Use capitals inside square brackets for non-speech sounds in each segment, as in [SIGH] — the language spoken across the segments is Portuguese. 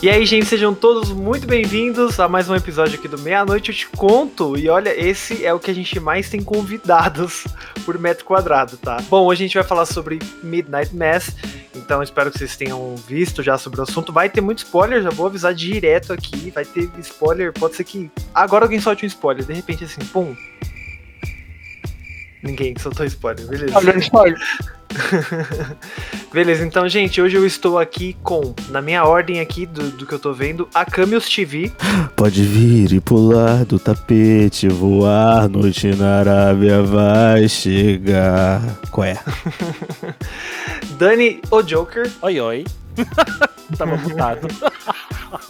E aí, gente, sejam todos muito bem-vindos a mais um episódio aqui do Meia-Noite Eu Te Conto. E olha, esse é o que a gente mais tem convidados [LAUGHS] por metro quadrado, tá? Bom, hoje a gente vai falar sobre Midnight Mass. Então, espero que vocês tenham visto já sobre o assunto. Vai ter muito spoiler, já vou avisar direto aqui. Vai ter spoiler, pode ser que agora alguém solte um spoiler. De repente, assim, pum. Ninguém soltou spoiler, beleza. Olha, spoiler. [LAUGHS] Beleza, então, gente, hoje eu estou aqui com, na minha ordem aqui do, do que eu tô vendo, a Camus TV. Pode vir e pular do tapete, voar, noite na Arábia vai chegar. Qual é? [LAUGHS] Dani, o Joker. Oi, oi. [LAUGHS] Tava mutado.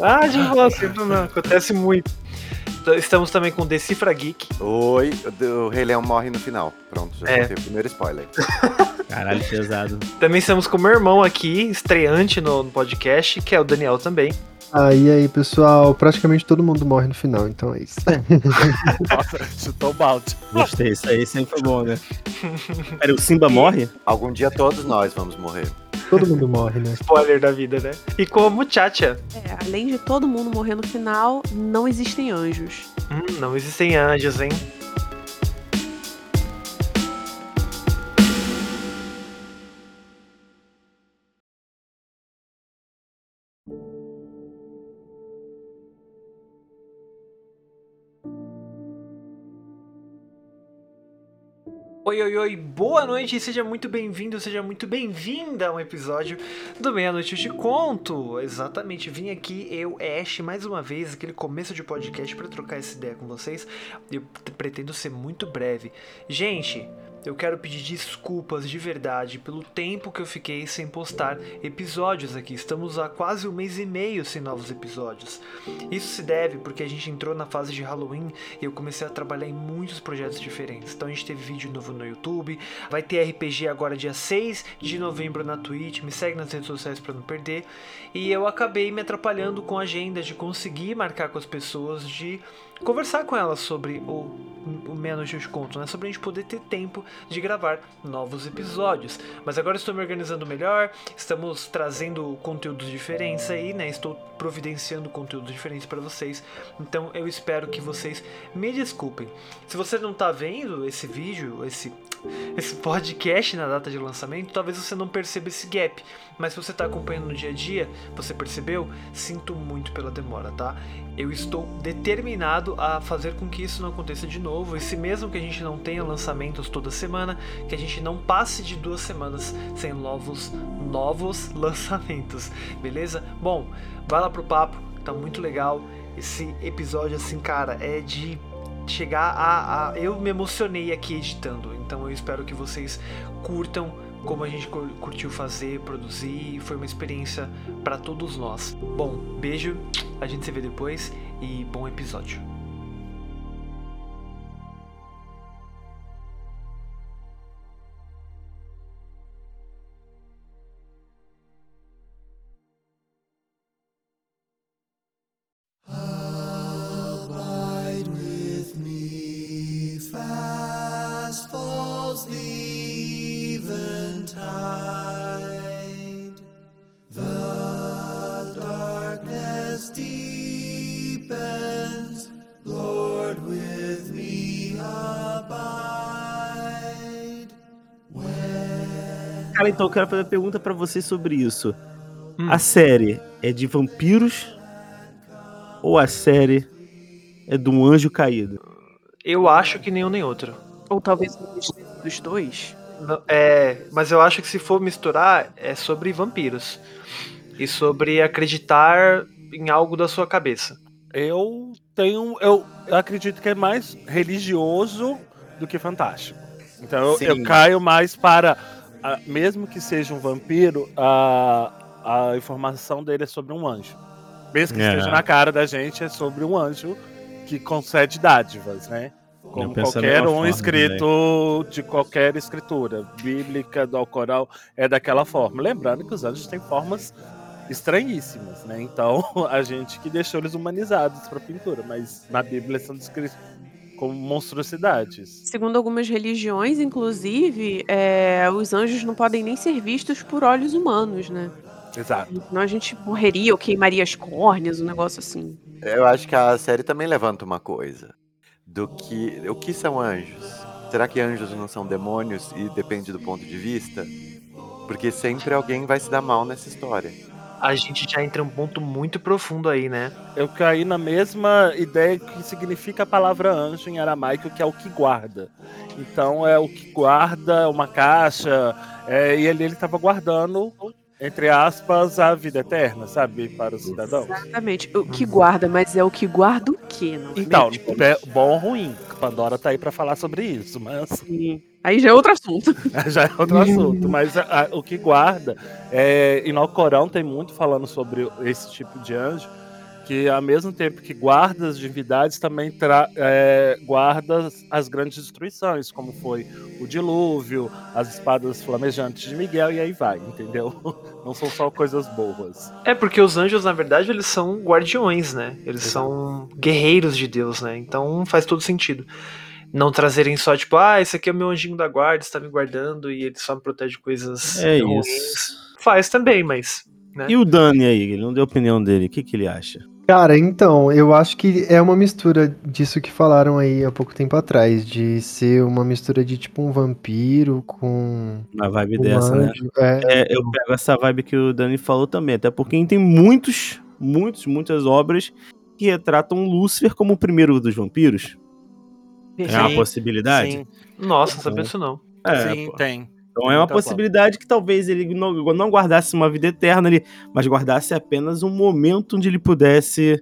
Ah, de você, não, acontece muito. Estamos também com Decifra Geek. Oi, o Rei Leão morre no final. Pronto, já É. contei o primeiro spoiler. Caralho, pesado. Também estamos com meu irmão aqui, estreante no, no podcast, que é o Daniel também. Ah, e aí, pessoal? Praticamente todo mundo morre no final, então é isso. [LAUGHS] Nossa, chutou o balde. Gostei, isso aí sempre foi bom, né? [LAUGHS] Pera, o Simba morre? Algum dia todos nós vamos morrer. Todo mundo morre, né? Spoiler da vida, né? E com a Muchacha. É, além de todo mundo morrer no final, não existem anjos. Hum, não existem anjos, hein? Oi, oi, oi, boa noite, seja muito bem-vindo, seja muito bem-vinda a um episódio do Meia-Noite Eu Te Conto. Exatamente, vim aqui, eu, Ash, mais uma vez, aquele começo de podcast para trocar essa ideia com vocês. Eu pretendo ser muito breve. Gente, eu quero pedir desculpas de verdade pelo tempo que eu fiquei sem postar episódios aqui. Estamos há quase um mês e meio sem novos episódios. Isso se deve porque a gente entrou na fase de Halloween e eu comecei a trabalhar em muitos projetos diferentes. Então a gente teve vídeo novo no YouTube, vai ter RPG agora dia 6 de novembro na Twitch, me segue nas redes sociais para não perder. E eu acabei me atrapalhando com a agenda de conseguir marcar com as pessoas, de conversar com elas sobre o, o Meia-Noite Eu Te Conto, né? Sobre a gente poder ter tempo de gravar novos episódios. Mas agora estou me organizando melhor, estamos trazendo conteúdos diferentes aí, né? Estou providenciando conteúdos diferentes para vocês. Então eu espero que vocês me desculpem. Se você não tá vendo esse vídeo, esse esse podcast na data de lançamento, talvez você não perceba esse gap. Mas se você está acompanhando no dia a dia, você percebeu? Sinto muito pela demora, tá? Eu estou determinado a fazer com que isso não aconteça de novo. E se mesmo que a gente não tenha lançamentos toda semana, que a gente não passe de duas semanas sem novos, novos [LAUGHS] lançamentos, beleza? Bom, vai lá pro papo, tá muito legal. Esse episódio, assim, cara, é de chegar a, a- Eu me emocionei aqui editando, então eu espero que vocês curtam como a gente cur- curtiu fazer, produzir, foi uma experiência para todos nós. Bom, beijo, a gente se vê depois e bom episódio. Então eu quero fazer uma pergunta pra você sobre isso. Hum. A série é de vampiros ou a série é de um anjo caído? Eu acho que nenhum nem outro. Ou talvez um dos- dois. Não- É, mas eu acho que se for misturar, é sobre vampiros. E sobre acreditar em algo da sua cabeça. Eu tenho. Eu, eu acredito que é mais religioso do que fantástico. Então eu, eu caio mais para. Ah, mesmo que seja um vampiro, a, a informação dele é sobre um anjo. Mesmo que É. esteja na cara da gente, é sobre um anjo que concede dádivas, né? Como qualquer mesma um forma, escrito de qualquer escritura, bíblica, do Alcorão, é daquela forma. Lembrando que os anjos têm formas estranhíssimas, né? Então, [LAUGHS] a gente que deixou eles humanizados para pintura, mas na Bíblia são descritos como monstruosidades. Segundo algumas religiões, inclusive, é, os anjos não podem nem ser vistos por olhos humanos, né? Exato. Senão a gente morreria ou queimaria as córneas, um negócio assim. Eu acho que a série também levanta uma coisa. Do que. O que são anjos? Será que anjos não são demônios e depende do ponto de vista? Porque sempre alguém vai se dar mal nessa história. A gente já entra em um ponto muito profundo aí, né? Eu caí na mesma ideia que significa a palavra anjo em aramaico, que é o que guarda. Então é o que guarda uma caixa, é, e ele estava guardando, entre aspas, a vida eterna, sabe, para os cidadãos. Exatamente. O que guarda, mas é o que guarda o quê? Não é Então, mesmo? é bom ou ruim. Pandora tá aí para falar sobre isso, mas Sim. Aí já é outro assunto. [LAUGHS] já é outro assunto. Mas a- a- o que guarda, é, e no Corão tem muito falando sobre esse tipo de anjo, que ao mesmo tempo que guarda as divindades, também tra- é, guarda as- grandes destruições, como foi o dilúvio, as espadas flamejantes de Miguel, e aí vai, entendeu? [LAUGHS] Não são só coisas boas. É porque os anjos, na verdade, eles são guardiões, né? Eles Exato. são guerreiros de Deus, né? Então faz todo sentido. Não trazerem só, tipo, ah, esse aqui é o meu anjinho da guarda, está me guardando e ele só me protege de coisas É ruins. isso. Faz também, mas. E o Dani aí, ele não deu opinião dele, o que, que ele acha? Cara, então, eu acho que é uma mistura disso que falaram aí há pouco tempo atrás, de ser uma mistura de tipo um vampiro com Uma vibe um dessa, né? anjo. É, É, eu pego essa vibe que o Dani falou também, até porque tem muitos, muitos, muitas obras que retratam Lúcifer como o primeiro dos vampiros. É uma Sim, possibilidade? Sim, Nossa, não sabia disso não. É, sim, pô. tem. Então é uma Muita possibilidade que talvez ele não, não guardasse uma vida eterna ali, mas guardasse apenas um momento onde ele pudesse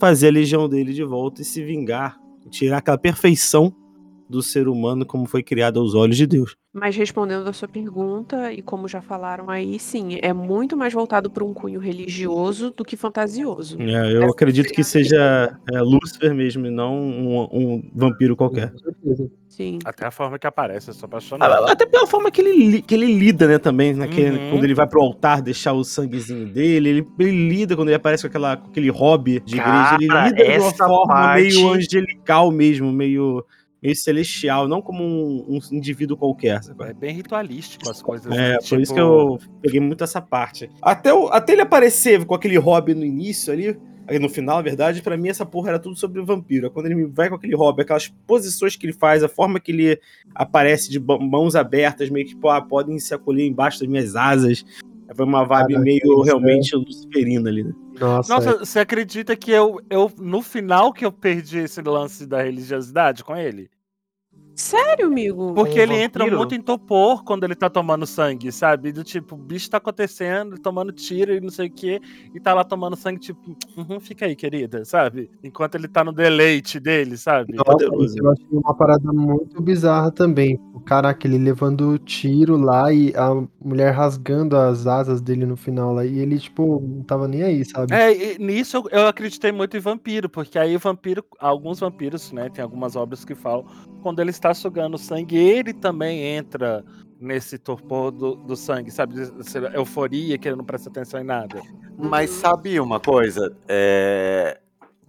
fazer a legião dele de volta e se vingar, tirar aquela perfeição do ser humano como foi criado aos olhos de Deus. Mas respondendo a sua pergunta, e como já falaram aí, sim, é muito mais voltado para um cunho religioso do que fantasioso. É, eu acredito que seja é, Lúcifer mesmo e não um, um vampiro qualquer. com certeza. Sim. Até a forma que aparece, eu sou apaixonado. Ah, Até pela forma que ele, que ele lida, né, também, naquele, Uhum. quando ele vai pro altar deixar o sanguezinho dele, ele, ele lida quando ele aparece com, aquela, com aquele hobby de Cara, igreja, ele lida de uma essa forma parte- meio angelical mesmo, meio, meio celestial, não como um, um indivíduo qualquer. sabe? É bem ritualístico as coisas. É, né? por isso Tipo, que eu peguei muito essa parte. Até, o- até ele aparecer com aquele hobby no início ali, no final, na verdade, pra mim essa porra era tudo sobre o vampiro. Quando ele vai com aquele hobby, aquelas posições que ele faz, a forma que ele aparece de mãos abertas, meio que, pô, ah, podem se acolher embaixo das minhas asas. Foi uma vibe Caraca, meio é- realmente luciferina ali, né? Nossa, Nossa, você acredita que eu, eu, no final que eu perdi esse lance da religiosidade com ele? Sério, amigo? Porque Um ele entra vampiro? muito em topor quando ele tá tomando sangue, sabe? Do tipo, o bicho tá acontecendo, tomando tiro e não sei o quê, e tá lá tomando sangue, tipo, uhum, fica aí, querida, sabe? Enquanto ele tá no deleite dele, sabe? Nossa, eu achei uma parada muito bizarra também. O caraca, ele levando tiro lá e a mulher rasgando as asas dele no final lá. E ele, tipo, não tava nem aí, sabe? É, e nisso eu, eu acreditei muito em vampiro, porque aí o vampiro, alguns vampiros, né, tem algumas obras que falam, quando ele está sugando sangue, ele também entra nesse torpor do, do sangue, sabe? Euforia, que ele não presta atenção em nada. Mas sabe uma coisa? É,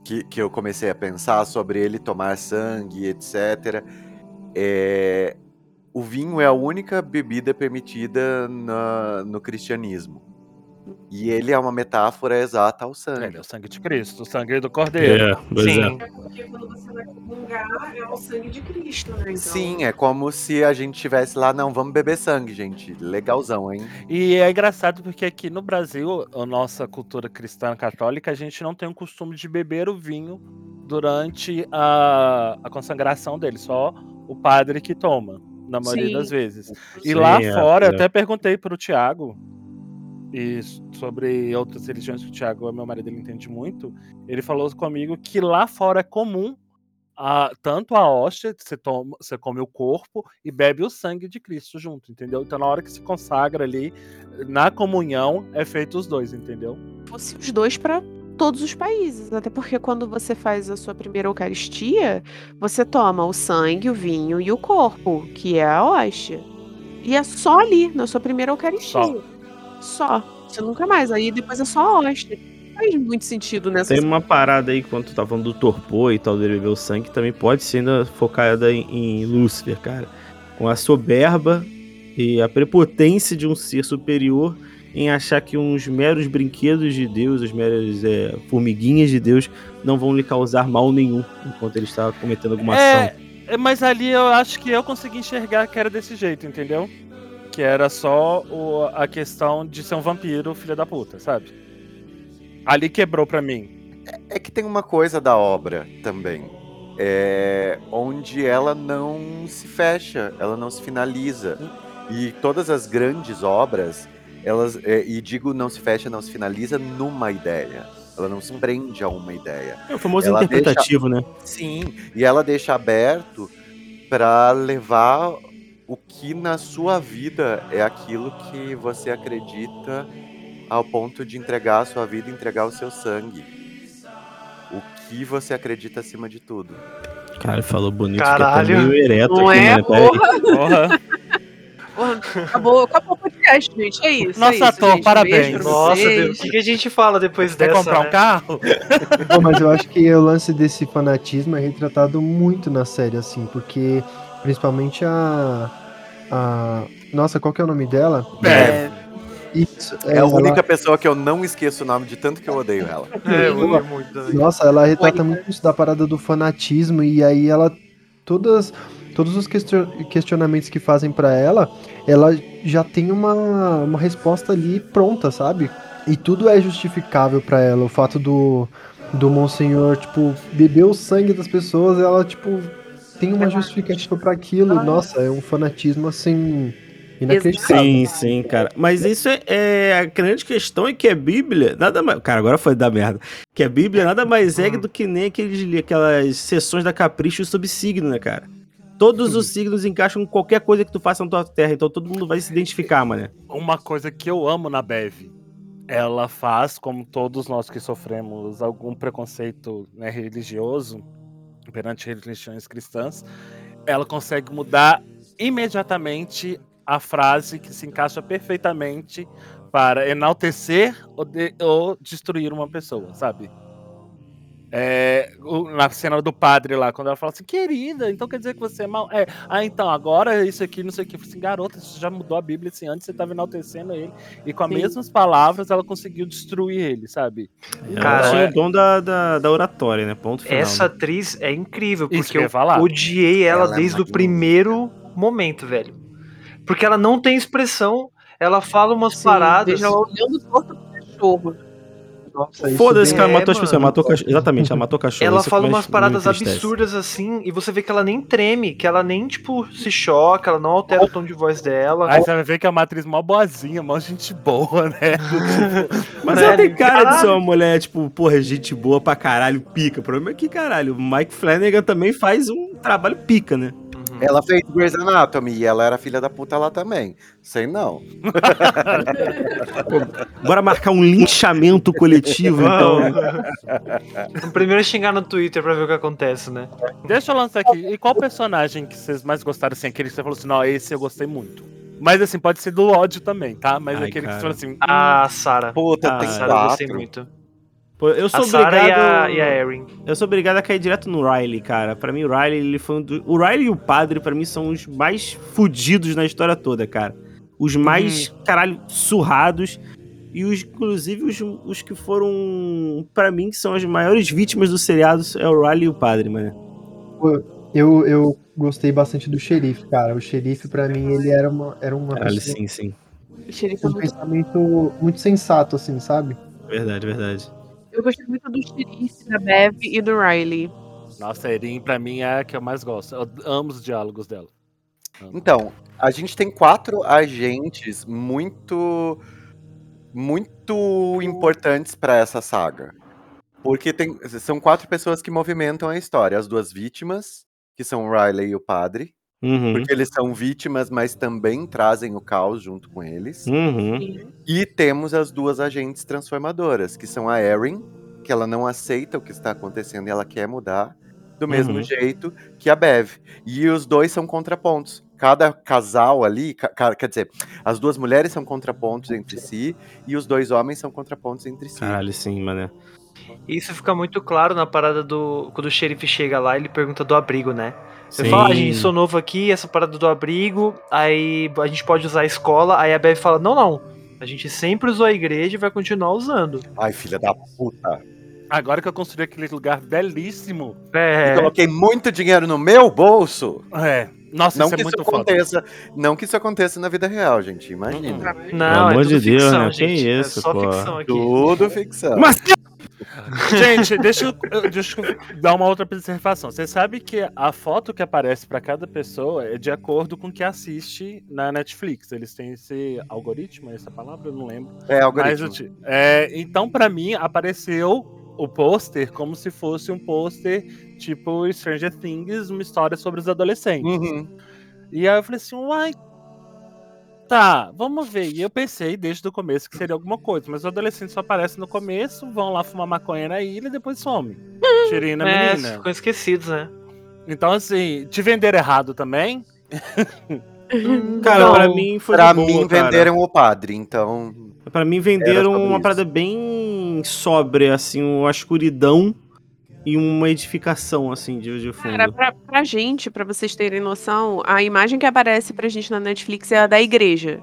Que, que eu comecei a pensar sobre ele tomar sangue, etc. É, O vinho é a única bebida permitida na- no cristianismo. E ele é uma metáfora exata ao Ele sangue. é o sangue de Cristo, o sangue do Cordeiro. pois Sim. É porque quando você vai comungar, é o sangue de Cristo, né? Então, Sim, é como se a gente tivesse lá, não, vamos beber sangue, gente. Legalzão, hein? E é engraçado porque aqui no Brasil, a nossa cultura cristã católica, a gente não tem o costume de beber o vinho durante a, a consagração dele, só o padre que toma, na maioria Sim. das vezes. E Sim, lá é, fora, eu é. até perguntei pro Tiago e sobre outras religiões que o Tiago, meu marido, ele entende muito. Ele falou comigo que lá fora é comum a- tanto a hóstia, você, toma, você come o corpo e bebe o sangue de Cristo junto, entendeu? Então na hora que se consagra ali, na comunhão, é feito os dois, entendeu? fosse os dois para todos os países. Até porque quando você faz a sua primeira Eucaristia, você toma o sangue, o vinho e o corpo, que é a hóstia. E é só ali, na sua primeira Eucaristia. Só. Você nunca mais. Aí depois é só a hóstia. Não faz muito sentido nessa Tem uma parada aí, quando tu tá falando do torpor e tal, dele beber o sangue, também pode ser ainda focada em, em Lúcifer, cara. Com a soberba e a prepotência de um ser superior em achar que uns meros brinquedos de Deus, as meras é, formiguinhas de Deus, não vão lhe causar mal nenhum enquanto ele está cometendo alguma ação. É, é, mas ali eu acho que eu consegui enxergar que era desse jeito, entendeu? Que era só o- a questão de ser um vampiro, filho da puta, sabe? Ali quebrou pra mim. É que tem uma coisa da obra também. É, onde ela não se fecha, ela não se finaliza. E todas as grandes obras, elas. é, e digo não se fecha, não se finaliza numa ideia. Ela não se prende a uma ideia. É o famoso Ela interpretativo, né? Sim, e ela deixa aberto para levar o que na sua vida é aquilo que você acredita ao ponto de entregar a sua vida, entregar o seu sangue. O que você acredita acima de tudo. Cara, falou bonito Caralho. que eu tô meio ereto Não aqui, é? né? Porra. Porra, acabou, acabou o podcast, gente. É isso. Nossa, é isso, ator, gente. parabéns. Pra Nossa. Deus, o que, que a gente fala depois Quer dessa? comprar um né? carro? Pô, mas eu acho que o lance desse fanatismo é retratado muito na série, assim, porque principalmente a. a nossa, qual que é o nome dela? É. Isso, É a ela- única pessoa que eu não esqueço o nome de tanto que eu odeio ela. [LAUGHS] É, eu odeio muito também. Nossa, ela retrata muito isso da parada do fanatismo e aí ela todas todos os question- questionamentos que fazem pra ela, ela já tem uma, uma resposta ali pronta, sabe? E tudo é justificável pra ela. O fato do do Monsenhor, tipo, beber o sangue das pessoas, ela tipo tem uma justificativa pra aquilo. Nossa, é um fanatismo assim inacreditável. Sim, sim, cara. Mas isso é, é- a grande questão é que a Bíblia, nada mais. Cara, agora foi da merda. Que a Bíblia nada mais é do que nem aqueles, aquelas sessões da Capricho sobre signo, né, cara? Todos os signos encaixam em qualquer coisa que tu faça na tua terra, então todo mundo vai se identificar, mano. Uma coisa que eu amo na Bev, ela faz, como todos nós que sofremos algum preconceito né, religioso perante religiões cristãs, ela consegue mudar imediatamente a frase que se encaixa perfeitamente para enaltecer ou, de- ou destruir uma pessoa, sabe? É, o- na cena do padre lá, quando ela fala assim, querida, então quer dizer que você é mal. É, ah, então, agora é isso aqui, não sei o que. Eu falei assim, garota, você já mudou a Bíblia assim, antes você estava enaltecendo ele. E com as Sim. mesmas palavras ela conseguiu destruir ele, sabe? Ela Cara, tinha é- o dom da, da, da oratória, né? Ponto final. Essa né? atriz é incrível, porque que eu falar. odiei ela, Ela é desde o magnífica. primeiro momento, velho. Porque ela não tem expressão, ela fala umas Sim, paradas. Deixa ela olhando torto pro cachorro. Foda-se, cara, É, matou as mano. pessoas, matou cachorro. Exatamente, ela matou cachorro. Ela é fala umas paradas absurdas assim, e você vê que ela nem treme, que ela nem, tipo, se choca, ela não altera o tom de voz dela. Aí você vai ver que é uma atriz mó boazinha, mó gente boa, né? [LAUGHS] Mas ela tem cara de ser uma mulher, tipo, porra, gente boa pra caralho, pica. O problema é que, caralho, o Mike Flanagan também faz um trabalho pica, né? Ela fez Grey's Anatomy e ela era filha da puta lá também. Sei não. [LAUGHS] Bora marcar um linchamento coletivo, então. Então, Primeiro xingar no Twitter pra ver o que acontece, né? Deixa eu lançar aqui. E qual personagem que vocês mais gostaram, assim? Aquele que você falou assim, não, esse eu gostei muito. Mas assim, pode ser do ódio também, tá? Mas Ai, aquele que cara. você falou assim. hum, A Sarah. Puta, Ah, tem eu gostei muito. Eu A sou Sarah e a, obrigado. e a Erin. Eu sou obrigado a cair direto no Riley, cara. Pra mim, o Riley, ele foi um do... O Riley e o padre, pra mim, são os mais fudidos na história toda, cara. Os mais, Uhum. caralho, surrados. E os, inclusive, os, os que foram, pra mim, que são as maiores vítimas do seriado, é o Riley e o padre, mano. Eu, eu gostei bastante do xerife, cara. O xerife, pra mim, ele era uma, era uma Caralho, pessoa sim, sim. O xerife é um muito pensamento muito sensato, assim, sabe? Verdade, verdade. Eu gostei muito do xerife, da Bev e do Riley. Nossa, a Erin, pra mim, é a que eu mais gosto. Eu amo os diálogos dela. Amo. Então, a gente tem quatro agentes muito muito importantes para essa saga. Porque tem, são quatro pessoas que movimentam a história. As duas vítimas, que são o Riley e o padre. Uhum. Porque eles são vítimas, mas também trazem o caos junto com eles. Uhum. E temos as duas agentes transformadoras, que são a Erin, que ela não aceita o que está acontecendo e ela quer mudar, do mesmo Uhum. jeito que a Bev. E os dois são contrapontos. Cada casal ali, ca- quer dizer, as duas mulheres são contrapontos entre si e os dois homens são contrapontos entre si. Caralho, sim, mano. Isso fica muito claro na parada do. Quando o xerife chega lá, ele pergunta do abrigo, né? Você Sim. fala, ah, gente, sou novo aqui, essa parada do abrigo, aí a gente pode usar a escola, aí a Bev fala, não, não. A gente sempre usou a igreja e vai continuar usando. Ai, filha da puta. Agora que eu construí aquele lugar belíssimo. É. Eu coloquei muito dinheiro no meu bolso. É. Nossa, não isso que é isso muito foda. aconteça. Não que isso aconteça na vida real, gente. Imagina. Não, amor é tudo de Deus, ficção, né? Que gente. isso, é só pô. ficção aqui. Tudo ficção. Mas [LAUGHS] Gente, deixa eu, deixa eu dar uma outra observação. Você sabe que a foto que aparece pra cada pessoa é de acordo com o que assiste na Netflix. Eles têm esse algoritmo, é essa palavra? Eu não lembro. É Mas algoritmo. te- é, então, pra mim, apareceu o pôster como se fosse um pôster tipo Stranger Things, uma história sobre os adolescentes. Uhum. E aí eu falei assim, uai. Tá, vamos ver. E eu pensei desde o começo que seria alguma coisa, mas os adolescentes só aparecem no começo, vão lá fumar maconha na ilha e depois some. Tirei na É, menina. ficam esquecidos, né? Então, assim, te venderam errado também. Cara, Não, pra mim foi Pra boa, mim, cara. venderam o padre, então. Pra mim Era venderam uma isso. parada bem sóbria, assim, uma escuridão e uma edificação, assim, de, de fundo. Cara, pra, pra gente, pra vocês terem noção, a imagem que aparece pra gente na Netflix é a da igreja.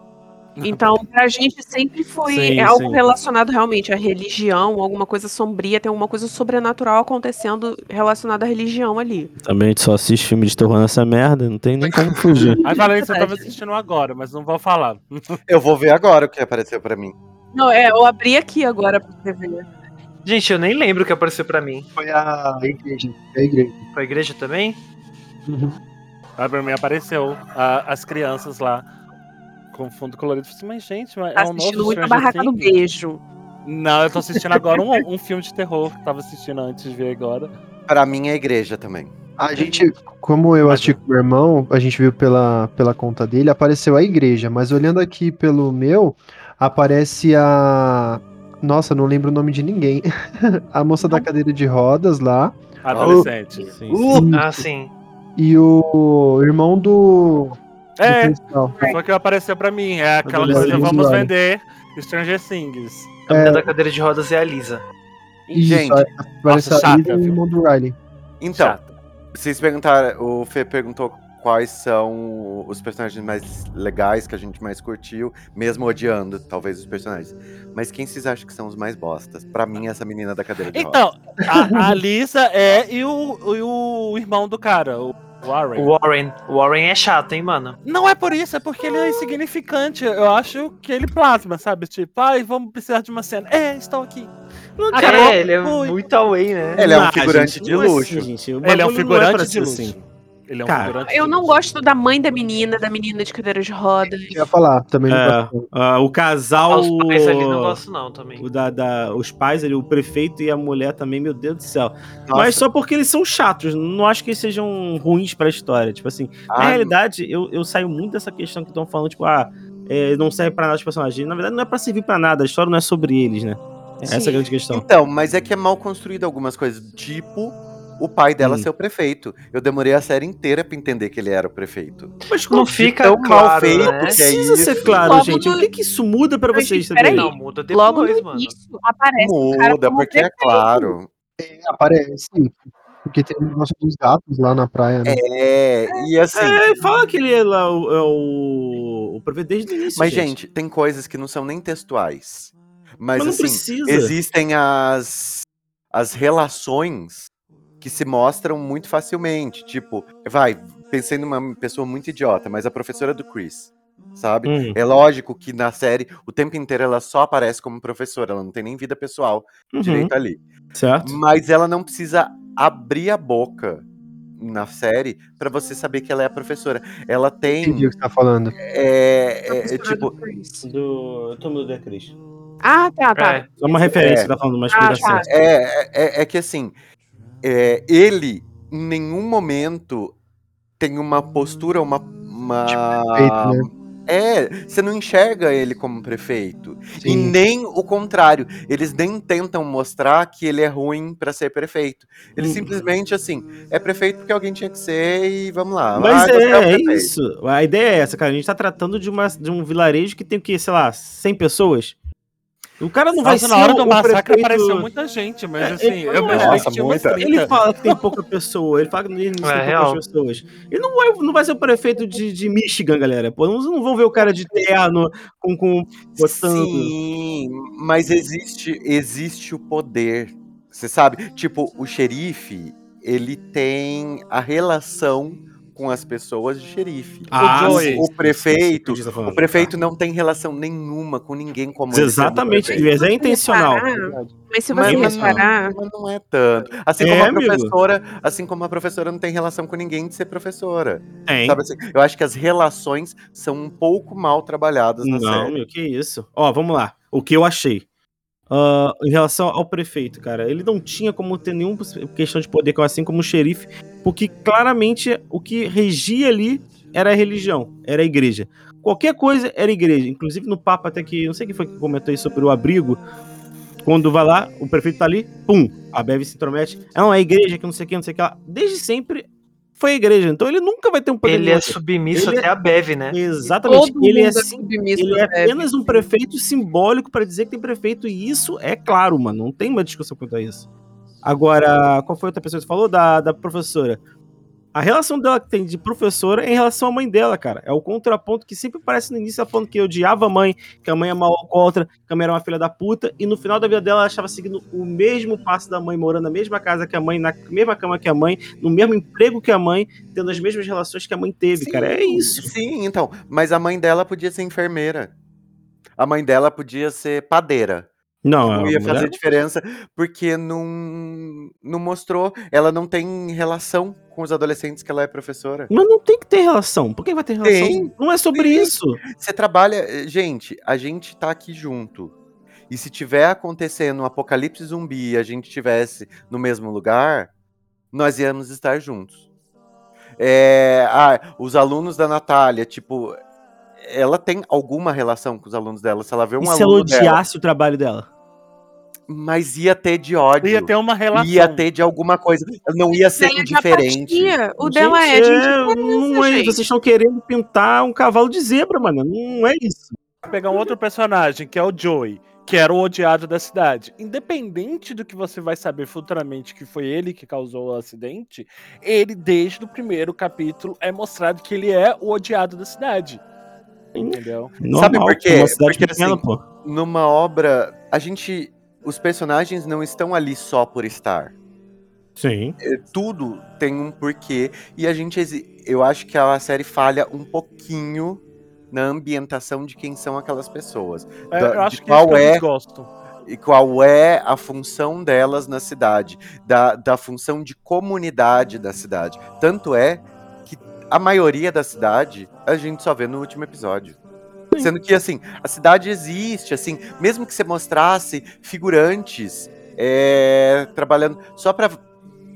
Então, pra gente sempre foi Sim, é algo sim. relacionado realmente à religião, alguma coisa sombria, tem alguma coisa sobrenatural acontecendo relacionada à religião ali. Também a gente só assiste filme de terror nessa merda, não tem nem como fugir. [LAUGHS] Aí falei que você tava assistindo agora, mas não vou falar. Eu vou ver agora o que apareceu pra mim. Não, é, eu abri aqui agora pra você ver. Gente, eu nem lembro o que apareceu pra mim. Foi a igreja. A igreja. Foi a igreja também? Aí pra mim apareceu a- as crianças lá com fundo colorido. Eu falei assim, mas gente, mas Tá é um assistindo novo muito a Barraca do? Beijo. Não, eu tô assistindo agora um, um filme de terror que tava assistindo antes de ver agora. Pra mim é igreja também. A gente, como eu assisti com o meu irmão, a gente viu pela, pela conta dele, apareceu a igreja, mas olhando aqui pelo meu, aparece a. Nossa, não lembro o nome de ninguém. [LAUGHS] a moça da cadeira de rodas lá. Adolescente. Sim, Uh! Ah, sim. E o irmão do. do É, principal. foi o que apareceu pra mim. É aquela coisa, vamos olha. vender Stranger Things. A menina da cadeira de rodas é a Lisa. Isso, Gente, nossa, a chata, e o irmão do Riley. Então, Chata. vocês perguntaram, o Fê perguntou quais são os personagens mais legais que a gente mais curtiu, mesmo odiando, talvez, os personagens. Mas quem vocês acham que são os mais bostas? Pra mim, essa menina da cadeira de rodas. Então, a, a Lisa é e o, e o irmão do cara, o Warren. O Warren. Warren é chato, hein, mano? Não é por isso, é porque ele é insignificante. Eu acho que ele plasma, sabe? Tipo, ai, vamos precisar de uma cena. É, estou aqui. Acabou. É, ele é Fui. muito away, né? Ele é um Ah, figurante gente, de não é luxo. assim, gente, o Ele é um não figurante de ser luxo. assim. Ele é um Cara, figurante Eu não gosto da mãe da menina, da menina de cadeira de rodas. Eu ia falar, também não É, ah, o casal. Os pais ali não gosto, não, também. o da, da- os pais ali, o prefeito e a mulher também, meu Deus do céu. Nossa, Mas só porque eles são chatos, não acho que eles sejam ruins pra história. Tipo assim, na ah, realidade, eu, eu saio muito dessa questão que estão falando, tipo, ah, é, não serve pra nada os personagens. Na verdade, não é pra servir pra nada, a história não é sobre eles, né? Essa é a Sim. grande questão. Então, mas é que é mal construído algumas coisas, tipo o pai dela Hum. ser o prefeito. Eu demorei a série inteira pra entender que ele era o prefeito. Mas Não como fica tão mal claro, feito né? que é precisa ser isso? claro, Logo gente. no- O que, que isso muda pra vocês saberem? Não, muda depois, Logo no mano. início aparece Muda, como porque é prefeito. claro. Aparece, sim. Porque tem o negócio dos gatos lá na praia, né? É, e assim. É, fala que ele é lá o, é o, o prefeito desde o início. Mas, gente, tem coisas que não são nem textuais. Mas, Mas não assim, precisa. existem as, as relações que se mostram muito facilmente. Tipo, vai, pensei numa pessoa muito idiota, mas a professora do Chris, sabe? Hum, É lógico que na série, o tempo inteiro ela só aparece como professora, ela não tem nem vida pessoal uhum, direito ali. certo? Mas ela não precisa abrir a boca na série pra você saber que ela é a professora. Ela Entendi tem. o que você tá falando. É, é, tipo, do Chris. Túmulo da Cris. Ah, tá, tá. É. Só uma referência, É. tá falando, uma Ah, explicação. tá. É, é, é que assim, é, ele em nenhum momento tem uma postura, uma. uma... Prefeito, né? É, você não enxerga ele como prefeito. E Sim. nem o contrário. Eles nem tentam mostrar que ele é ruim pra ser prefeito. Ele Hum. simplesmente, assim, é prefeito porque alguém tinha que ser e vamos lá. Mas Ah, é, é isso. A ideia é essa, cara. A gente tá tratando de, uma, de um vilarejo que tem o quê? Sei lá, 100 pessoas? O cara não vai Nossa, ser na hora do massacre prefeito- apareceu muita gente, mas É, assim, ele- eu imaginei Nossa, que tinha muita. 30. Ele fala que tem pouca pessoa, ele fala que não É, tem real. poucas pessoas. Ele não vai, não vai ser o prefeito de, de Michigan, galera. Pô, não, não vão ver o cara de terno com, com botando. Sim, mas existe, existe o poder. Você sabe? Tipo, o xerife, ele tem a relação com as pessoas de xerife. Ah, O Joey. o prefeito, o prefeito não tem relação nenhuma com ninguém como Exatamente, prefeito. mas é intencional. Reparar, Mas se você mas reparar, não, mas não é tanto. Assim É, como a amigo. professora, assim como a professora não tem relação com ninguém de ser professora. Tem. Sabe assim? Eu acho que as relações são um pouco mal trabalhadas na Não, série. meu, que isso. Ó, vamos lá. O que eu achei. Ah, em relação ao prefeito, cara, ele não tinha como ter nenhuma questão de poder, assim como o xerife, porque claramente o que regia ali era a religião, era a igreja. Qualquer coisa era igreja. Inclusive no Papa, até que, não sei quem foi que comentou aí sobre o abrigo. Quando vai lá, o prefeito tá ali, pum, a Beve se intromete. Não, é a igreja que não sei o que, não sei o que lá. Desde sempre foi a igreja. Então ele nunca vai ter um poder. Ele é submisso Ele é- até a Bev, né? Exatamente. todo Ele é, mundo é submisso ele é à Bev. apenas um prefeito simbólico para dizer que tem prefeito, e isso é claro, mano. Não tem uma discussão quanto a isso. Agora, qual foi a outra pessoa que você falou? Da, da professora. A relação dela que tem de professora é em relação à mãe dela, cara. É o contraponto que sempre aparece no início, ela falando que odiava a mãe, que a mãe é mal contra, que a mãe era uma filha da puta, e no final da vida dela ela estava seguindo o mesmo passo da mãe, morando na mesma casa que a mãe, na mesma cama que a mãe, no mesmo emprego que a mãe, tendo as mesmas relações que a mãe teve, cara. É isso. Sim, então. Mas a mãe dela podia ser enfermeira. A mãe dela podia ser padeira. Não, Não a ia mulher- fazer diferença, porque não, não mostrou. Ela não tem relação com os adolescentes que ela é professora. Mas não tem que ter relação. Por que vai ter relação? Tem. Não é sobre Tem. isso. Você trabalha. Gente, a gente tá aqui junto. E se tiver acontecendo um apocalipse zumbi e a gente estivesse no mesmo lugar, nós íamos estar juntos. É, ah, os alunos da Natália, tipo, ela tem alguma relação com os alunos dela. Se ela vê um e se ela aluno dela, odiasse o trabalho dela? mas ia ter de ódio. Ia ter uma relação. Ia ter de alguma coisa. Não ia ser Dela de indiferente. O dela Gente, é de não é, gente. Vocês estão querendo pintar um cavalo de zebra, mano. Não é isso. Vou pegar um outro personagem, que é o Joey, que era o odiado da cidade. Independente do que você vai saber futuramente que foi ele que causou o acidente, ele, desde o primeiro capítulo, é mostrado que ele é o odiado da cidade. Entendeu? Normal, por quê? é Uma cidade Porque, pequena, assim, pô. Numa obra, a gente. Os personagens não estão ali só por estar. Sim. É, Tudo tem um porquê. E a gente. Eu acho que a série falha um pouquinho na ambientação de quem são aquelas pessoas. É, Da- eu de acho que qual que eu é- desgosto. e qual é a função delas na cidade, da, da função de comunidade da cidade. Tanto é a maioria da cidade a gente só vê no último episódio. Sendo que, assim, a cidade existe, assim, mesmo que você mostrasse figurantes é, trabalhando só para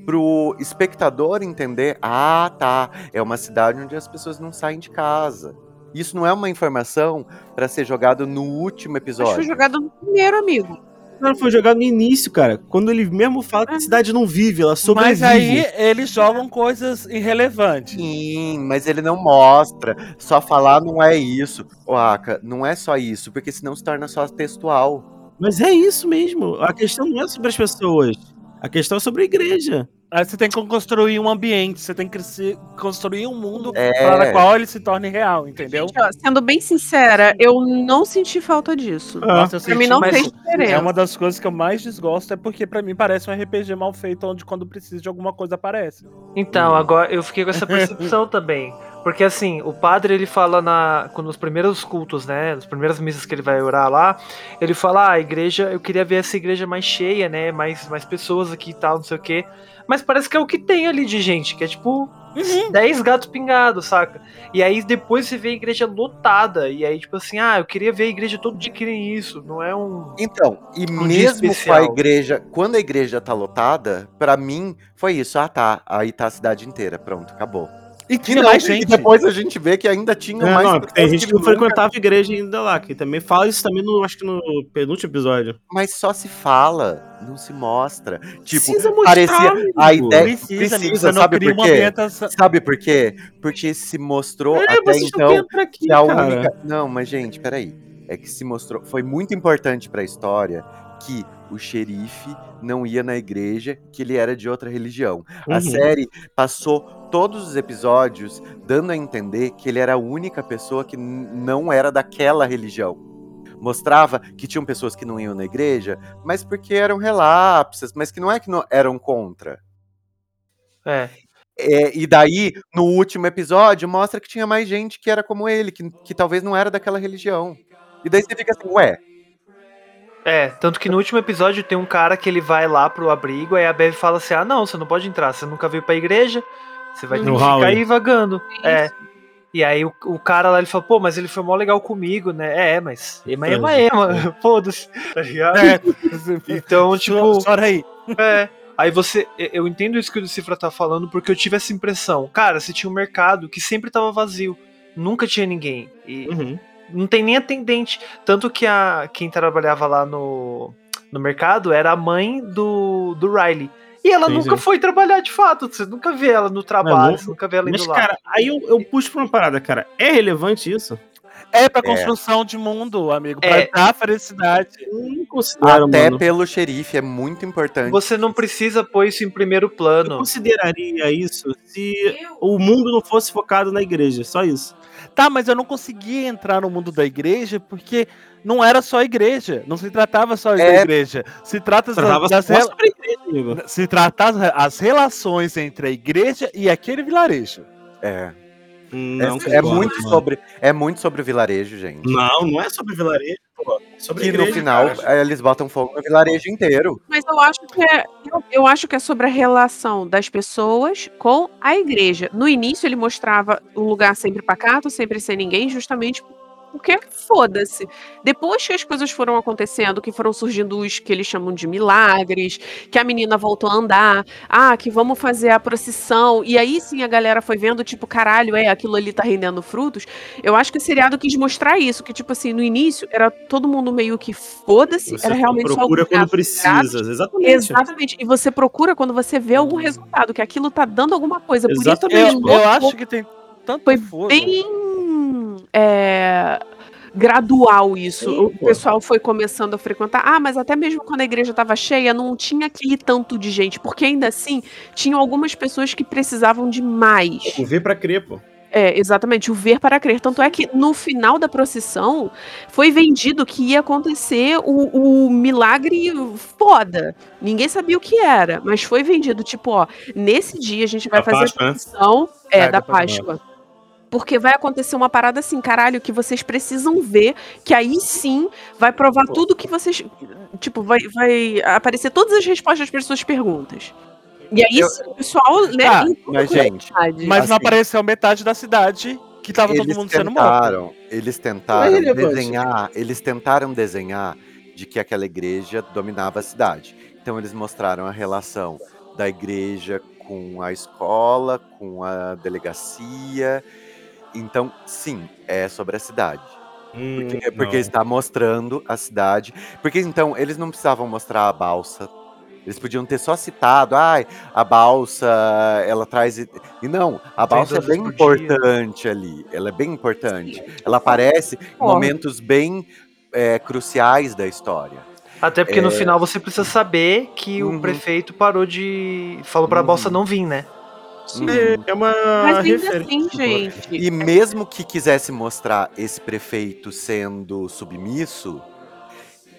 pro espectador entender, ah, tá, é uma cidade onde as pessoas não saem de casa. Isso não é uma informação para ser jogado no último Mas foi episódio. jogado no primeiro, amigo. Cara, foi jogado no início, cara. Quando ele mesmo fala que a cidade não vive, ela sobrevive. Mas aí eles jogam coisas irrelevantes. Sim, mas ele não mostra. Só falar não é isso. Ô, Aka, não é só isso, porque senão se torna só textual. Mas é isso mesmo. A questão não é sobre as pessoas. A questão é sobre a igreja. Aí você tem que construir um ambiente, você tem que se- construir um mundo É. para o qual ele se torne real, entendeu? Gente, ó, sendo bem sincera, eu não senti falta disso. Ah, Nossa, eu Pra mim não mais- fez diferença. É uma das coisas que eu mais desgosto, é porque pra mim parece um RPG mal feito, onde quando precisa de alguma coisa aparece. Então, agora eu fiquei com essa percepção [LAUGHS] também. Porque assim, o padre ele fala na. Quando nos primeiros cultos, né? Nas primeiras missas que ele vai orar lá, ele fala, ah, a igreja, eu queria ver essa igreja mais cheia, né? Mais, mais pessoas aqui e tal, não sei o quê. Mas parece que é o que tem ali de gente, que é tipo Uhum. 10 gatos pingados, saca? E aí depois você vê a igreja lotada. E aí, tipo assim, ah, eu queria ver a igreja todo dia que nem isso. Não é um. Então, e Um mesmo com a igreja, quando a igreja tá lotada, pra mim foi isso. Ah, tá. Aí tá a cidade inteira. Pronto, acabou. E E, tinha não, mais e gente. depois a gente vê que ainda tinha Não, mais não, tem gente que não nunca- frequentava a igreja ainda lá, que também fala isso também no, acho que no penúltimo episódio. Mas só se fala, não se mostra. Tipo, Precisa mostrar, parecia amigo. a ideia Precisa, amigo, precisa, não sabe por quê? ambientação. Sabe por quê? Porque se mostrou É, até então aqui, que a cara. única. Não, mas gente, peraí. é que se mostrou, foi muito importante para a história que o xerife não ia na igreja, que ele era de outra religião. A Uhum. série passou todos os episódios dando a entender que ele era a única pessoa que não era daquela religião. Mostrava que tinham pessoas que não iam na igreja, mas porque eram relapsas, mas que não é que não eram contra. É. É, e daí, no último episódio, mostra que tinha mais gente que era como ele, que, que talvez não era daquela religião. E daí você fica assim, ué, É, tanto que no último episódio tem um cara que ele vai lá pro abrigo, aí a Bev fala assim: ah, não, você não pode entrar, você nunca veio pra igreja, você vai ter No que ficar aí vagando. É. Isso. E aí o, o cara lá, ele fala, pô, mas ele foi mó legal comigo, né? É, mas ema, ema, É. ema, [LAUGHS] foda-se, tá ligado? É, [LAUGHS] Então, tipo, chora aí. é. Aí você, eu entendo isso que o Cifra tá falando, porque eu tive essa impressão. Cara, você tinha um mercado que sempre tava vazio, nunca tinha ninguém. E Uhum. Não tem nem atendente. Tanto que a, quem trabalhava lá no, no mercado era a mãe do, do Riley. E ela Sim, nunca sim. foi trabalhar de fato. Você nunca vê ela no trabalho, você nunca vê ela indo Mas, lá. cara, aí eu, eu puxo pra uma parada, cara. É relevante isso? É pra construção de mundo, amigo. Pra É. dar felicidade. Eu até mano. pelo xerife, é muito importante. Você não precisa pôr isso em primeiro Eu plano. consideraria isso se o mundo não fosse focado na igreja, só isso. Tá, mas eu não conseguia entrar no mundo da igreja porque não era só a igreja. Não se tratava só da É. igreja. Se trata das, Tratava das igreja, se trata as, relações entre a igreja e aquele vilarejo. É, Não, é, concordo, é muito mano. sobre, é muito sobre o vilarejo, gente. Não, não é sobre vilarejo, pô. É sobre que igreja, no final cara. eh, eles botam fogo no vilarejo inteiro. Mas eu acho que é, eu, eu acho que é sobre a relação das pessoas com a igreja. No início ele mostrava um lugar sempre pacato, sempre sem ninguém, justamente porque foda-se. Depois que as coisas foram acontecendo, que foram surgindo os que eles chamam de milagres, que a menina voltou a andar, ah, que vamos fazer a procissão, e aí sim a galera foi vendo, tipo, caralho, é, aquilo ali tá rendendo frutos. Eu acho que o seriado quis mostrar isso, que, tipo assim, no início era todo mundo meio que foda-se, era realmente só procura alguns quando precisa, exatamente. Exatamente. E você procura quando você vê algum resultado, que aquilo tá dando alguma coisa. Por isso Exatamente. Eu, eu acho que tem tanto Foi fogo. bem é, gradual isso. Sim, o pessoal foi começando a frequentar. Ah, mas até mesmo quando a igreja estava cheia, não tinha aquele tanto de gente, porque ainda assim tinham algumas pessoas que precisavam de mais. O ver pra crer, pô. É, exatamente, o ver para crer. Tanto é que no final da procissão foi vendido que ia acontecer o, o milagre foda. Ninguém sabia o que era, mas foi vendido, tipo, ó, nesse dia a gente vai Da fazer Páscoa, a né? procissão é, É, da da Páscoa. Páscoa. Porque vai acontecer uma parada assim, caralho, que vocês precisam ver, que aí sim vai provar tudo que vocês. Tipo, vai, vai aparecer todas as respostas para as suas perguntas. E aí Eu- sim, o pessoal, né? Ah, mas, a gente. Mas não Assim. apareceu metade da cidade que tava todo mundo sendo morto. tentaram, eles tentaram Não é desenhar, eles tentaram desenhar de que aquela igreja dominava a cidade. Então eles mostraram a relação da igreja com a escola, com a delegacia. Então, sim, é sobre a cidade. Hum, Porque, porque não. está mostrando a cidade. Porque então eles não precisavam mostrar a balsa. Eles podiam ter só citado, ai, a balsa, ela traz. E não, a balsa é bem por dia. importante ali. Ela é bem importante. Ela aparece em momentos bem é, cruciais da história. Até porque no final você precisa saber que Uhum. o prefeito parou de. falou pra Uhum. bolsa não vir, né? Hum. É, é uma Mas ainda referência. assim, gente. E mesmo que quisesse mostrar esse prefeito sendo submisso,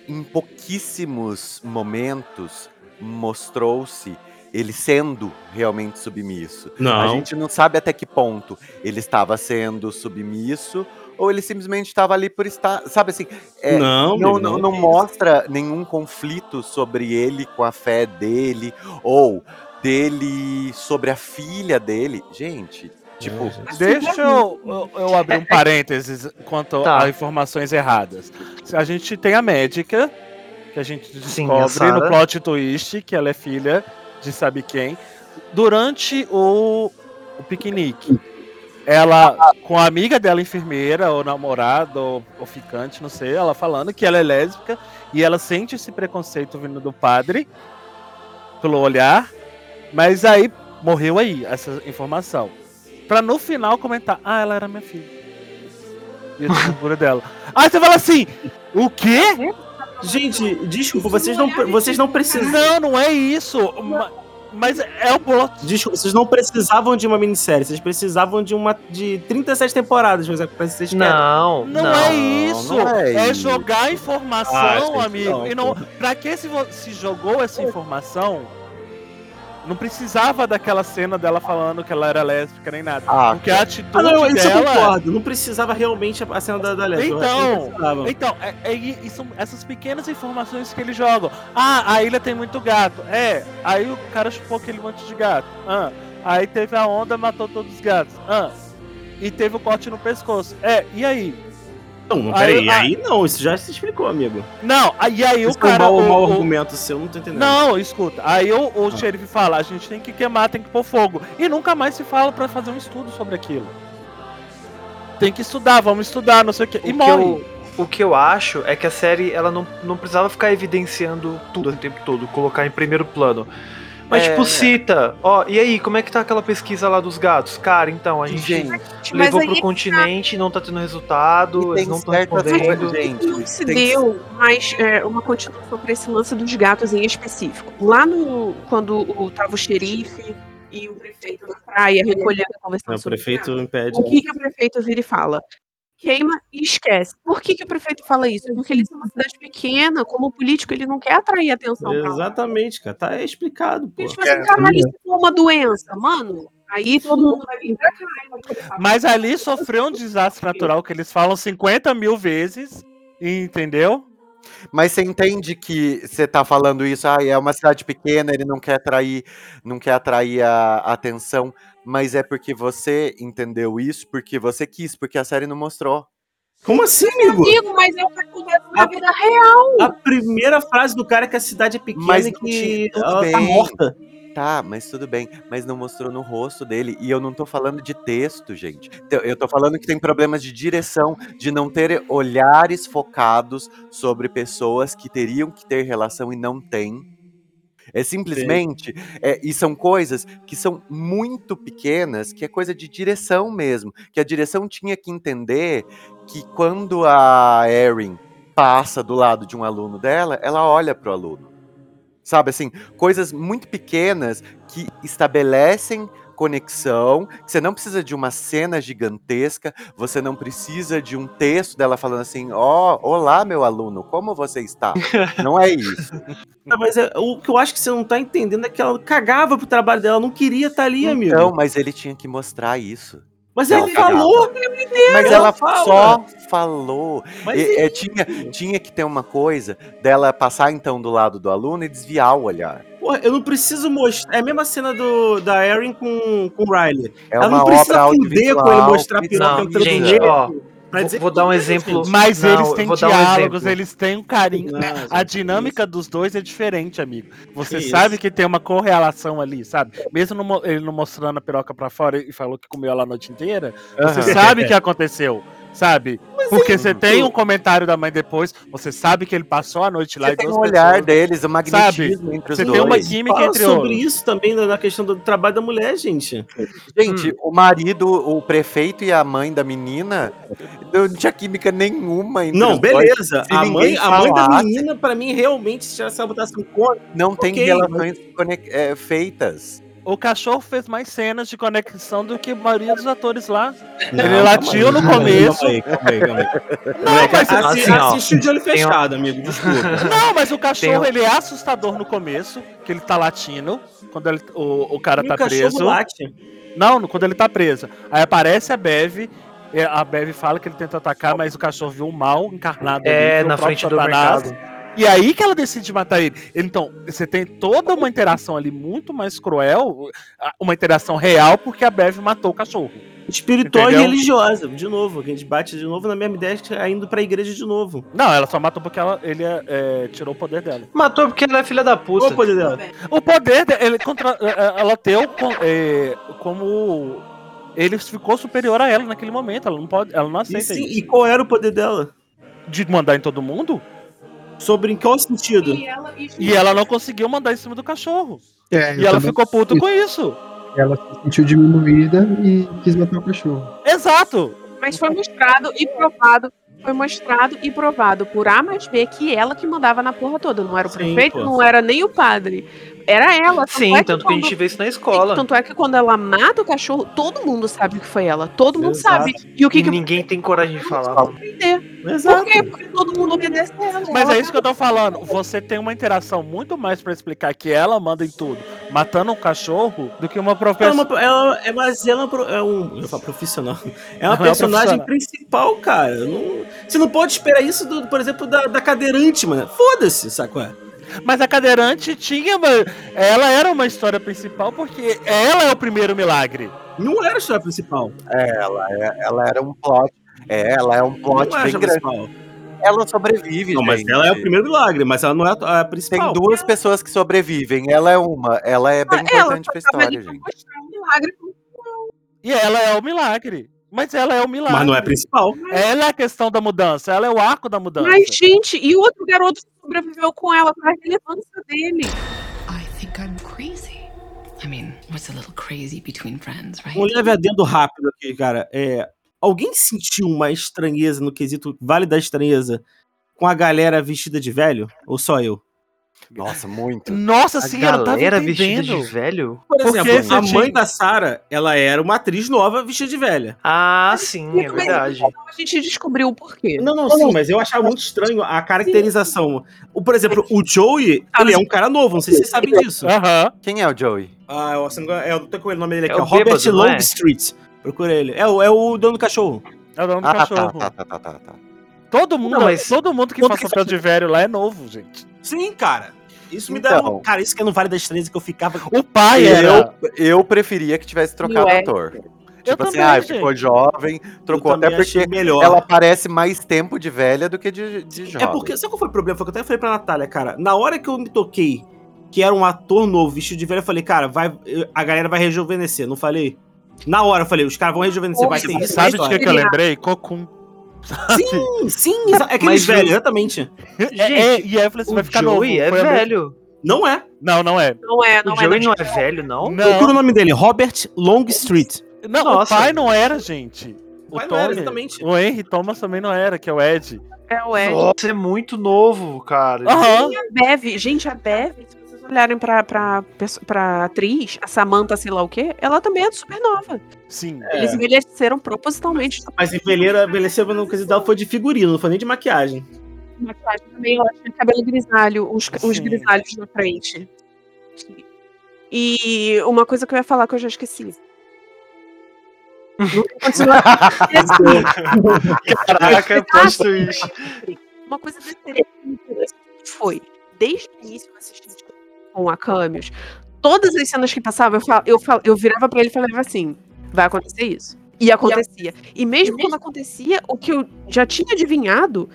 em pouquíssimos momentos mostrou-se ele sendo realmente submisso. Não. A gente não sabe até que ponto ele estava sendo submisso ou ele simplesmente estava ali por estar, sabe assim, é, não, não, não, não mostra nenhum conflito sobre ele com a fé dele ou dele sobre a filha dele. Gente, tipo, Deixa eu, eu, eu abrir um [LAUGHS] parênteses quanto Tá. a informações erradas. A gente tem a médica, que a gente Sim, a descobre no plot twist que ela é filha de sabe quem, durante o, o piquenique. Ela, com a amiga dela, enfermeira, ou namorada, ou, ou ficante, não sei, ela falando que ela é lésbica e ela sente esse preconceito vindo do padre, pelo olhar, mas aí morreu aí essa informação. Pra no final comentar, ah, ela era minha filha. E [LAUGHS] o orgulho dela. Aí você fala assim, o quê? Gente, desculpa, vocês não, vocês não precisam. Não, não é isso. Ma- Mas é o plot. Desculpa, vocês não precisavam de uma minissérie, vocês precisavam de uma de 37 temporadas, mas é que vocês querem. Não, Não, é isso. não é é isso. jogar informação, Ah, amigo. não, e não, pra que se, se jogou essa informação? Não precisava daquela cena dela falando que ela era lésbica nem nada. Ah, Porque a atitude Ah, não, isso eu dela. concordo. Não precisava realmente a cena da, da eu não Então, então é, é, e são essas pequenas informações que eles jogam. Ah, a ilha tem muito gato. É, aí o cara chupou aquele monte de gato. Ah, aí teve a onda, matou todos os gatos. Ah, e teve o corte no pescoço. É, e aí? Não, não, aí- peraí. ah- Aí não, isso já se explicou, amigo. Não, aí, aí o Isso é um cara. mau, o- mau o- argumento seu, não tô entendendo. Não, escuta. Aí o, o Ah. xerife fala: a gente tem que queimar, tem que pôr fogo. E nunca mais se fala pra fazer um estudo sobre aquilo. Tem que estudar, vamos estudar, não sei o quê. O E que, morre. eu, o que eu acho é que a série ela não, não precisava ficar evidenciando tudo o tempo todo, colocar em primeiro plano. Mas, É. tipo, cita, ó, e aí, como é que tá aquela pesquisa lá dos gatos? Cara, então, a gente Gente, levou pro continente, não tá tendo resultado, E eles não estão respondendo. gente. não se deu mais é, uma continuação para esse lance dos gatos em específico. Lá no quando o, tava o xerife e o prefeito na praia recolhendo conversando Não, o prefeito impede. O que, que o prefeito vira e fala? Queima e esquece. Por que, que o prefeito fala isso? Porque eles são uma cidade pequena, como político, ele não quer atrair atenção. Exatamente, cara. Tá explicado, pô. Assim, caralho, isso for uma doença, mano. Aí todo mundo vai vir pra cá. Mas ali sofreu um desastre natural que eles falam 50 mil vezes. Entendeu? Mas você entende que você tá falando isso, ah, é uma cidade pequena, ele não quer atrair, não quer atrair a a atenção, mas é porque você entendeu isso, porque você quis, porque a série não mostrou. Como assim, amigo? Amigo, mas é o que acontece na A- vida real. A primeira frase do cara é que a cidade é pequena Mas e que ela tá bem. morta. Tá, mas tudo bem, mas não mostrou no rosto dele. E eu não tô falando de texto, gente. Então, Eu tô falando que tem problemas de direção, de não ter olhares focados sobre pessoas que teriam que ter relação e não têm. É simplesmente, é, e são coisas que são muito pequenas, que é coisa de direção mesmo. Que a direção tinha que entender que quando a Erin passa do lado de um aluno dela, ela olha pro aluno. Sabe assim, coisas muito pequenas que estabelecem conexão, que você não precisa de uma cena gigantesca, você não precisa de um texto dela falando assim, ó, olá meu aluno, como você está? [LAUGHS] Não é isso. Ah, Mas é- o que eu acho que você não tá entendendo é que ela cagava pro trabalho dela, não queria estar ali, amigo. Então, mas ele tinha que mostrar isso. Mas ela falou. Mas ela ela fala. só falou. Mas E- é, tinha, tinha que ter uma coisa dela passar então do lado do aluno e desviar o olhar. Porra, eu não preciso mostrar. É a mesma cena do, da Erin com, com o Riley. É ela uma não obra precisa fuder com ele mostrar a piroca Não, entrando ó, vou- dizer vou dar um é exemplo. Mas Não, eles têm um diálogos, exemplo. eles têm um carinho. Não, gente, a dinâmica dos dois é diferente, amigo. Você Que sabe isso. que tem uma correlação ali, sabe? Mesmo ele não mostrando a piroca pra fora e falou que comeu ela a noite inteira, você Aham. sabe o [LAUGHS] que aconteceu, sabe? Porque você tem um comentário da mãe depois, você sabe que ele passou a noite lá Você e tem duas um olhar pessoas- deles, o magnetismo entre os Você tem dois. uma química Fala entre sobre outros. isso também na na questão do trabalho da mulher, gente. Gente, Hum. o marido, o prefeito e a mãe da menina não tinha química nenhuma entre Não, beleza. A mãe, a mãe da menina, pra mim, realmente, se ela botasse um cone. Não tem Ok, relações conec- é, feitas. O cachorro fez mais cenas de conexão do que a maioria dos atores lá. Não, Ele latiu no começo. Calma aí, calma aí, calma aí. Não, mas assi- assim, ó, assistiu de olho um- fechado, amigo. Desculpa. [LAUGHS] Não, mas o cachorro, ele é assustador no começo, que ele tá latindo, quando ele- o, o cara E tá o cachorro preso. late. Não, quando ele tá preso. Aí aparece a Bev, e a Bev fala que ele tenta atacar, mas o cachorro viu o mal encarnado ali, É, o na frente do Satanás. mercado. E aí que ela decide matar ele. Então, você tem toda uma interação ali muito mais cruel, uma interação real, porque a Bev matou o cachorro. Espiritual Entendeu? e religiosa. De novo, a gente bate de novo na mesma ideia que é indo pra igreja de novo. Não, ela só matou porque ela, ele é, é, tirou o poder dela. Matou porque ela é filha da puta. Qual o poder dela? O poder dela, ele contra, é, ela teu com- é, como ele ficou superior a ela naquele momento. Ela não pode, ela não E, aceita sim, isso. e qual era o poder dela? De mandar em todo mundo? Sobre em qual sentido? E ela, E ela não conseguiu mandar em cima do cachorro. É, E ela também- ficou puta com isso. Ela se sentiu diminuída e quis matar o cachorro. Exato. Mas foi mostrado e provado. Foi mostrado e provado por A mais B que ela que mandava na porra toda. Não era o Sim, prefeito, pô. não era nem o padre. Era ela. Tanto Sim, é tanto que a quando- gente vê isso na escola. Tanto é que quando ela mata o cachorro, todo mundo sabe que foi ela. Todo mundo Exato. sabe. E o que E que ninguém tem coragem de falar. Exato. Por quê? Porque todo mundo obedece a ela. Mas Ela é isso que eu tô falando. Você tem uma interação muito mais pra explicar que ela manda em tudo, matando um cachorro, do que uma é, professora. uma, ela é, mas ela é, é um. Eu falo profissional. É uma Não, é personagem principal, cara. Não- você não pode esperar isso, do, por exemplo, da, da cadeirante, mano. Foda-se, sacou? Mas a cadeirante tinha. uma- Ela era uma história principal porque ela é o primeiro milagre. Não era a história principal. Ela, é- ela era um plot. É, ela é um Não plot a bem grande. principal. Ela sobrevive, Não, mas gente. ela é o primeiro milagre, mas ela não é a, a Tem principal. duas pessoas que sobrevivem. Ela é uma. Ela é bem ela importante pra tava ali história, pra gente. um milagre. E ela é o milagre. Mas ela é o milagre. Mas não é a principal. Ela é a questão da mudança. Ela é o arco da mudança. Mas, gente, e o outro garoto sobreviveu com ela pra relevância dele? I think I'm crazy. I mean, what's a little crazy between friends, right? Um leve adendo rápido aqui, cara. É, alguém sentiu uma estranheza no quesito Vale da Estranheza com a galera vestida de velho? Ou só eu? Nossa, muito. Nossa A senhora, eu tava galera vestida de velho? Por Porque exemplo, você a mãe da Sarah, ela era uma atriz nova vestida de velha. Ah, sim, é verdade. A gente descobriu o porquê. Não, não, sim, mas eu achava muito estranho a caracterização. O, por exemplo, o Joey, ele é um cara novo, não sei se vocês sabem disso. Aham. Quem é o Joey? Ah, eu, se não me engano, é, eu não tô com o nome dele É aqui, é o Robert bêbado, não é? Longstreet. Procura ele. É, o- é o dono do cachorro. É o dono do Ah, tá, cachorro. tá, tá, tá, tá, tá. Todo mundo, Não, mas- todo mundo que todo faz papel de velho lá é novo, gente. Sim, cara. Isso me dá. Então. Cara, isso que é no Vale da Estranheza que eu ficava. O pai era. Eu, eu preferia que tivesse trocado o Ué. ator. Eu Tipo assim, também, ah, gente. ficou jovem, trocou até porque melhor. ela parece mais tempo de velha do que de, de É jovem. porque, sabe qual foi o problema? Foi que eu até falei pra Natália, cara. Na hora que eu me toquei que era um ator novo, vestido de velho, eu falei, cara, vai, a galera vai rejuvenescer. Não falei? Na hora eu falei, os caras vão rejuvenescer, vai ter isso. Sabe de que, que eu lembrei? Cocum. Sim, sim, é aqueles Mas velhos, o- exatamente. É, é, e aí eu falei assim, O vai ficar novo. É velho. Não é. Não, não é. Não é, não O é. Joey não não é velho, não? Procura o nome dele, Robert Longstreet. não Nossa. o pai não era, gente. O, pai não era, exatamente. o Henry Thomas também não era, que é o Ed. É o Ed. Nossa, é muito novo, cara. Aham. A Bev, gente, a Bev, olharem pra, pra, pra atriz, a Samantha, sei lá o quê, ela também é super nova. Sim. Eles envelheceram propositalmente. Mas envelheira, envelheceu no quesito dela foi de figurino, não foi nem de maquiagem. Maquiagem também, ela tinha cabelo grisalho, uns, uns Sim. grisalhos na frente. E uma coisa que eu ia falar que eu já esqueci. [LAUGHS] Caraca, plot twist. Uma coisa desse foi, desde o início eu com a Camus, todas as cenas que passavam, eu, fal- eu, fal- eu virava pra ele e falava assim: vai acontecer isso. E acontecia. E mesmo quando acontecia, o que eu já tinha adivinhado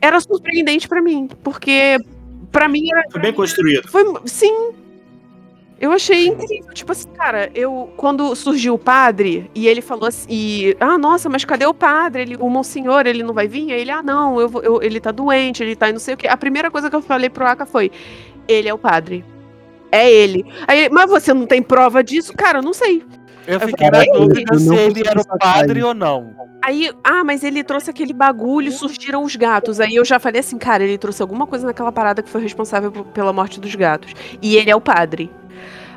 era surpreendente pra mim. Porque pra mim era. Foi bem construído. Foi, sim. Eu achei incrível. Tipo assim, cara, eu. Quando surgiu o padre e ele falou assim. E, ah, nossa, mas cadê o padre? Ele, o monsenhor, ele não vai vir? Aí ele, ah, não, eu, eu- ele tá doente, ele tá em não sei o quê. A primeira coisa que eu falei pro Aka foi: ele é o padre. É ele. Aí, mas você não tem prova disso? Cara, eu não sei. Eu fiquei na dúvida se ele era o padre ou não. Aí, ah, mas ele trouxe aquele bagulho, surgiram os gatos. Aí eu já falei assim, cara, ele trouxe alguma coisa naquela parada que foi responsável pela morte dos gatos. E ele é o padre.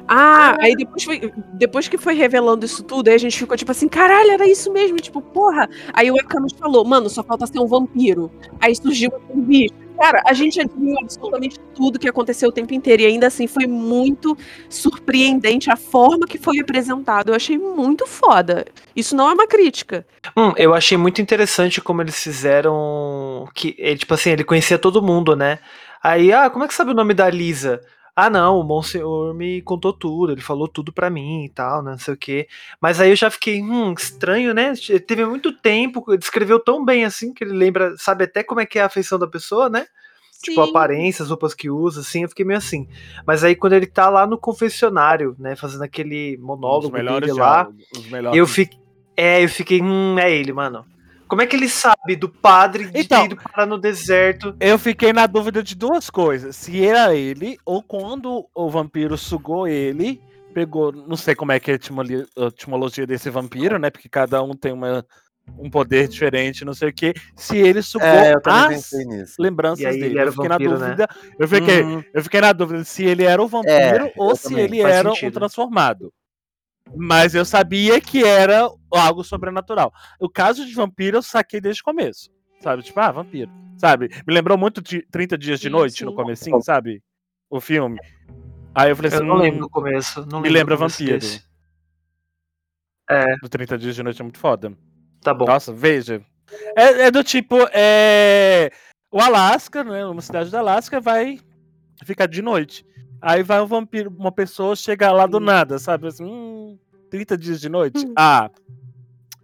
Ah, aí depois, foi- depois que foi revelando isso tudo, aí a gente ficou tipo assim, caralho, era isso mesmo, tipo, porra. Aí o Ekamis falou, mano, só falta ser um vampiro. Aí surgiu um bicho. Cara, a gente adivinhou absolutamente tudo que aconteceu o tempo inteiro. E ainda assim foi muito surpreendente a forma que foi apresentado. Eu achei muito foda. Isso não é uma crítica. Hum, eu achei muito interessante como eles fizeram que, é, tipo assim, ele conhecia todo mundo, né? Aí, ah, como é que sabe o nome da Lisa? Ah, não, o Monsenhor me contou tudo, ele falou tudo pra mim e tal, né, não sei o quê. Mas aí eu já fiquei, hum, estranho, né? Teve muito tempo, descreveu tão bem assim que ele lembra, sabe até como é que é a afeição da pessoa, né? Tipo, Sim. aparência, as roupas que usa, assim, eu fiquei meio assim. Mas aí quando ele tá lá no confessionário, né, fazendo aquele monólogo melhores dele lá, eu fiquei. É, eu fiquei. Hum, é ele, mano. Como é que ele sabe do padre de Então- ter ido parar no deserto? Eu fiquei na dúvida de duas coisas. Se era ele, ou quando o vampiro sugou ele, pegou. Não sei como é que é a etimologia desse vampiro, né? Porque cada um tem uma um poder diferente, não sei o quê, se ele sugou É, eu também as lembranças aí dele. ele era eu fiquei na vampiro, né? dúvida. Eu fiquei, Uhum. eu fiquei na dúvida se ele era o vampiro É, ou se também. ele Faz era o sentido. transformado. Mas eu sabia que era algo sobrenatural. O caso de vampiro eu saquei desde o começo. Sabe? Tipo, ah, vampiro. Sabe? Me lembrou muito de 30 Dias de Noite sim. no comecinho, sabe? O filme. Aí eu falei assim, Eu não hum, lembro do começo. Não me lembro lembra vampiro. desse. É, do 30 Dias de Noite é muito foda. tá bom. Nossa, veja. É, é do tipo, é... o Alasca, né? Uma cidade do Alasca vai ficar de noite. Aí vai um vampiro, uma pessoa chega lá do nada, sabe? Assim, hum, 30 dias de noite? Ah,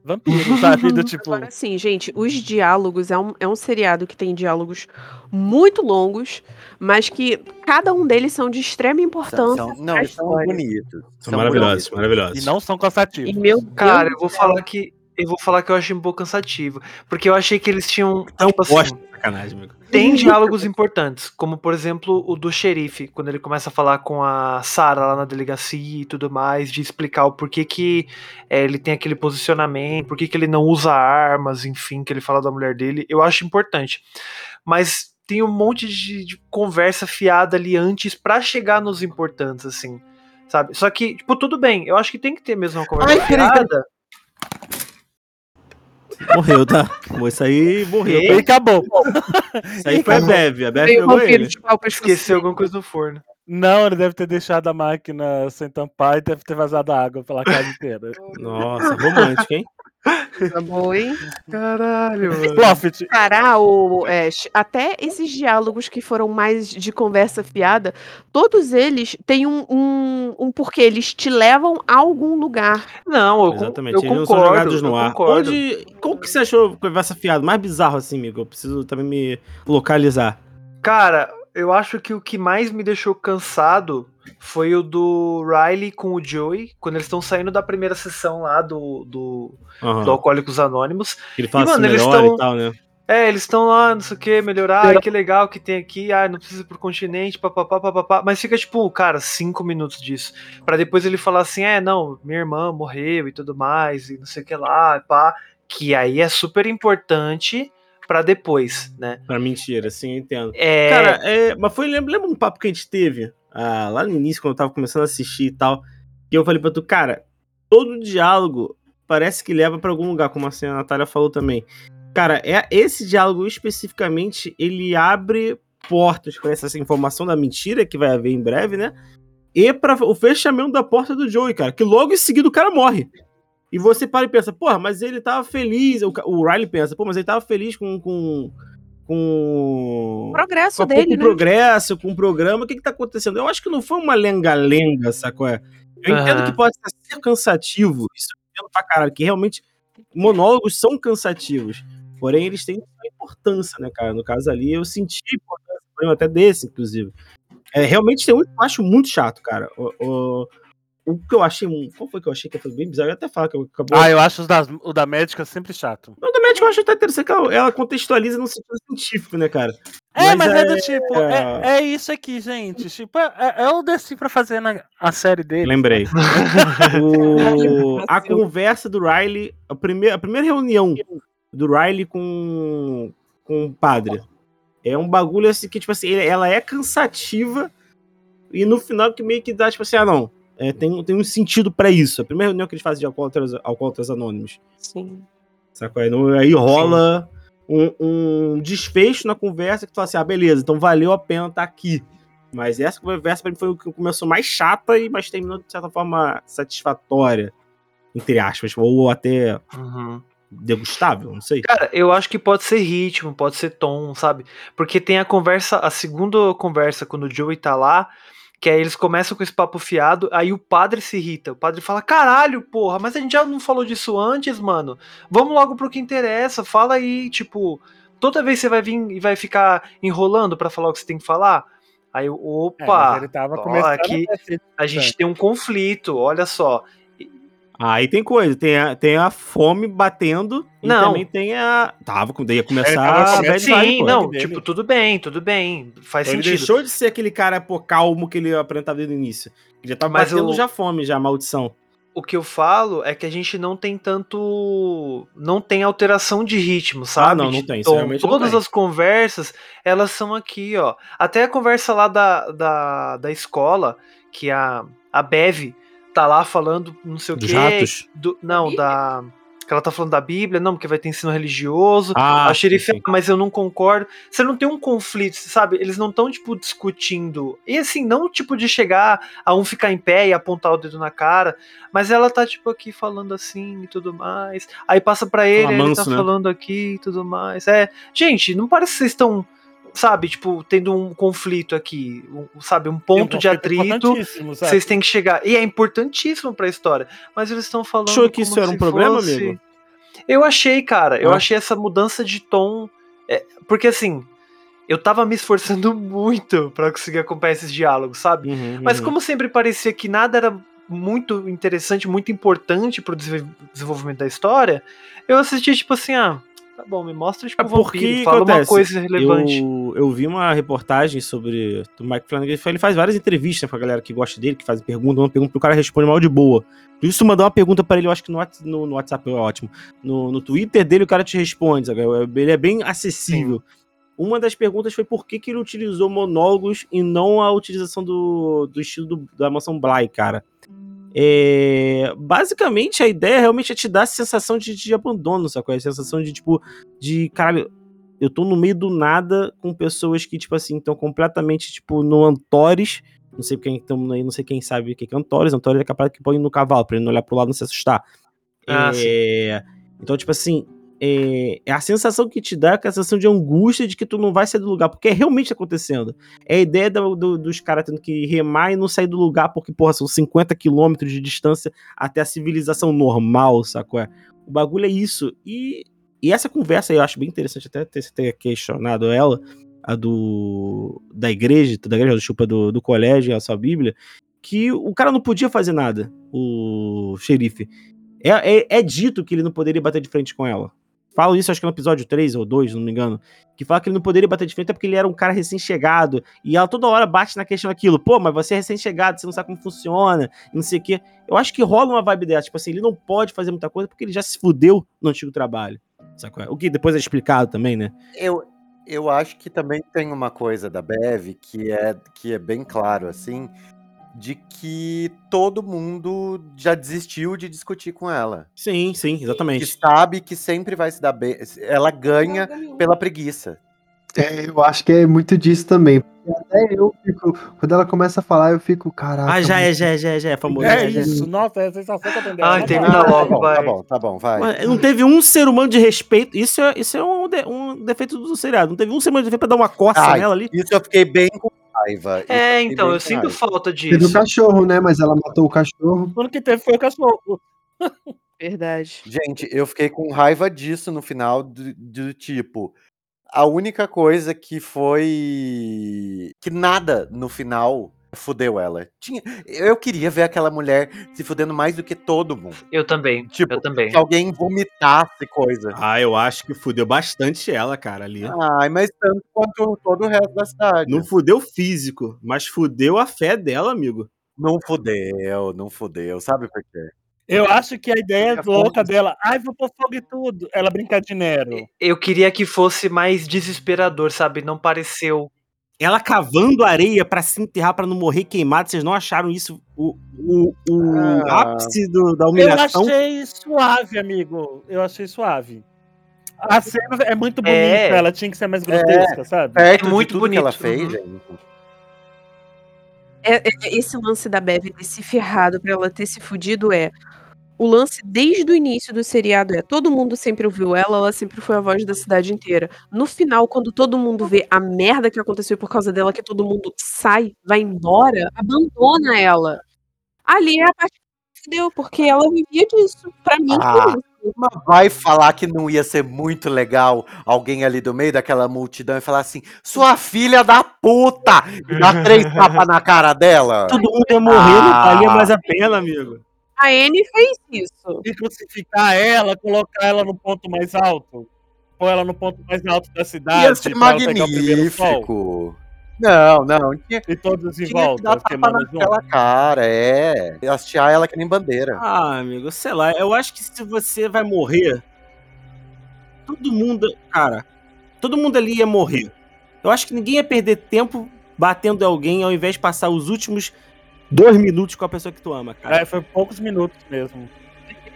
vampiro, [LAUGHS] sabe? Do tipo. Agora sim, gente, os diálogos é um, é um seriado que tem diálogos muito longos, mas que cada um deles são de extrema São, importância. são- não, são bonitos. São maravilhosos, bonitos. maravilhosos. E não são cansativos. E meu Cara, Deus eu vou falar que. Eu vou falar que eu achei um pouco cansativo. Porque eu achei que eles tinham. Então, tipo assim, bosta, sacanagem, amigo. tem diálogos importantes, como por exemplo o do xerife, quando ele começa a falar com a Sarah lá na delegacia e tudo mais, de explicar o porquê que é, ele tem aquele posicionamento, por que ele não usa armas, enfim, que ele fala da mulher dele, eu acho importante. Mas tem um monte de, de conversa fiada ali antes pra chegar nos importantes, assim, sabe? Só que, tipo, tudo bem, eu acho que tem que ter mesmo uma conversa Ai, peraí, fiada. Morreu, tá? Isso aí morreu. E acabou. Isso aí foi a Bev. A Bev pegou ele. de pau pra Esqueceu alguma coisa no forno. Não, ele deve ter deixado a máquina sem tampar e deve ter vazado água pela casa inteira. Nossa, romântico, hein? Tá bom, hein? Caralho, mano. Profit. Cara, o Ash, até esses diálogos que foram mais de conversa fiada, todos eles têm um, um, um porquê, eles te levam a algum lugar. Não, eu, Exatamente. eu Eles não concordo. são jogados no eu ar. concordo. Onde. Qual que você achou conversa fiada? Mais bizarro assim, amigo. Eu preciso também me localizar. Cara, eu acho que o que mais me deixou cansado foi o do Riley com o Joey, quando eles estão saindo da primeira sessão lá do, do, Aham. do Alcoólicos Anônimos. Ele fala E, mano, assim eles melhor tão- e tal, né? É, eles estão lá, não sei o que, melhorar, ai, que legal que tem aqui, ai, não precisa ir pro continente, papapá, papapá. Mas fica, tipo, cara, cinco minutos disso. Pra depois ele falar assim, é, não, minha irmã morreu e tudo mais, e não sei o que lá, pá. Que aí é super importante pra depois, né? Pra mentira, assim, eu entendo. É, Cara, é, mas foi, lembra, lembra um papo que a gente teve ah, lá no início, quando eu tava começando a assistir e tal, que eu falei pra tu, cara, todo diálogo parece que leva pra algum lugar, como assim a Natália falou também. Cara, é, esse diálogo especificamente, ele abre portas pra essa informação da mentira que vai haver em breve, né? E pra o fechamento da porta do Joey, cara, que logo em seguida o cara morre. E você para e pensa, porra, mas ele tava feliz. O, o Riley pensa, pô, mas ele tava feliz com. com com O progresso com dele, pouco né? progresso, com o programa, o que que tá acontecendo? Eu acho que não foi uma lenga-lenga, sacou? Eu entendo Aham. que pode ser cansativo, isso eu entendo pra caralho, que realmente monólogos são cansativos, porém eles têm importância, né, cara? No caso ali, eu senti importância, problema até desse, inclusive. É, realmente tem um que eu acho muito chato, cara. O, o, o que eu achei, um- qual foi que eu achei que foi bem bizarro? Eu ia até falar que eu acabou... Ah, eu acho os das- o da médica sempre chato. Não, do médico eu acho até interessante que ela, ela contextualiza no sentido científico, né, cara? É, mas, Mas é, do é- tipo, é, é isso aqui, gente. Tipo, é, é o Desi pra fazer na, a série dele. Lembrei. [LAUGHS] O- a conversa do Riley, a primeira, a primeira reunião do Riley com, com o padre. É um bagulho assim que, tipo assim, ela é cansativa e no final que meio que dá, tipo assim, ah, não, é, tem, tem um sentido pra isso. A primeira reunião que eles fazem de alcoólatras, alcoólatras anônimos. Sim. Sacou? Aí, no- aí rola um, um desfecho na conversa que tu fala assim, ah, beleza, então valeu a pena estar aqui. Mas essa conversa pra mim foi o que começou mais chata, e mas terminou de certa forma satisfatória, entre aspas, ou até Uhum. degustável, não sei. Cara, eu acho que pode ser ritmo, pode ser tom, sabe? Porque tem a conversa, a segunda conversa, quando o Joey tá lá, que aí eles começam com esse papo fiado, aí o padre se irrita. O padre fala: caralho, porra, mas a gente já não falou disso antes, mano. Vamos logo pro que interessa, fala aí, tipo, toda vez você vai vir e vai ficar enrolando pra falar o que você tem que falar. Aí, É, opa, tava ó, aqui a gente tem um conflito, olha só. Aí tem coisa, tem a, tem a fome batendo, e Não. também tem a. Tava, quando ia começar tava a Sim, pô. não, tipo, tudo bem, tudo bem, faz Ele sentido. deixou de ser aquele cara pô, calmo que ele apresentava desde o início. Ele já tava Mas batendo o- já fome, já, maldição. o que eu falo é que a gente não tem tanto. Não tem alteração de ritmo, sabe? Ah, não, não De tem, isso tom. realmente não Todas tem. as conversas, elas são aqui, ó. Até a conversa lá da, da, da escola, que a, a Bev tá lá falando não sei o Dos quê. ratos? do- não, da. Que ela tá falando da Bíblia, não, porque vai ter ensino religioso. Ah, a xerife, sim, sim. "Ah, mas eu não concordo. Você não tem um conflito, sabe? Eles não estão, tipo, discutindo. E assim, não tipo de chegar a um ficar em pé e apontar o dedo na cara, mas ela tá, tipo, aqui falando assim e tudo mais. Aí passa pra ele, aí ele manso, tá né? falando aqui e tudo mais. É, gente, não parece que vocês estão, sabe, tipo, tendo um conflito aqui, um- sabe, um Tem um ponto de atrito. Vocês têm que chegar. E é importantíssimo pra história. Mas eles estão falando. Achou que isso era um problema, fosse- amigo? Eu achei, cara. Eu Ah. achei essa mudança de tom. é, porque assim, eu tava me esforçando [LAUGHS] muito pra conseguir acompanhar esses diálogos, sabe? Uhum, Mas uhum. como sempre parecia que nada era muito interessante, muito importante pro desenvol- desenvolvimento da história, eu assisti tipo assim, ah, tá bom, me mostra tipo É um porque vampiro, fala uma acontece, coisa relevante. Eu, eu vi uma reportagem sobre o Mike Flanagan. Ele faz várias entrevistas com a galera que gosta dele, que faz pergunta, uma pergunta pro cara responde mal de boa. Por isso, tu mandar uma pergunta pra ele, eu acho que no, no- no WhatsApp é ótimo. No, no Twitter dele, o cara te responde, sabe? Ele é bem acessível. Uma das perguntas foi por que, que ele utilizou monólogos e não a utilização do, do estilo do- da mansão Bly, cara. É, basicamente, a ideia realmente é te dar a sensação de, de abandono, sacou? A sensação de, tipo, de, caralho, eu tô no meio do nada com pessoas que, tipo assim, estão completamente, tipo, no Antores. Não sei quem estão aí, não sei quem sabe o que que é Antores. Antores é capaz que põe no cavalo, pra ele não olhar pro lado e não se assustar. Ah, É, Então, tipo assim, é, é a sensação que te dá, é a sensação de angústia de que tu não vai sair do lugar, porque é realmente acontecendo. É a ideia do- do- dos caras tendo que remar e não sair do lugar, porque, porra, são 50 quilômetros de distância até a civilização normal, sacou? É? O bagulho é isso. E, e essa conversa eu acho bem interessante até ter, ter questionado ela, a do da igreja, da igreja, desculpa, do, do colégio, a sua Bíblia, que o cara não podia fazer nada, o xerife. É, é, é dito que ele não poderia bater de frente com ela. Falo isso, acho que no episódio 3 ou 2, não me engano. Que fala que ele não poderia bater de frente porque ele era um cara recém-chegado. E ela toda hora bate na questão aquilo. Pô, mas você é recém-chegado, você não sabe como funciona, não sei o quê. Eu acho que rola uma vibe dessa. Tipo assim, ele não pode fazer muita coisa porque ele já se fudeu no antigo trabalho. Sacou? O que depois é explicado também, né? Eu, eu acho que também tem uma coisa da Bev que é, que é bem claro, assim, de que todo mundo já desistiu de discutir com ela. Sim, sim, Que exatamente. sabe que sempre vai se dar bem. Ela ganha pela preguiça. É, eu acho que é muito disso também. Até eu fico. Quando ela começa a falar, eu fico, caraca. Ah, já é, já é, já é, já é famoso. É já, já. isso, nossa, é a sensação que eu tenho Não termina vai. tá logo, bom, vai. tá bom, tá bom, vai. Mas Não teve um ser humano de respeito. Isso é, isso é um, de- um defeito do seriado. Não teve um ser humano de respeito pra dar uma coça Ai, nela ali. Isso eu fiquei bem com raiva. É, fiquei então, eu com sinto raiva. falta Teve o disso. cachorro, né? Mas ela matou o cachorro. O único que teve foi o cachorro. [LAUGHS] Verdade. Gente, eu fiquei com raiva disso no final, do, do tipo. A única coisa que foi. Que nada no final fudeu ela. Tinha, eu queria ver aquela mulher se fudendo mais do que todo mundo. Eu também. Tipo, eu também. Que alguém vomitasse coisa. Ah, eu acho que fudeu bastante ela, cara, ali. Ai, mas tanto quanto todo o resto da cidade. Não fudeu físico, mas fudeu a fé dela, amigo. Não fudeu, não fudeu. Sabe por quê? Eu acho que a ideia É louca dela, ai, vou pôr fogo em tudo. Ela brincar de Nero. Eu queria que fosse mais desesperador, sabe? Não pareceu. Ela cavando areia pra se enterrar pra não morrer queimado. Vocês não acharam isso o, o, o Ah. ápice do- da Eu humilhação? achei suave, amigo. Eu achei suave. A cena é muito bonita, É. ela tinha que ser mais grotesca, sabe? Perto muito tudo que ela bonito, fez, uhum. gente. É, é- esse lance da Bev ter se ferrado pra ela ter se fudido é. O lance desde o início do seriado é todo mundo sempre ouviu ela, ela sempre foi a voz da cidade inteira. No final, quando todo mundo vê a merda que aconteceu por causa dela, que todo mundo sai, vai embora, abandona ela. Ali é a parte que fudeu, porque ela vivia disso. Pra mim, Ah. foi isso. Mas vai falar que não ia ser muito legal alguém ali do meio daquela multidão e falar assim: sua filha da puta! E dar três [LAUGHS] tapas na cara dela. Todo mundo ia morrer, não Ah. valia mais a pena, amigo. A Anne fez isso. E crucificar ela, colocar ela no ponto mais alto. Pôr ela no ponto mais alto da cidade. Ia ser magnífico. Não, não. Tinha, E todos em tinha que volta, dar tapa cara, é. E Hastear ela que nem bandeira. Ah, amigo, sei lá. Eu acho que se você vai morrer, todo mundo, cara, todo mundo ali ia morrer. Eu acho que ninguém ia perder tempo batendo em alguém ao invés de passar os últimos dois minutos com a pessoa que tu ama, cara. É, foi poucos minutos mesmo.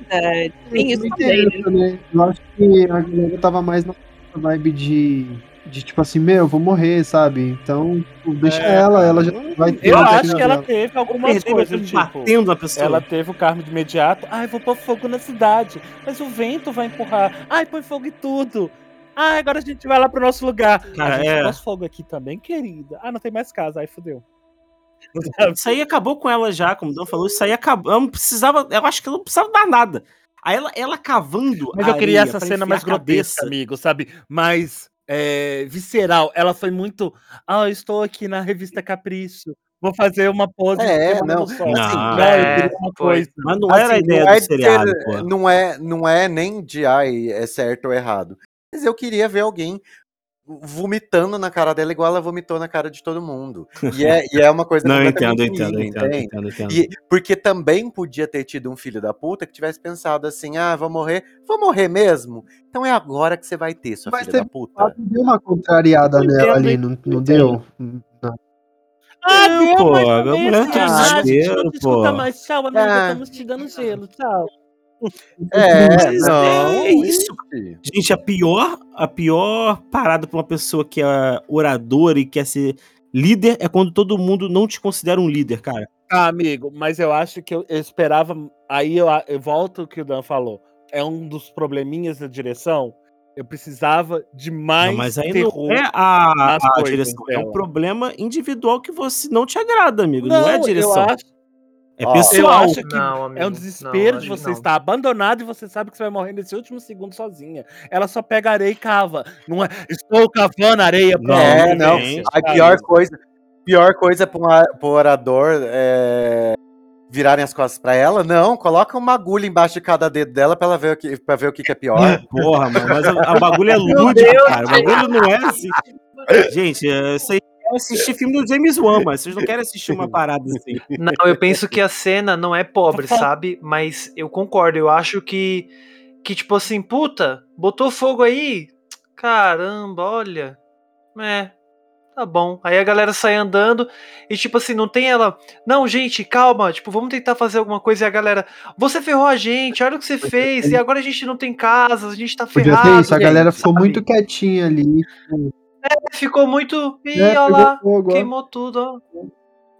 É, tem isso Eu também, né? né? Eu acho que a galera tava mais na vibe de, de tipo assim, meu, eu vou morrer, sabe? Então, tipo, deixa É, ela, ela já vai ter Eu acho que ela dela. teve algumas coisas, tipo... batendo na pessoa. Ela teve o karma de imediato. Ai, vou pôr fogo na cidade. Mas o vento vai empurrar. Ai, põe fogo em tudo. Ai, agora a gente vai lá pro nosso lugar. Cara, a gente é. pôs fogo aqui também, querida. Ah, não tem mais casa. Ai, fodeu. [LAUGHS] Isso aí acabou com ela já, como o Dan falou. Isso aí acabou. Ela não precisava. Eu acho que ela não precisava dar nada. Aí ela, ela cavando. Mas eu queria essa cena mais grotesca, amigo, sabe? Mais é, visceral. Ela foi muito. Ah, eu estou aqui na revista Capricho. Vou fazer uma pose. É, não. Assim, não, é, uma foi. coisa. Mas não era a Assim, ideia não é do seriado, ser- pô. não é, não é nem de ai, é certo ou errado. Mas eu queria ver alguém vomitando na cara dela igual ela vomitou na cara de todo mundo. E é, [LAUGHS] e é uma coisa Não, entendo, entendo, entendo, entendo. E, porque também podia ter tido um filho da puta que tivesse pensado assim: ah, vou morrer, vou morrer mesmo? Então é agora que você vai ter, sua Mas filha da puta. Ela deu uma contrariada nela ali, não, não deu? Não. Ah, Não, deu, pô, mas a também, mulher assim, tem ah, a gente desespero, não te escuta pô. mais. Tchau, amiga, Ah. estamos te dando gelo, tchau. É, não. é isso. gente. Gente, a pior, a pior parada pra uma pessoa que é oradora e quer ser líder é quando todo mundo não te considera um líder, cara. Ah, amigo, mas eu acho que eu, eu esperava. Aí eu, eu volto ao que o Dan falou. É um dos probleminhas da direção. Eu precisava de mais Não, mas aí terror. não é a, a direção, é um dela. problema individual que você não te agrada, amigo. Não, é a direção. Eu acho, É Ó, eu pessoal. acho que Não, amigo, é um não, desespero acho de você não. estar abandonado e você sabe que você vai morrer nesse último segundo sozinha. Ela só pega areia e cava. Não é, estou cavando areia pra Não, é, não não. A pior coisa, pior coisa pra um a- pro orador é virarem as costas pra ela, não, coloca uma agulha embaixo de cada dedo dela pra ela ver o que, pra ver o que, que é pior. [LAUGHS] Porra, mano, mas a, a bagulho é lúdico, cara. O bagulho não é assim. Gente, é, isso é assistir filme do James Wan, mas vocês não querem assistir uma parada assim. [LAUGHS] Não, eu penso que a cena não é pobre, sabe? Mas eu concordo, eu acho que, que tipo assim, puta, botou fogo aí? Caramba, olha. É, tá bom. Aí a galera sai andando e tipo assim, não tem ela. Não, gente, calma, tipo, vamos tentar fazer alguma coisa e a galera. Você ferrou a gente, olha o que você fez, e agora a gente não tem casa, a gente tá Podia ferrado. ter isso, a galera ficou sabe? muito quietinha ali. Ficou muito. Ih, né, olha lá, ó. queimou tudo, ó.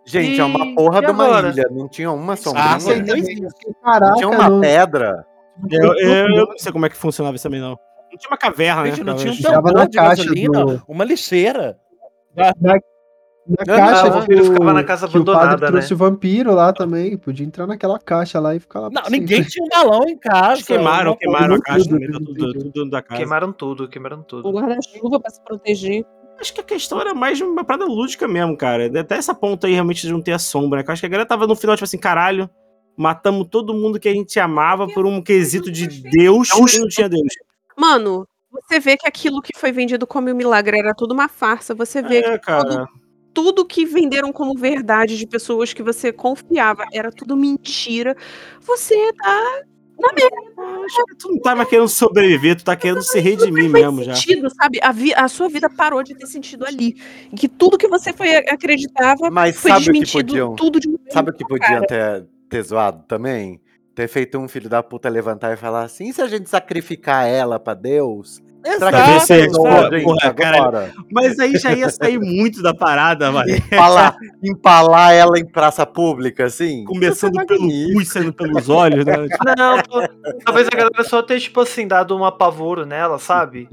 Gente, é uma E- porra e de uma agora? ilha, não tinha uma Ah, sombrinha, sei, não não existe. Caraca, tinha uma não, pedra. Eu, eu- eu não sei como é que funcionava isso também, não. Não tinha uma caverna, né? Gente, não tinha um tambor na de caixa gasolina, do- uma lixeira. Na Não, caixa não, o que, o, ficava na casa que o padre abandonada, trouxe né? o vampiro lá também. Podia entrar naquela caixa lá e ficar lá. Não, sempre. ninguém tinha um balão em casa. Acho que queimaram, queimaram a caixa tudo, também, tudo, tudo, da casa. Queimaram tudo, queimaram tudo. guarda-chuva pra se proteger. Acho que a questão era mais de uma parada lúdica mesmo, cara. Até essa ponta aí realmente de não ter a sombra, né? Acho que a galera tava no final, tipo assim, caralho, matamos todo mundo que a gente amava por um quesito de Deus e não tinha Deus. Mano, você vê que aquilo que foi vendido como um milagre era tudo uma farsa. Você vê É, que cara. Tudo que venderam como verdade de pessoas que você confiava era tudo mentira. Você tá Acho que tu não tá mais querendo sobreviver, tu tá querendo se redimir mesmo já. sentido, sabe? A, vi- a sua vida parou de ter sentido ali. Que tudo que você foi acreditava Mas foi sabe o que desmentido podiam? tudo de. Sabe o que podiam ter, ter zoado também? Ter feito um filho da puta levantar e falar assim: e se a gente sacrificar ela pra Deus? Será que Exato, gente, Porra, cara. agora? Mas aí já ia sair muito da parada, mano. Empalar, empalar ela em praça pública, assim? Começando é pelo cu e saindo pelos olhos, né? Não, talvez a galera só tenha, tipo assim, dado um apavoro nela, sabe?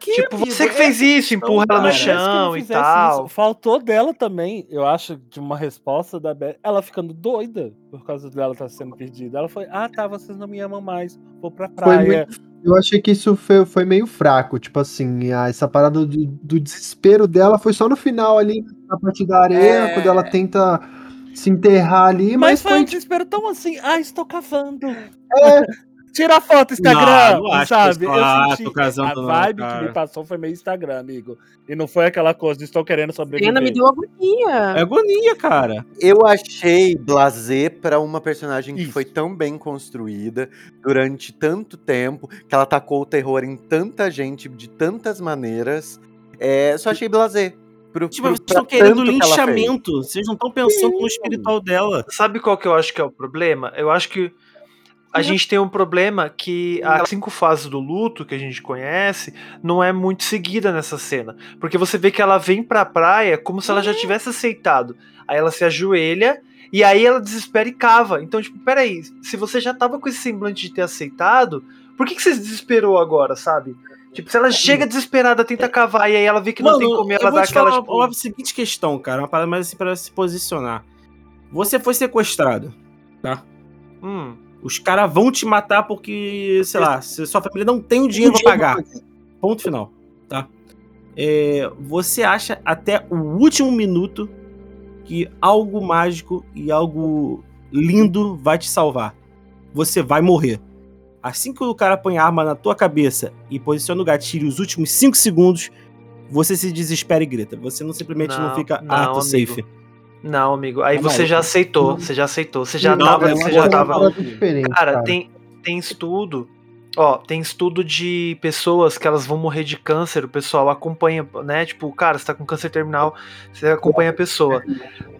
tipo, você que fez isso, empurra ela no que não chão e tal. isso. Faltou dela também, eu acho, de uma resposta da Beth. Ela ficando doida por causa dela estar sendo perdida. Ela foi, ah tá, vocês não me amam mais. Vou pra Foi praia. muito- eu achei que isso foi, foi meio fraco. Tipo assim, a- essa parada do, do desespero dela foi só no final ali, na parte da areia, É. quando ela tenta se enterrar ali, Mas mas, foi um desespero tão assim, ah, estou cavando. é, Tira a foto Instagram, Não, não acho que sabe? eu "Ah, senti a não, vibe que cara." me passou foi meio Instagram, amigo. E não foi aquela coisa de estou querendo sobreviver. Pena, me deu agonia. É agonia, cara. Eu achei blasé pra uma personagem que Isso. foi tão bem construída durante tanto tempo, que ela tacou o terror em tanta gente de tantas maneiras. É, só achei blasé. Pro, Tipo, pro- vocês estão querendo tanto que linchamento. Vocês não estão pensando no espiritual dela. Sabe qual que eu acho que é o problema? Eu acho que a gente tem um problema que as cinco fases do luto que a gente conhece não é muito seguida nessa cena. Porque você vê que ela vem pra praia como se ela já tivesse aceitado. Aí ela se ajoelha e aí ela desespera e cava. Então, tipo, peraí, se você já tava com esse semblante de ter aceitado, por que, que você se desesperou agora, sabe? Tipo, se ela chega desesperada, tenta cavar e aí ela vê que não tem como, ela dá aquela, tipo... uma, uma seguinte questão, cara. Uma parada mais assim pra se posicionar. Você foi sequestrado. Hum, Os caras vão te matar porque, sei lá, se sua família não tem o dinheiro pra pagar. Ponto final, tá? É, você acha até o último minuto que algo mágico e algo lindo vai te salvar. Você vai morrer. Assim que o cara põe a arma na tua cabeça e posiciona o gatilho os últimos 5 segundos, você se desespera e grita. Você não simplesmente não, Não, fica, não, ah, tô amigo. safe. Não, amigo. Aí Tá você já aceitou, você já aceitou, você já Não, tava, você já é tava... diferente, Cara, tem, tem estudo. Ó, tem estudo de pessoas que elas vão morrer de câncer, o pessoal acompanha, né? Tipo, cara, você tá com câncer terminal, você acompanha a pessoa.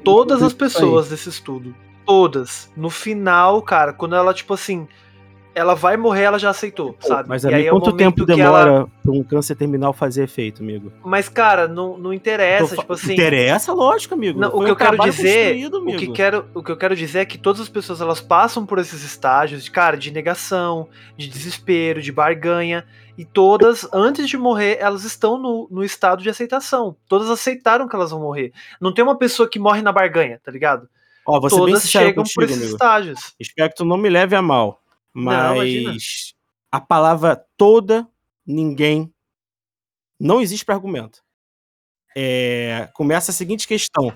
Todas as pessoas desse estudo, todas, no final, cara, quando ela, tipo assim, ela vai morrer, ela já aceitou, sabe? Mas amigo, aí é quanto momento tempo que ela- demora pra um câncer terminal fazer efeito, amigo? Mas, cara, não, não interessa, Tô tipo assim. Interessa, lógico, amigo. Não, o que eu quero dizer, o que, quero, o que eu quero dizer é que todas as pessoas elas passam por esses estágios de cara de negação, de desespero, de barganha e todas antes de morrer elas estão no, no estado de aceitação. Todas aceitaram que elas vão morrer. Não tem uma pessoa que morre na barganha, tá ligado? Ó, ser bem sincero chegam por contigo, esses amigo. estágios. Espero que tu não me leve a mal. Não. Mas a palavra toda, ninguém, não existe para argumento. É, começa a seguinte questão.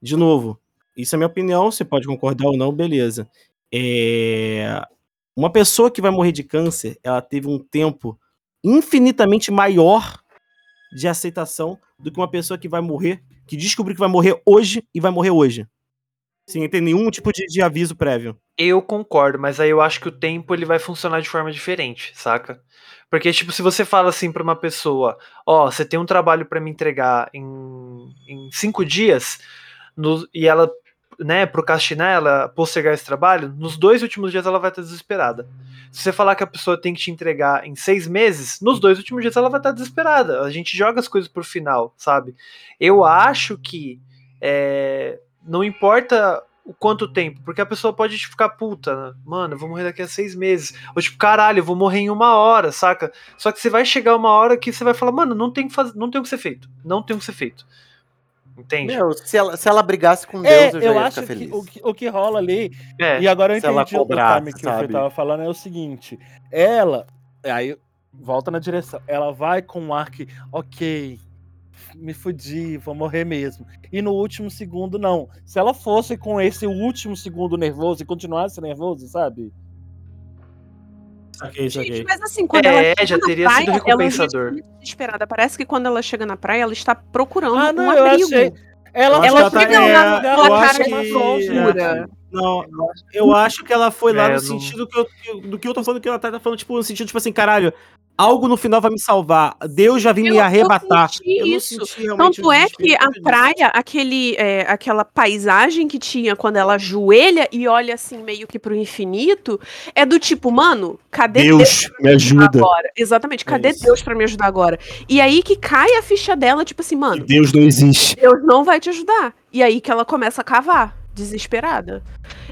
De novo, isso é minha opinião, você pode concordar ou não, beleza. É, uma pessoa que vai morrer de câncer, ela teve um tempo infinitamente maior de aceitação do que uma pessoa que vai morrer, que descobriu que vai morrer hoje e vai morrer hoje. Sem ter nenhum tipo de, de aviso prévio. Eu concordo, mas aí eu acho que o tempo ele vai funcionar de forma diferente, saca? Porque, tipo, se você fala assim pra uma pessoa, ó, você tem um trabalho pra me entregar em, em cinco dias, no- e ela, né, procrastinar, ela postergar esse trabalho, nos dois últimos dias ela vai estar desesperada. Se você falar que a pessoa tem que te entregar em seis meses, nos dois últimos dias ela vai estar desesperada. A gente joga as coisas pro final, sabe? Eu acho que é, não importa o quanto tempo, porque a pessoa pode ficar puta, né? mano, eu vou morrer daqui a seis meses. Ou tipo, caralho, eu vou morrer em uma hora, saca? Só que você vai chegar uma hora que você vai falar, mano, não tem, que faz... não tem o que ser feito. Não tem o que ser feito. Entende? Meu, se ela, se ela brigasse com É, Deus, eu já eu ia acho ficar que feliz. o, que o que rola ali É. E agora eu entendi o cobrasse, time que o Fê sabe? tava falando é o seguinte. Ela, aí volta na direção. Ela vai com um ar que, ok, me fudi, vou morrer mesmo. E no último segundo, não. Se ela fosse com esse último segundo nervoso e continuasse nervoso, sabe? Saquei, Gente, saquei. mas assim, quando É, ela chega já na teria sido praia, ela já recompensador. está desesperada. Parece que quando ela chega na praia, ela está procurando Ah, um não, eu abrigo. achei. Ela, Ela que ela chega tá- lá é, aquela acho cara que- de loucura. Não, eu acho que ela foi lá É, no não- sentido que eu, do que eu tô falando, que ela tá falando, tipo, no sentido, tipo assim, caralho, algo no final vai me salvar. Deus já vim Eu- me eu arrebatar. senti não isso. realmente Tanto é que a praia, aquele, é, aquela paisagem que tinha quando ela ajoelha e olha assim meio que pro infinito, é do tipo, mano, cadê Deus, Deus, me ajuda. agora? Exatamente, cadê isso. Deus pra me ajudar agora? E aí que cai a ficha dela, tipo assim, mano, Deus não existe. Deus não vai te ajudar. E aí que ela começa a cavar, desesperada.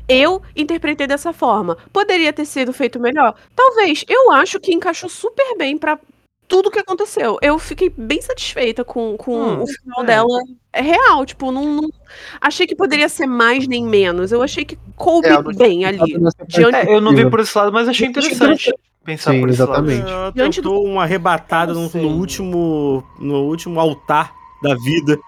Eu interpretei dessa forma. Poderia ter sido feito melhor? Talvez. Eu acho que encaixou super bem pra tudo que aconteceu. Eu fiquei bem satisfeita com, com Hum, o final é. dela. É real, tipo, não, não- achei que poderia ser mais nem menos. Eu achei que coube É, bem ali. Diante É, eu não vi por esse lado, mas achei interessante pensar Sim, por esse exatamente. lado. Ela Diante tentou uma arrebatada no, no último, no último altar da vida,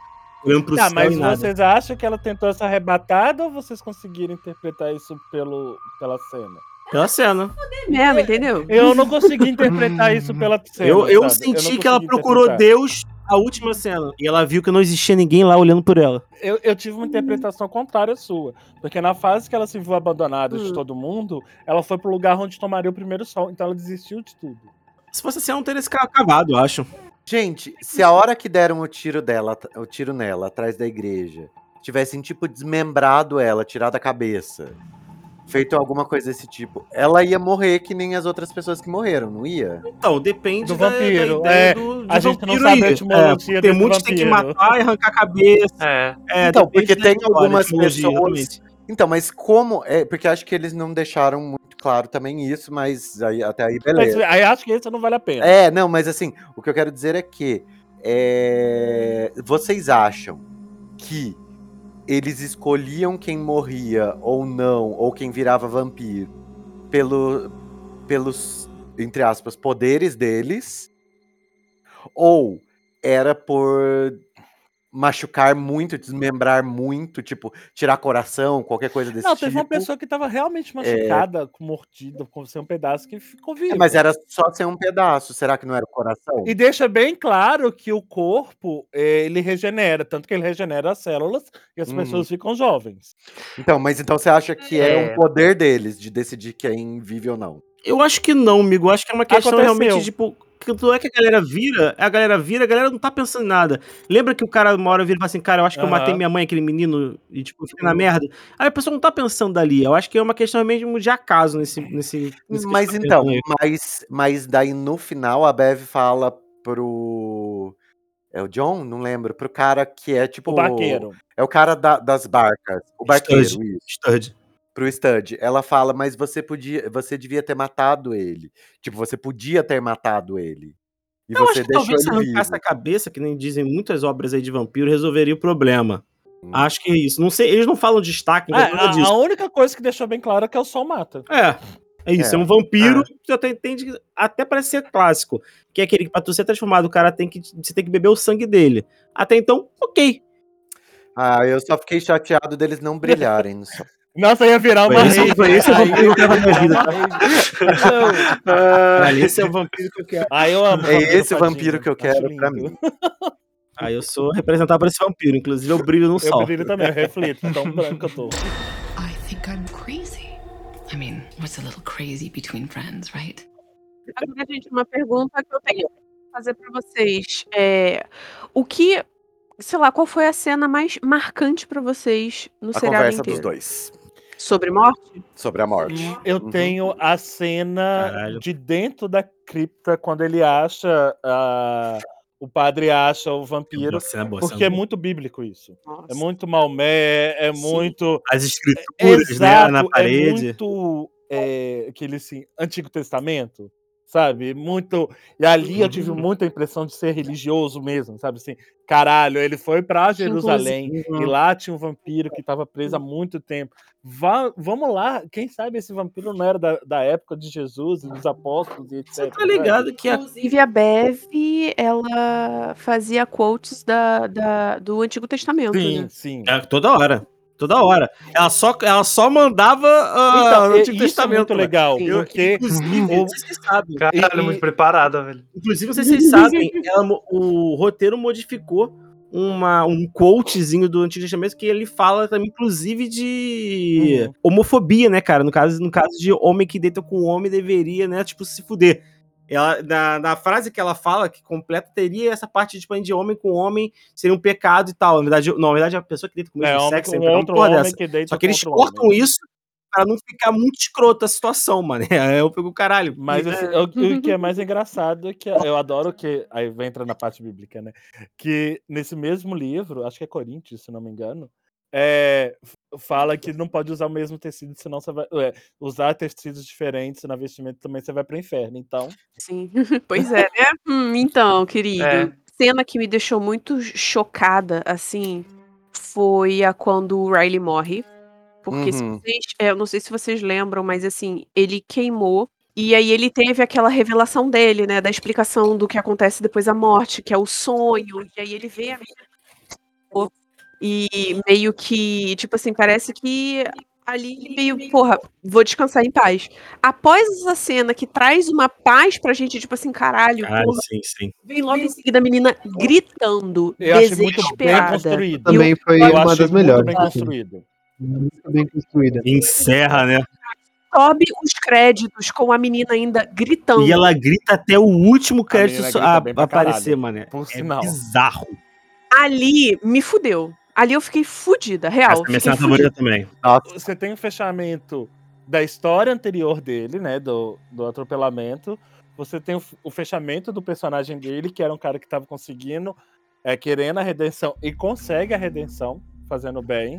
Tá, céu mas e nada. vocês acham que ela tentou essa arrebatada ou vocês conseguiram interpretar isso pelo, pela cena? Pela cena. É mesmo, entendeu? Eu não consegui interpretar isso pela [LAUGHS] cena. Eu, eu sabe? senti não que ela procurou interpretar. Deus a última cena. E ela viu que não existia ninguém lá olhando por ela. Eu, eu tive uma interpretação contrária à sua. Porque na fase que ela se viu abandonada de Hum. todo mundo, ela foi pro lugar onde tomaria o primeiro sol. Então ela desistiu de tudo. Se fosse assim, ela não teria se acabado, eu acho. Gente, se a hora que deram o tiro dela, o tiro nela, atrás da igreja, tivessem, tipo, desmembrado ela, tirado a cabeça, feito alguma coisa desse tipo, ela ia morrer que nem as outras pessoas que morreram, não ia? Então, depende Do da, vampiro, da ideia é. do, de A gente não sabe a etimologia É, tem muitos que tem que matar e arrancar a cabeça. É. É, então, porque tem algumas pessoas. Então, mas como. É, porque acho que eles não deixaram muito claro também isso, mas aí, até aí, Mas, beleza. aí acho que esse não vale a pena. É, não, mas assim, o que eu quero dizer é que é, vocês acham que eles escolhiam quem morria ou não, ou quem virava vampiro, pelo, pelos, entre aspas, poderes deles? Ou era por machucar muito, desmembrar muito, tipo, tirar coração, qualquer coisa desse Não, tipo? teve uma pessoa que tava realmente machucada, com mordida, com sem um pedaço, que ficou viva. É, Mas era só ser um pedaço, será que não era o coração? E deixa bem claro que o corpo, eh, ele regenera, tanto que ele regenera as células e as Uhum. pessoas ficam jovens. Então, mas então você acha que é, É. um poder deles de decidir quem vive ou não? Eu acho que não, amigo. Eu acho que é uma questão Aconteceu. realmente, tipo, que não é que a galera vira, a galera vira, a galera não tá pensando em nada. Lembra que o cara uma hora vira e fala assim, cara, eu acho que eu matei minha mãe, aquele menino, e tipo, fica na merda. Aí a pessoa não tá pensando dali. Eu acho que é uma questão mesmo de acaso nesse. nesse, nesse Mas então, mas, mas daí no final a Bev fala pro. É o John? Não lembro. Pro cara que é tipo. O barqueiro. É o cara da- das barcas. O barqueiro, Stud. isso. Pro Stud. Ela fala, mas você podia. Você devia ter matado ele. Tipo, você podia ter matado ele. E Eu você acho que deixou talvez se ele vivo. arrancasse a cabeça, que nem dizem muitas obras aí de vampiro, resolveria o problema. Hum. Acho que é isso. Não sei, eles não falam destaque, É, nada a, disso. a única coisa que deixou bem claro é que é o sol mata. É. É isso, é, É. um vampiro que você até entende, que- até parece ser clássico. Que é aquele que pra tu ser transformado, o cara tem que. Você tem que beber o sangue dele. Até então, ok. Ah, eu só fiquei chateado deles não brilharem no sol. Nossa, ia virar uma Foi rave, foi esse o Aí vampiro que eu quero na vida. uma rave. Caralho, esse é o vampiro que eu quero. Ah, eu amo. É esse o vampiro que eu quero pra mim. Ah, eu sou representado por esse vampiro. Inclusive, eu brilho no Eu sol. brilho também, eu reflito, tão branco eu tô. I think I'm crazy. I mean, what's a little crazy between friends, right? Agora, gente, uma pergunta que eu tenho que fazer pra vocês. É, o que, sei lá, qual foi a cena mais marcante pra vocês no A seriado conversa inteiro? dos dois. Sobre morte? Sobre a morte. Eu Uhum. tenho a cena Caralho. de dentro da cripta, quando ele acha. o padre acha o vampiro. Cena, boa Porque é muito bíblico isso. Nossa. É muito Maomé, é Sim. muito. As escrituras, né, Exato, na é parede. muito. É, aquele assim, Antigo Testamento, sabe? Muito. E ali eu tive Uhum. muita impressão de ser religioso mesmo, sabe? Assim, caralho, ele foi pra Jerusalém Inclusive, e lá tinha um vampiro que estava preso há muito tempo. Vá- vamos lá, quem sabe esse vampiro não era da, da época de Jesus e dos apóstolos e etc. Você tá sabe? ligado que a Inclusive, a Bev, ela fazia quotes da, da- do Antigo Testamento, Sim, né? sim. É, toda hora. Toda hora. Ela só, ela só mandava ah, Então, e- Antigo isso é Testamento. muito velho. legal, Sim. Porque inclusive, o- vocês sabem. Caralho, E- muito preparada, velho. Inclusive, se vocês sabem, ela o roteiro modificou uma, um quotezinho do Antigo Testamento que ele fala também, inclusive, de Uhum. homofobia, né, cara? No caso, no caso de homem que deita com homem deveria, né, tipo, se fuder. Ela, na, na frase que ela fala, que completa, teria essa parte tipo, de homem com homem seria um pecado e tal. Na verdade, não, na verdade, a pessoa que deita com o é, mesmo homem sexo com é um uma porra homem dessa. que Só que eles cortam homem. isso pra não ficar muito escrota a situação, mano. É, [LAUGHS] eu pego caralho. Mas assim, o, o que é mais engraçado é que eu adoro que. Aí vai entrar na parte bíblica, né? Que nesse mesmo livro, acho que é Coríntios, se não me engano, é, fala que não pode usar o mesmo tecido, senão você vai. é, usar tecidos diferentes na vestimenta também você vai pro inferno. Então. Sim. [LAUGHS] pois é, né? Hum, então, querido. É. Cena que me deixou muito chocada, assim, foi a quando o Riley morre. Porque se Uhum. vocês. é, eu não sei se vocês lembram, mas assim, ele queimou. E aí ele teve aquela revelação dele, né? Da explicação do que acontece depois da morte, que é o sonho. E aí ele vê a menina. E meio que, tipo assim, parece que Ali ele meio, porra, vou descansar em paz. Após essa cena que traz uma paz pra gente, tipo assim, caralho, Caralho, porra, sim, sim. vem logo em seguida a menina gritando, Eu achei muito bem desesperada. construído. Também foi Eu uma das muito melhores. bem assim. construído. Muito bem construída. Encerra, né? Sobe os créditos com a menina ainda gritando. E ela grita até o último crédito a- pra aparecer, caralho. mano. Por É sinal. bizarro. Ali me fudeu. Ali eu fiquei fudida, real. Essa é a minha favorita fudida. também. Você tem o fechamento da história anterior dele, né? Do, do atropelamento. Você tem o, o fechamento do personagem dele, que era um cara que tava conseguindo, é, querendo a redenção e consegue a redenção, fazendo bem.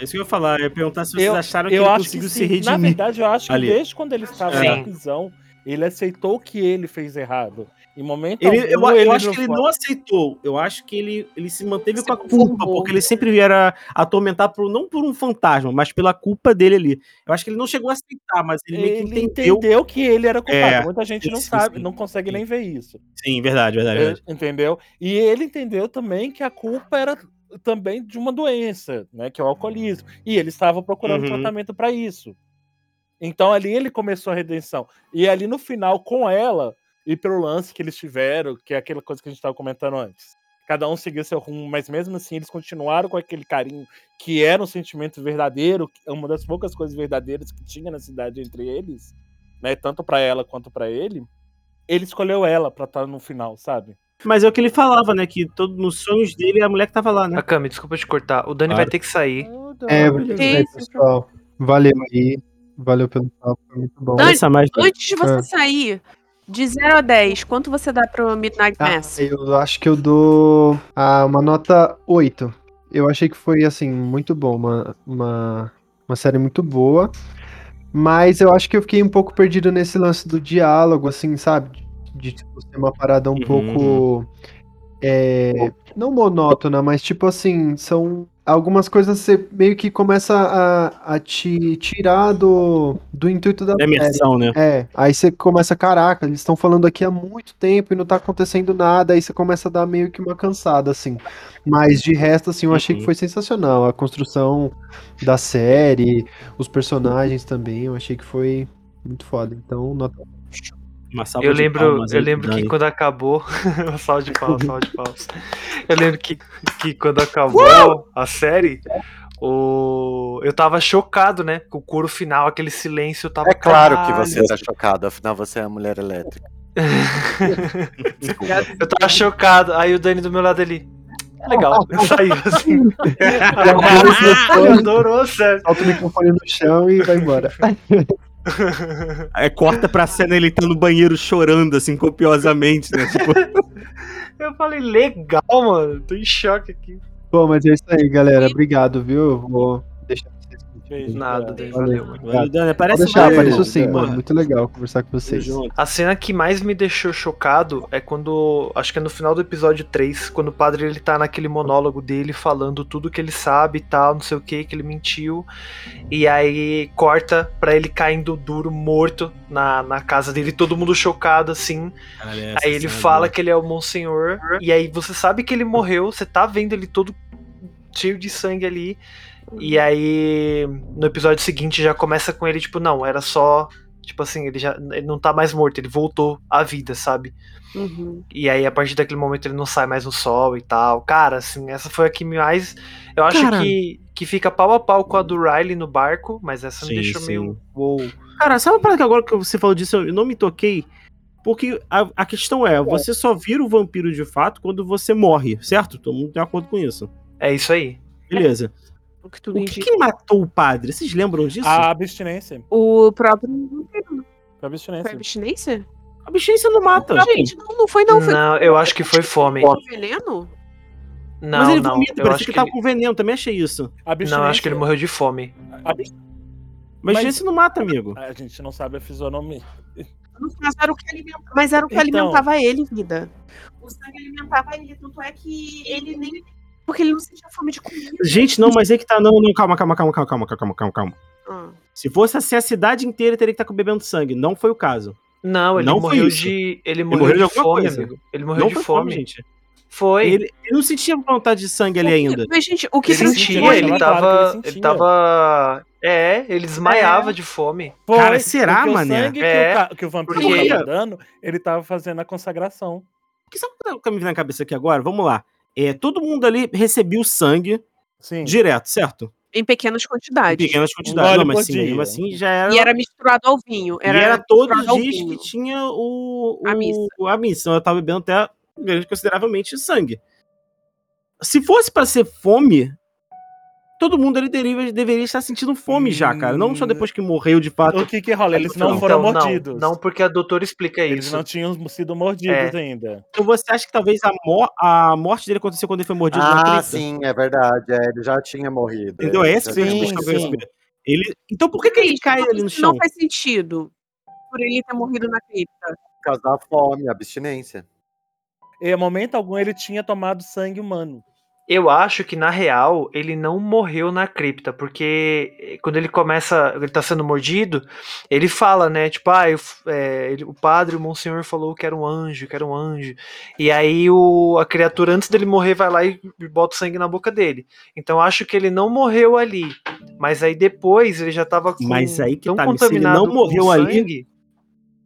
É isso que eu ia falar. Eu ia perguntar se vocês Eu- acharam que eu ele acho conseguiu que se redimir. Na verdade, eu acho que ali. desde quando ele estava Sim. na prisão, ele aceitou que ele fez errado. Em momento Ele, algum, eu, eu acho que ele não aceitou. Eu acho que ele, ele se manteve Se com a culpa, conformou. porque ele sempre era atormentado por, não por um fantasma, mas pela culpa dele ali. Eu acho que ele não chegou a aceitar, mas ele, meio Ele que entendeu. entendeu que ele era culpado. É, Muita gente não sim, sabe, sim. não consegue nem ver isso. Sim, verdade, verdade, verdade. É, entendeu? E ele entendeu também que a culpa era também de uma doença, né, que é o alcoolismo. E ele estava procurando Uhum. tratamento para isso. Então ali ele começou a redenção. E ali no final com ela e pelo lance que eles tiveram, que é aquela coisa que a gente estava comentando antes. Cada um seguiu seu rumo, mas mesmo assim eles continuaram com aquele carinho que era um sentimento verdadeiro, que é uma das poucas coisas verdadeiras que tinha na cidade entre eles, né, tanto para ela quanto para ele. Ele escolheu ela para estar no final, sabe? Mas é o que ele falava, né? Que todo, nos sonhos dele a mulher que tava lá, né? Akami, desculpa te cortar. O Dani Claro. vai ter que sair. É, é, pessoal. Valeu aí. Valeu pelo papo, foi muito bom. Dani, Essa mais Antes de você É. sair, de 0 a 10, quanto você dá pro Midnight Ah, Mass? eu acho que eu dou ah, uma nota 8. Eu achei que foi, assim, muito bom. Uma, uma, uma série muito boa. Mas eu acho que eu fiquei um pouco perdido nesse lance do diálogo, assim, sabe? De, tipo, ser uma parada um Uhum. pouco. É, não monótona, mas tipo assim, são algumas coisas você meio que começa a, a te tirar do, do intuito da série. imersão, né? É, aí você começa, caraca, eles estão falando aqui há muito tempo e não tá acontecendo nada, aí você começa a dar meio que uma cansada, assim. Mas de resto, assim, eu achei que Uhum. foi sensacional. A construção da série, os personagens também, eu achei que foi muito foda. Então, nota. Uma salva Eu de lembro, palmas eu lembro que quando acabou. [LAUGHS] salve de palmas, salve de palmas. Eu lembro que, que quando acabou a série, o... eu tava chocado, né? Com o coro final, aquele silêncio tava. É claro que "Caralho". você tá chocado, afinal você é a mulher elétrica. [LAUGHS] Eu tava chocado. Aí o Dani do meu lado ali. Legal, saiu assim. [LAUGHS] Ele adorou, sério. Solta o microfone no chão e vai embora. Aí corta pra cena ele tá no banheiro chorando, assim, copiosamente, né? Tipo, [LAUGHS] Eu falei, legal, mano. Tô em choque aqui. Bom, mas é isso aí, galera. Obrigado, viu? Vou deixar. Beijo, Nada. Dani. Valeu. Valeu. Valeu, Dani, Pode parece deixar, apareceu sim, mano. Muito legal conversar com vocês. A cena que mais me deixou chocado é quando, acho que é no final do episódio 3, quando o padre ele tá naquele monólogo dele falando tudo que ele sabe e tal, não sei o que, que ele mentiu. E aí corta pra ele caindo duro, morto na, na casa dele, todo mundo chocado assim. Caralho, essa Aí ele é fala boa. que ele é o Monsenhor. E aí você sabe que ele morreu, você tá vendo ele todo cheio de sangue ali. E aí no episódio seguinte já começa com ele, tipo, não, era só. Tipo assim, ele já ele não tá mais morto, ele voltou à vida, sabe? Uhum. E aí, a partir daquele momento, ele não sai mais no sol e tal. Cara, assim, essa foi a que mais. Eu acho Cara. que, que fica pau a pau com a do Riley no barco, mas essa Sim, me deixou sim. meio. Uou. Cara, sabe uma parada que agora que você falou disso, eu não me toquei? Porque a, a questão é, você só vira o vampiro de fato quando você morre, certo? Todo mundo tem acordo com isso. É isso aí. Beleza. O que tudo O que, indica. matou o padre? Vocês lembram disso? A abstinência. O próprio. A Foi abstinência. abstinência? A abstinência não mata. Gente, não, não foi não. Foi Não, eu acho que foi fome. com veneno? Não, Mas ele não. vomita, acho que, que tava ele... com veneno, também achei isso. Abstinência. Não, acho que ele morreu de fome. Abs- Mas, Mas- não mata, amigo. A gente não sabe a fisionomia. Mas era o que alimentava, mas era o que Então. alimentava ele, vida. O sangue alimentava ele, tanto é que ele nem. Porque ele não sentia fome de comida. Gente, não, mas é que tá. Não, não, calma, calma, calma, calma, calma, calma, calma, calma. Ah. Se fosse assim, a cidade inteira teria que estar bebendo sangue. Não foi o caso. Não, ele Não morreu de. Ele morreu, morreu de de, fome, coisa. amigo. Ele morreu não de foi fome. gente. Foi. Ele, ele não sentia vontade de sangue ali ainda. Mas, gente, o que Ele tá sentia, sentia, ele que tava. ele Ele sentia. tava. É, ele desmaiava de fome. Foi, Cara, será, mané? O sangue É, que, o, ca- que o vampiro porque- tava dando, ele tava fazendo a consagração. Que sabe o que me vem na cabeça aqui agora? Vamos lá. É, todo mundo ali recebia o sangue Sim. direto, certo? Em pequenas Em quantidades. pequenas Um quantidades. gole Não, mas assim, dia. mesmo assim já era. E era misturado ao vinho. e era todos os dias que tinha o, o- A missa. A missa. Então eu tava bebendo até grande- consideravelmente sangue. Se fosse pra ser fome, todo mundo ali deveria, deveria estar sentindo fome já, cara. Não só depois que morreu de fato. O que que rola? Eles não Então, foram não, mordidos. Não, porque a doutora explica Eles isso. não tinham sido mordidos ainda. Então você acha que talvez a, mo- a morte dele aconteceu quando ele foi mordido na Ah, sim, é verdade. é, ele já tinha morrido. Entendeu? É essa já que Sim. Ele... Então por que, que ele cai não- ali no chão? Não faz sentido. Por ele ter morrido na cripta. Por causa da fome, abstinência. Em momento algum ele tinha tomado sangue humano. Eu acho que, na real, ele não morreu na cripta, porque eh, quando ele começa, ele tá sendo mordido, ele fala, né, tipo, ah, eu é, ele- o padre, o monsenhor falou que era um anjo, que era um anjo, e aí o, a criatura, antes dele morrer, vai lá e bota o sangue na boca dele. Então, eu acho que ele não morreu ali, mas aí depois ele já tava com, Mas aí que tão tá, se ele contaminado não morreu ali, sangue,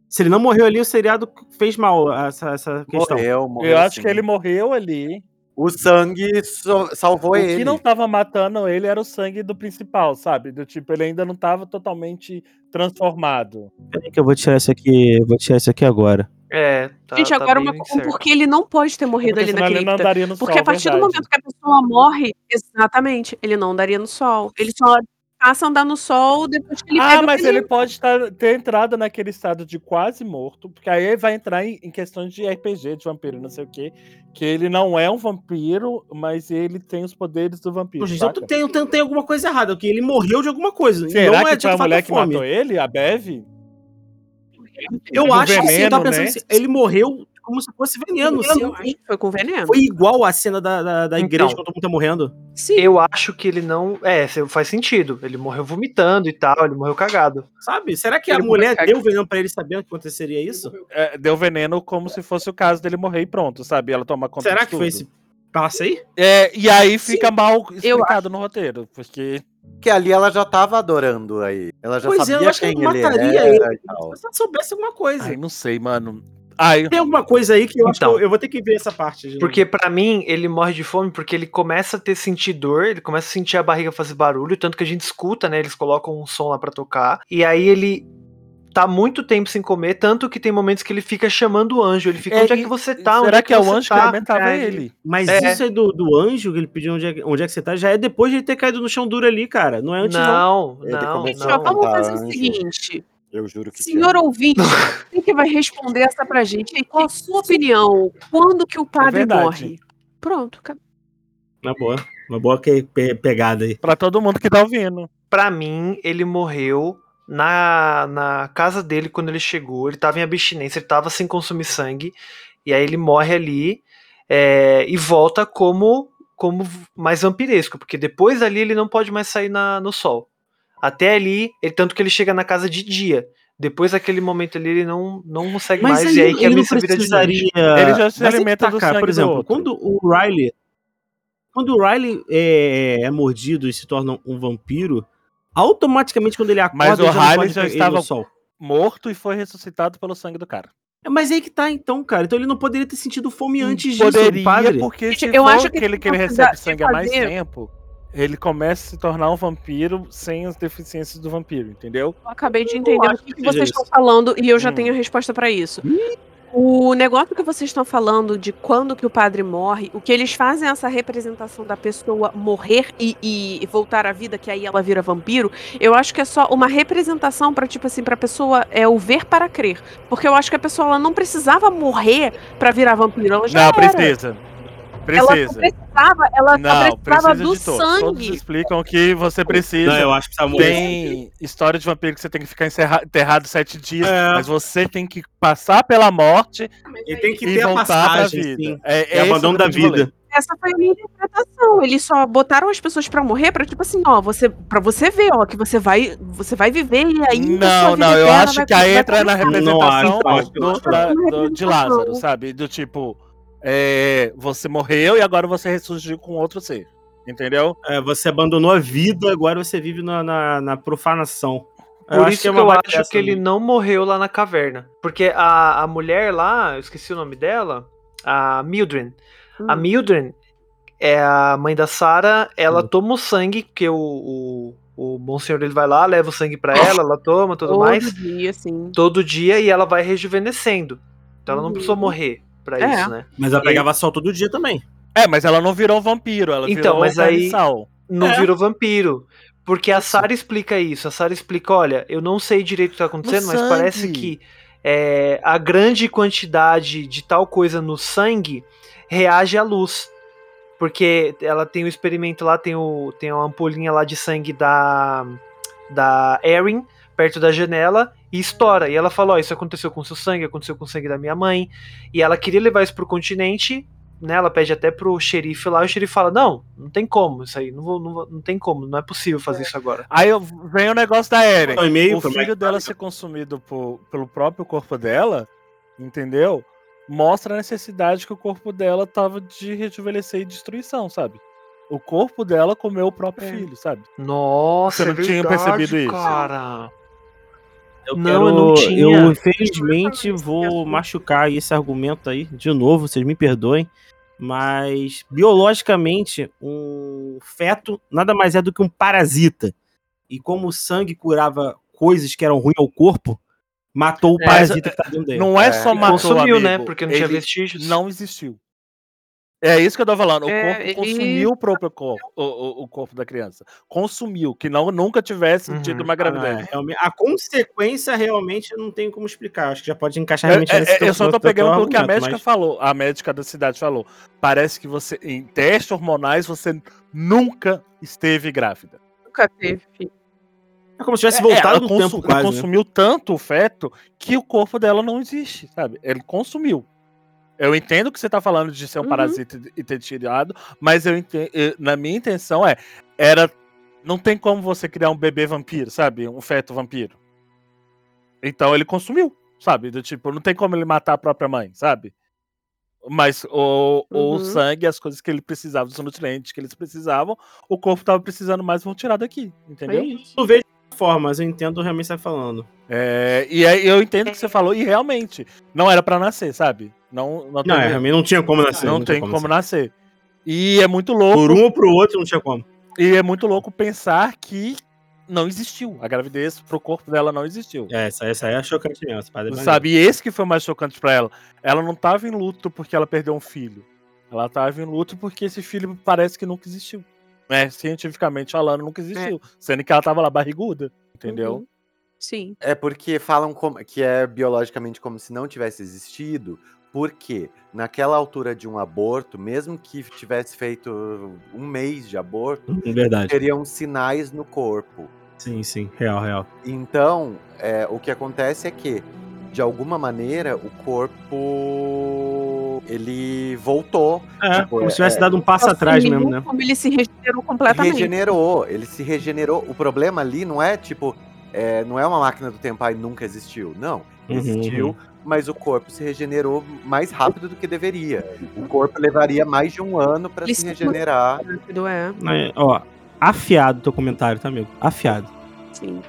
Se ele não morreu ali, o seriado fez mal essa, essa questão. Morreu, morreu. Eu acho sim. que ele morreu ali. O sangue so- salvou o ele. que não tava matando ele era o sangue do principal, sabe? Do tipo, ele ainda não tava totalmente transformado. Peraí que eu vou tirar isso aqui, eu vou tirar isso aqui agora. é, tá, Gente, tá agora bem uma, um certo. porquê ele não pode ter morrido Porque ali na senão ele não cripta. andaria Porque sol, a partir do verdade. momento que a pessoa morre, exatamente, ele não daria no sol. Ele só passa a andar no sol depois que ele Ah, mas veneno. ele pode tá- ter entrado naquele estado de quase morto, porque aí ele vai entrar em, em questões de RPG, de vampiro, não sei o quê. Que ele não é um vampiro, mas ele tem os poderes do vampiro. Gente, então tem, tem, tem alguma coisa errada, porque ele morreu de alguma coisa. e Será não que é de foi a mulher que fome. matou ele, a Bev? Eu Do acho que sim, eu tava veneno, pensando né? assim, ele morreu como se fosse veneno. Veneno, sim, Foi com veneno. Foi igual a cena da, da, da igreja Então. quando todo mundo tá morrendo. Sim. Eu acho que ele não. É, faz sentido. Ele morreu vomitando e tal, ele morreu cagado. Sabe? Será que a Ele mulher morreu deu veneno pra ele sabendo que aconteceria isso? É, deu veneno como se fosse o caso dele morrer e pronto, sabe? Ela toma conta Será de que foi tudo. esse passo aí? É, e aí fica mal explicado no roteiro, porque Porque ali ela já tava adorando aí. Ela já Pois é, eu sabia acho que quem ela ele mataria era ele. Se ela soubesse alguma coisa. ai, não sei, mano. Ai, Tem alguma coisa aí que eu acho que Então. eu, eu vou ter que ver essa parte. Porque pra mim, ele morre de fome porque ele começa a ter sentir dor, ele começa a sentir a barriga fazer barulho, tanto que a gente escuta, né? Eles colocam um som lá pra tocar. E aí ele tá muito tempo sem comer, tanto que tem momentos que ele fica chamando o anjo. Ele fica, É, onde é que você tá? Onde será que é o anjo que tá?" alimentava Aí ele? Mas É. isso aí do, do anjo, que ele pediu onde é, que- onde é que você tá, já é depois de ele ter caído no chão duro ali, cara. Não é antes, não. Não, Ele não, não. vamos Tá, fazer o seguinte. Eu juro que Senhor tinha. ouvinte, [LAUGHS] quem que vai responder essa pra gente? E qual a sua opinião? Quando que o padre verdade. morre? Pronto, acabou. Na boa. Uma boa que- pe- pegada aí. Pra todo mundo que tá ouvindo. Pra mim, ele morreu na, na casa dele quando ele chegou. Ele tava em abstinência, ele tava sem consumir sangue. E aí ele morre ali é, e volta como, como mais vampiresco, porque depois dali ele não pode mais sair na, no sol. Até ali, ele, tanto que ele chega na casa de dia. Depois daquele momento ali, ele não, não consegue Mas mais. aí e aí que a ele não missa vira de noite. Ele já se Mas alimenta do cara, sangue Por exemplo, quando o Riley... Quando o Riley é, é mordido e se torna um vampiro, automaticamente quando ele acorda, Mas o ele Riley já estava- sol. Morto e foi ressuscitado pelo sangue do cara. É, Mas aí que tá, então, cara. Então ele não poderia ter sentido fome antes disso, Poderia, padre. porque se eu for acho que aquele que ele recebe sangue há mais tempo, ele começa a se tornar um vampiro sem as deficiências do vampiro, entendeu? Eu acabei de entender o que, que vocês estão falando e eu já Hum. tenho a resposta pra isso. O negócio que vocês estão falando de quando que o padre morre, o que eles fazem é essa representação da pessoa morrer e, e voltar à vida, que aí ela vira vampiro, eu acho que é só uma representação pra tipo assim, pra pessoa é o ver para crer. Porque eu acho que a pessoa ela não precisava morrer pra virar vampiro, ela já não, era. precisa. Ela só Precisa. precisava, ela só Não, precisava precisa do de todos. Todos sangue. explicam que você precisa. Não, eu acho que morrer. Tem história de vampiro que você tem que ficar enterrado sete dias, É. mas você tem que passar pela morte Ele tem que e ter a voltar passagem, pra vida. sim. É, É esse abandono da rolê. vida. Essa foi a minha interpretação. Eles só botaram as pessoas pra morrer pra tipo assim, ó, você para você ver, ó, que você vai, você vai viver e ainda sua Não, não, eu acho que aí vai entra na representação do- da- do- de Lázaro, sabe? Do tipo, é, você morreu e agora você ressurgiu com outro ser. Entendeu? É, você abandonou a vida, agora você vive na, na, na profanação. Por isso que, é uma eu acho dessa que ele não morreu lá na caverna. Porque a, a mulher lá, eu esqueci o nome dela, a Mildred. A Hum. Mildred é a mãe da Sarah, ela Hum. toma o sangue, porque o, o, o bom senhor ele vai lá, leva o sangue pra ela, ela toma tudo Todo mais. dia, assim. Todo dia e ela vai rejuvenescendo. Então ela não Uhum. precisou morrer pra É. isso, né? Mas ela pegava sol todo dia também. É, mas ela não virou vampiro, ela Então, virou mas aí- carniçal. Não É. virou vampiro. Porque a Sarah explica isso. A Sarah explica: olha, eu não sei direito o que tá acontecendo, mas sangue. parece que é, a grande quantidade de tal coisa no sangue reage à luz. Porque ela tem o experimento lá, tem, o, tem uma ampolinha lá de sangue da, da Erin, perto da janela, e estoura. E ela fala: Ó, isso aconteceu com seu sangue, aconteceu com o sangue da minha mãe. E ela queria levar isso pro continente, né? Ela pede até pro xerife lá, e o xerife fala: Não, não tem como isso aí, não, vou, não, não tem como, não é possível fazer isso agora. Aí eu- vem o negócio da Eren. O pro filho dela ser consumido por- pelo próprio corpo dela, entendeu? Mostra a necessidade que o corpo dela tava de rejuvenescer e destruição, sabe? O corpo dela comeu o próprio É. filho, sabe? Nossa, Você não é tinha verdade, percebido isso? Cara. Eu Não, quero- eu não tinha. Eu, infelizmente, vou machucar esse argumento aí, de novo, vocês me perdoem. Mas, biologicamente, um feto nada mais é do que um parasita. E como o sangue curava coisas que eram ruins ao corpo, matou o É, parasita que tá dentro dele. Não é, É. só matou consumiu, né? amigo, Porque não tinha vestígios. Não existiu. É isso que eu tô falando. O É, corpo consumiu o próprio corpo, o, o- o corpo da criança. Consumiu, que não nunca tivesse Uhum. tido uma Ah, é, gravidez. realmente- a consequência realmente não tem como explicar. Acho que já pode encaixar É, realmente é, nesse é, teu- eu só tô pegando pelo que a médica mas- falou. A médica da cidade falou. Parece que você, em testes hormonais, você nunca esteve grávida. Nunca teve. É como se tivesse É, voltado ela no consu- tempo quase. né? consumiu tanto o feto que o corpo dela não existe, sabe? Ele consumiu. Eu entendo que você tá falando de ser um Uhum. parasita e ter tirado, mas eu entendo, na minha intenção é, era não tem como você criar um bebê vampiro, sabe? Um feto vampiro. Então ele consumiu, sabe? Do tipo, não tem como ele matar a própria mãe, sabe? Mas o, o Uhum. sangue, as coisas que ele precisava, os nutrientes que eles precisavam, o corpo tava precisando mais, vão tirar daqui, entendeu? É isso. Eu vejo de forma, mas eu entendo realmente o que você tá falando. É, e aí eu entendo o que você falou, e realmente, não era pra nascer, sabe? Não, não, Não, tem, é, realmente não tinha como nascer. não tinha tem como nascer. nascer. E é muito louco. Por um ou pro outro não tinha como. E é muito louco pensar que não existiu. A gravidez pro corpo dela não existiu. É, essa, essa aí é chocante mesmo. parada é Sabe? E esse que foi o mais chocante pra ela. Ela não tava em luto porque ela perdeu um filho. Ela tava em luto porque esse filho parece que nunca existiu. Né? Cientificamente falando, nunca existiu. Sendo que ela tava lá barriguda. Entendeu? Uhum. Sim. É porque falam como- que é biologicamente como se não tivesse existido, porque naquela altura de um aborto, mesmo que tivesse feito um mês de aborto, É verdade. teriam sinais no corpo. Sim, sim. Real, real. Então, é, o que acontece é que, de alguma maneira, o corpo ele voltou, É, Tipo, como é- se tivesse é- dado um passo atrás Assumiu mesmo, né? Como ele se regenerou completamente. regenerou, ele se regenerou. O problema ali não é tipo, é, não é uma máquina do tempo e nunca existiu. Não, Uhum, existiu, uhum. mas o corpo se regenerou mais rápido do que deveria. O corpo levaria mais de um ano para se se regenerar. Rápido, é. É, ó, afiado teu comentário, tá, amigo? Afiado. Sim.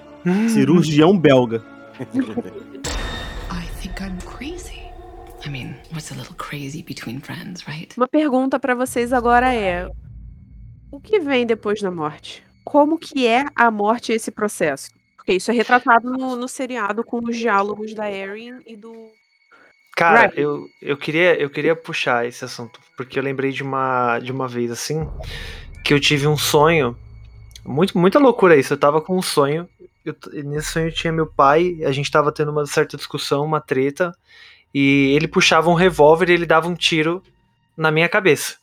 Cirurgião belga. [LAUGHS] what's a little crazy between friends, right? Uma pergunta pra vocês agora é: o que vem depois da morte? Como que é a morte e esse processo? Porque isso é retratado no, no seriado com os diálogos da Erin e do. Cara, Right. eu, eu, queria, eu queria puxar esse assunto, porque eu lembrei de uma, de uma vez assim, que eu tive um sonho. Muito, muita loucura isso. Eu tava com um sonho. eu nesse sonho tinha meu pai, a gente tava tendo uma certa discussão, uma treta, e ele puxava um revólver e ele dava um tiro na minha cabeça.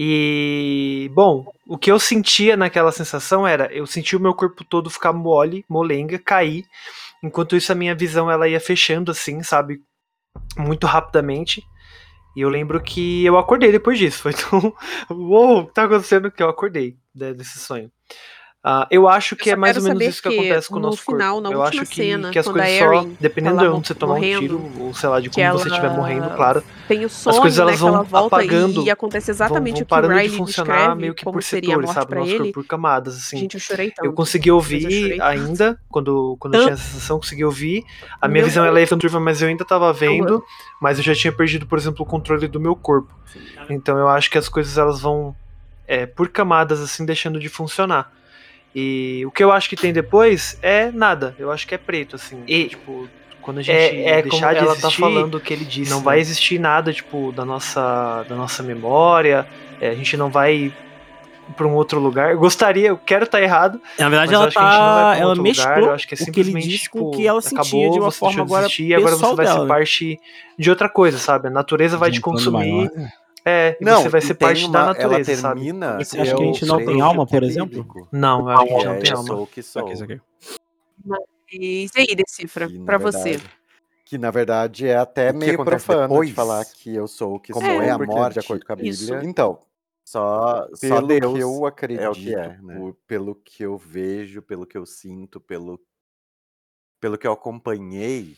E, bom, o que eu sentia naquela sensação era, eu sentia o meu corpo todo ficar mole, molenga, cair, enquanto isso a minha visão ela ia fechando assim, sabe, muito rapidamente. E eu lembro que eu acordei depois disso. [LAUGHS] Foi tão. Uou, o que tá acontecendo que eu acordei né, desse sonho. Ah, eu acho que Eu é mais ou menos isso que que acontece com o no nosso final, corpo. na eu acho que, cena, que as coisas só, dependendo de onde você tomar um morrendo, tiro, ou sei lá, de que como você estiver morrendo, claro, tem o as coisas né, elas que vão volta apagando, e acontece vão, exatamente vão o que o parando de funcionar meio que por setores, sabe? Nosso ele. corpo por camadas, assim. Gente, eu chorei Eu tanto. consegui eu ouvir chorei tanto. ainda, quando, quando eu tinha essa sensação, consegui ouvir. A minha Meu visão ela é turva, mas eu ainda tava vendo, mas eu já tinha perdido, por exemplo, o controle do meu corpo. Então eu acho que as coisas elas vão é, por camadas, assim, deixando de funcionar. E o que eu acho que tem depois é nada. Eu acho que é preto, assim. E, tipo, quando a gente É- é deixar de ela existir, tá falando o que ele disse, não né? vai existir nada, tipo, da nossa, da nossa memória. É, a gente não vai pra um outro lugar. Eu gostaria, eu quero estar errado. Na verdade, ela acho que a gente não vai tá. pra um Ela outro lugar, mesclou eu acho que é o que ele simplesmente, disse com tipo, o que ela sentia acabou, de uma você forma deixou de agora existir, agora você vai dela, ser parte de outra coisa, sabe? A natureza vai te um consumir. maior, né? É, e Não, você vai ser parte uma- da ela natureza, sabe? termina- Você acha que a gente não tem alma, é por exemplo? Não, eu acho que a gente não é tem eu alma. sou o que sou. Ok, ok. Mas e aí, Decifra, pra você. verdade- Que na verdade é até meio profano depois? de falar que eu sou o que Como sou, é a morte? de acordo com a Bíblia. Isso. Então, só, só Pelo Deus que eu é acredito, o que é, né? por- pelo que eu vejo, pelo que eu sinto, pelo, pelo que eu acompanhei,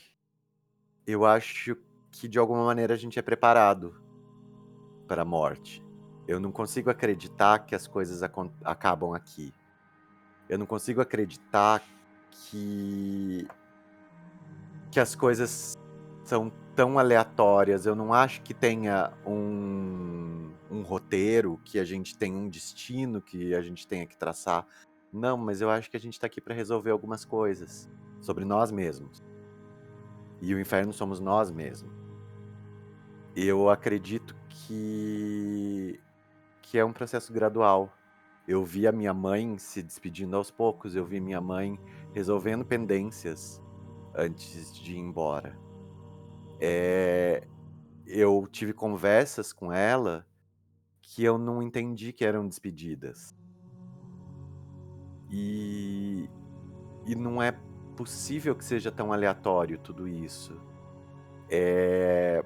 eu acho que de alguma maneira a gente é preparado para a morte. Eu não consigo acreditar que as coisas acabam aqui. Eu não consigo acreditar que que as coisas são tão aleatórias. Eu não acho que tenha um, um roteiro, que a gente tem um destino que a gente tenha que traçar. Não, mas eu acho que a gente está aqui para resolver algumas coisas sobre nós mesmos. E o inferno somos nós mesmos. Eu acredito que que é um processo gradual. Eu vi a minha mãe se despedindo aos poucos, eu vi minha mãe resolvendo pendências antes de ir embora. É, eu tive conversas com ela que eu não entendi que eram despedidas. E, e não é possível que seja tão aleatório tudo isso. É,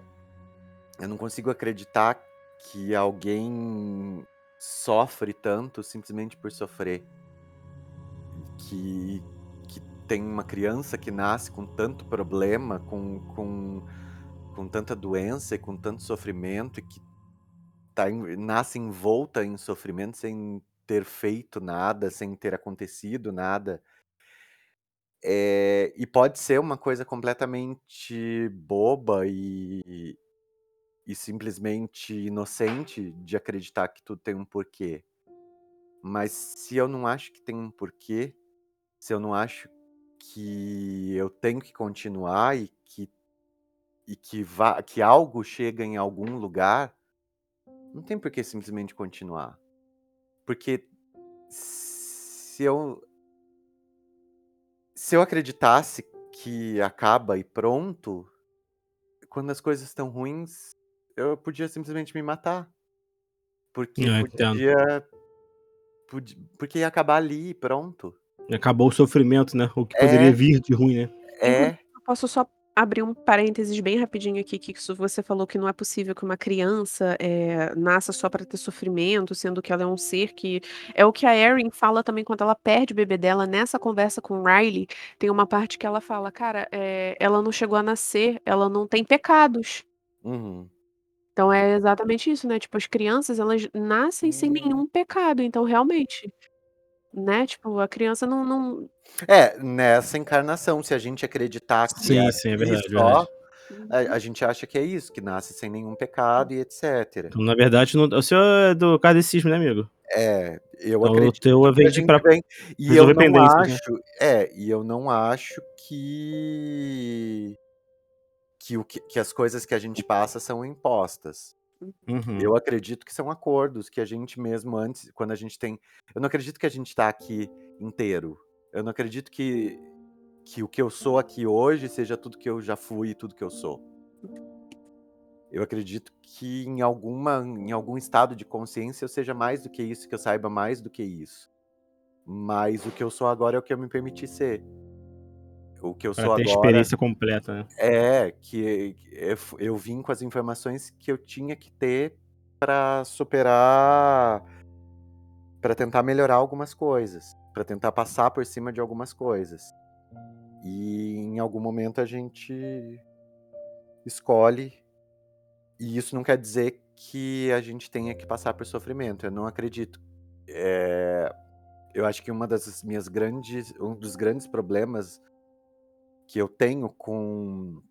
eu não consigo acreditar que alguém sofre tanto simplesmente por sofrer. Que, que tem uma criança que nasce com tanto problema, com, com, com tanta doença e com tanto sofrimento, e que tá nasce envolta em sofrimento sem ter feito nada, sem ter acontecido nada. É, e pode ser uma coisa completamente boba e, e simplesmente inocente de acreditar que tudo tem um porquê. Mas se eu não acho que tem um porquê, se eu não acho que eu tenho que continuar e que, e que, vá, que algo chega em algum lugar, não tem por que simplesmente continuar. Porque se eu. Se eu acreditasse que acaba e pronto, quando as coisas estão ruins, eu podia simplesmente me matar. Porque É, entendo. podia. podia- Porque ia acabar ali e pronto. Acabou o sofrimento, né? O que poderia É. vir de ruim, né? É. Eu posso só abrir um parênteses bem rapidinho aqui, que isso você falou que não é possível que uma criança eh, nasça só para ter sofrimento, sendo que ela é um ser que é o que a Erin fala também quando ela perde o bebê dela nessa conversa com o Riley, tem uma parte que ela fala, cara, eh, ela não chegou a nascer, ela não tem pecados. Uhum. Então é exatamente isso, né? Tipo, as crianças, elas nascem sem nenhum pecado, então realmente, né? Tipo, a criança não, não... É, nessa encarnação, se a gente acreditar que Sim, é sim, é verdade, só, verdade. a, a gente acha que é isso, que nasce sem nenhum pecado e etc. Então, na verdade, não... o senhor é do kardecismo, né, amigo? É, eu Então, o acredito teu que a vem de pra vem. E eu não né? acho, é, e eu não acho que que, o que que as coisas que a gente passa são impostas. Uhum. Eu acredito que são acordos que a gente mesmo antes, quando a gente tem, eu não acredito que a gente está aqui inteiro. Eu não acredito que que o que eu sou aqui hoje seja tudo que eu já fui e tudo que eu sou. Eu acredito que em alguma em algum estado de consciência eu seja mais do que isso, que eu saiba mais do que isso. Mas o que eu sou agora é o que eu me permiti ser. O que eu Pra sou ter a agora experiência completa, né? é que eu vim com as informações que eu tinha que ter para superar, para tentar melhorar algumas coisas. para tentar passar por cima de algumas coisas. E em algum momento a gente escolhe, e isso não quer dizer que a gente tenha que passar por sofrimento. Eu não acredito. É, eu acho que uma das minhas grandes, um dos grandes problemas que eu tenho com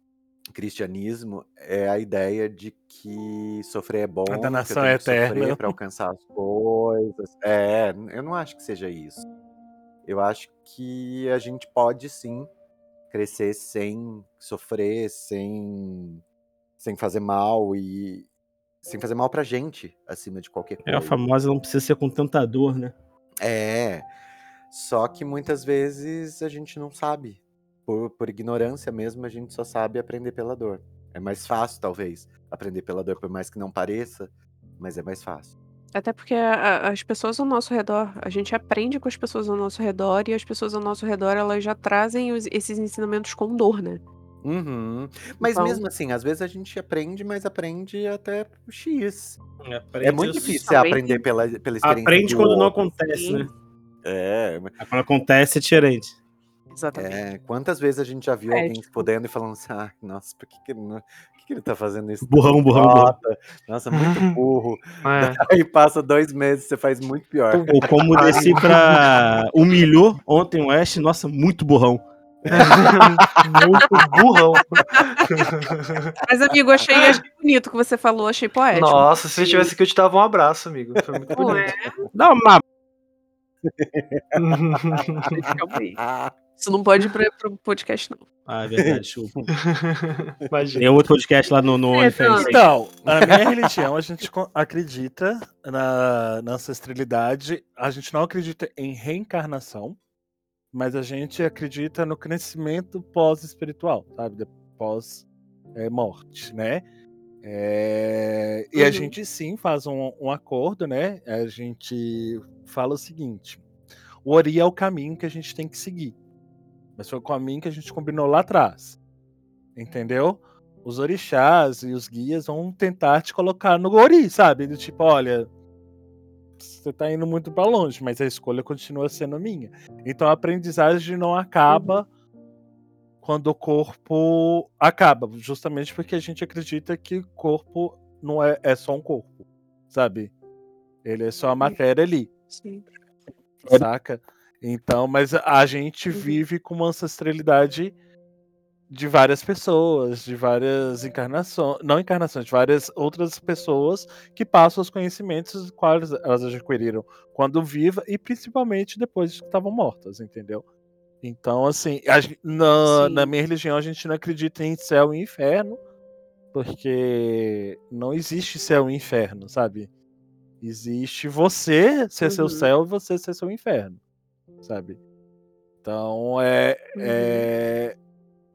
cristianismo é a ideia de que sofrer é bom, eu danação é eterna. para alcançar as coisas. É, eu não acho que seja isso. Eu acho que a gente pode sim crescer sem sofrer, sem sem fazer mal e sem fazer mal pra gente, acima de qualquer É coisa. a famosa não precisa ser com tanta dor, né? É. Só que muitas vezes a gente não sabe. Por, por ignorância mesmo, a gente só sabe aprender pela dor. É mais fácil, talvez, aprender pela dor, por mais que não pareça, mas é mais fácil. Até porque a- as pessoas ao nosso redor, a gente aprende com as pessoas ao nosso redor e as pessoas ao nosso redor, elas já trazem os- esses ensinamentos com dor, né? Uhum. Mas Então- mesmo assim, às vezes a gente aprende, mas aprende até o X. É Aprende muito isso. difícil você Também aprender pela, pela experiência Aprende do quando não outro. acontece, Sim. né? É, mas- Quando acontece é diferente. Exatamente. é, quantas vezes a gente já viu É, alguém tipo- se podendo e falando assim, ah, nossa, por que, que, ele não- por que, que ele tá fazendo isso? Burrão, burrão, burrão. Nossa, muito [LAUGHS] burro. É. [LAUGHS] Aí passa dois meses, você faz muito pior. Ou como [LAUGHS] desci pra. Humilhou ontem o West, nossa, muito burrão. Muito burrão. Mas, amigo, achei, achei bonito o que você falou, achei poético. Nossa, se você tivesse aqui, eu te dava um abraço, amigo. Foi muito Não bonito. é? Dá uma. Calma aí. Isso não pode ir pra, pro podcast, não. Ah, é verdade, chupa. [LAUGHS] Imagina. Tem outro podcast lá no, no É, OnlyFans. não. Então, na minha religião, a gente acredita na, na ancestralidade, a gente não acredita em reencarnação, mas a gente acredita no crescimento pós-espiritual, sabe? Pós-morte, né? É, E a Uhum. gente sim faz um, um acordo, né? A gente fala o seguinte: o Ori é o caminho que a gente tem que seguir. Mas foi o caminho que a gente combinou lá atrás. Entendeu? Os orixás e os guias vão tentar te colocar no Ori, sabe? Do tipo, olha, você tá indo muito pra longe, mas a escolha continua sendo minha. Então a aprendizagem não acaba quando o corpo acaba, justamente porque a gente acredita que o corpo não é, é só um corpo, sabe? Ele é só a matéria ali Sim. saca? Então, mas a gente Uhum. vive com uma ancestralidade de várias pessoas, de várias encarnações, não encarnações, de várias outras pessoas que passam os conhecimentos quais elas adquiriram quando viva e principalmente depois que estavam mortas, entendeu? Então, assim, a na, na minha religião a gente não acredita em céu e inferno, porque não existe céu e inferno, sabe? Existe você ser seu Uhum. céu e você ser seu inferno, sabe? Então é, Uhum. é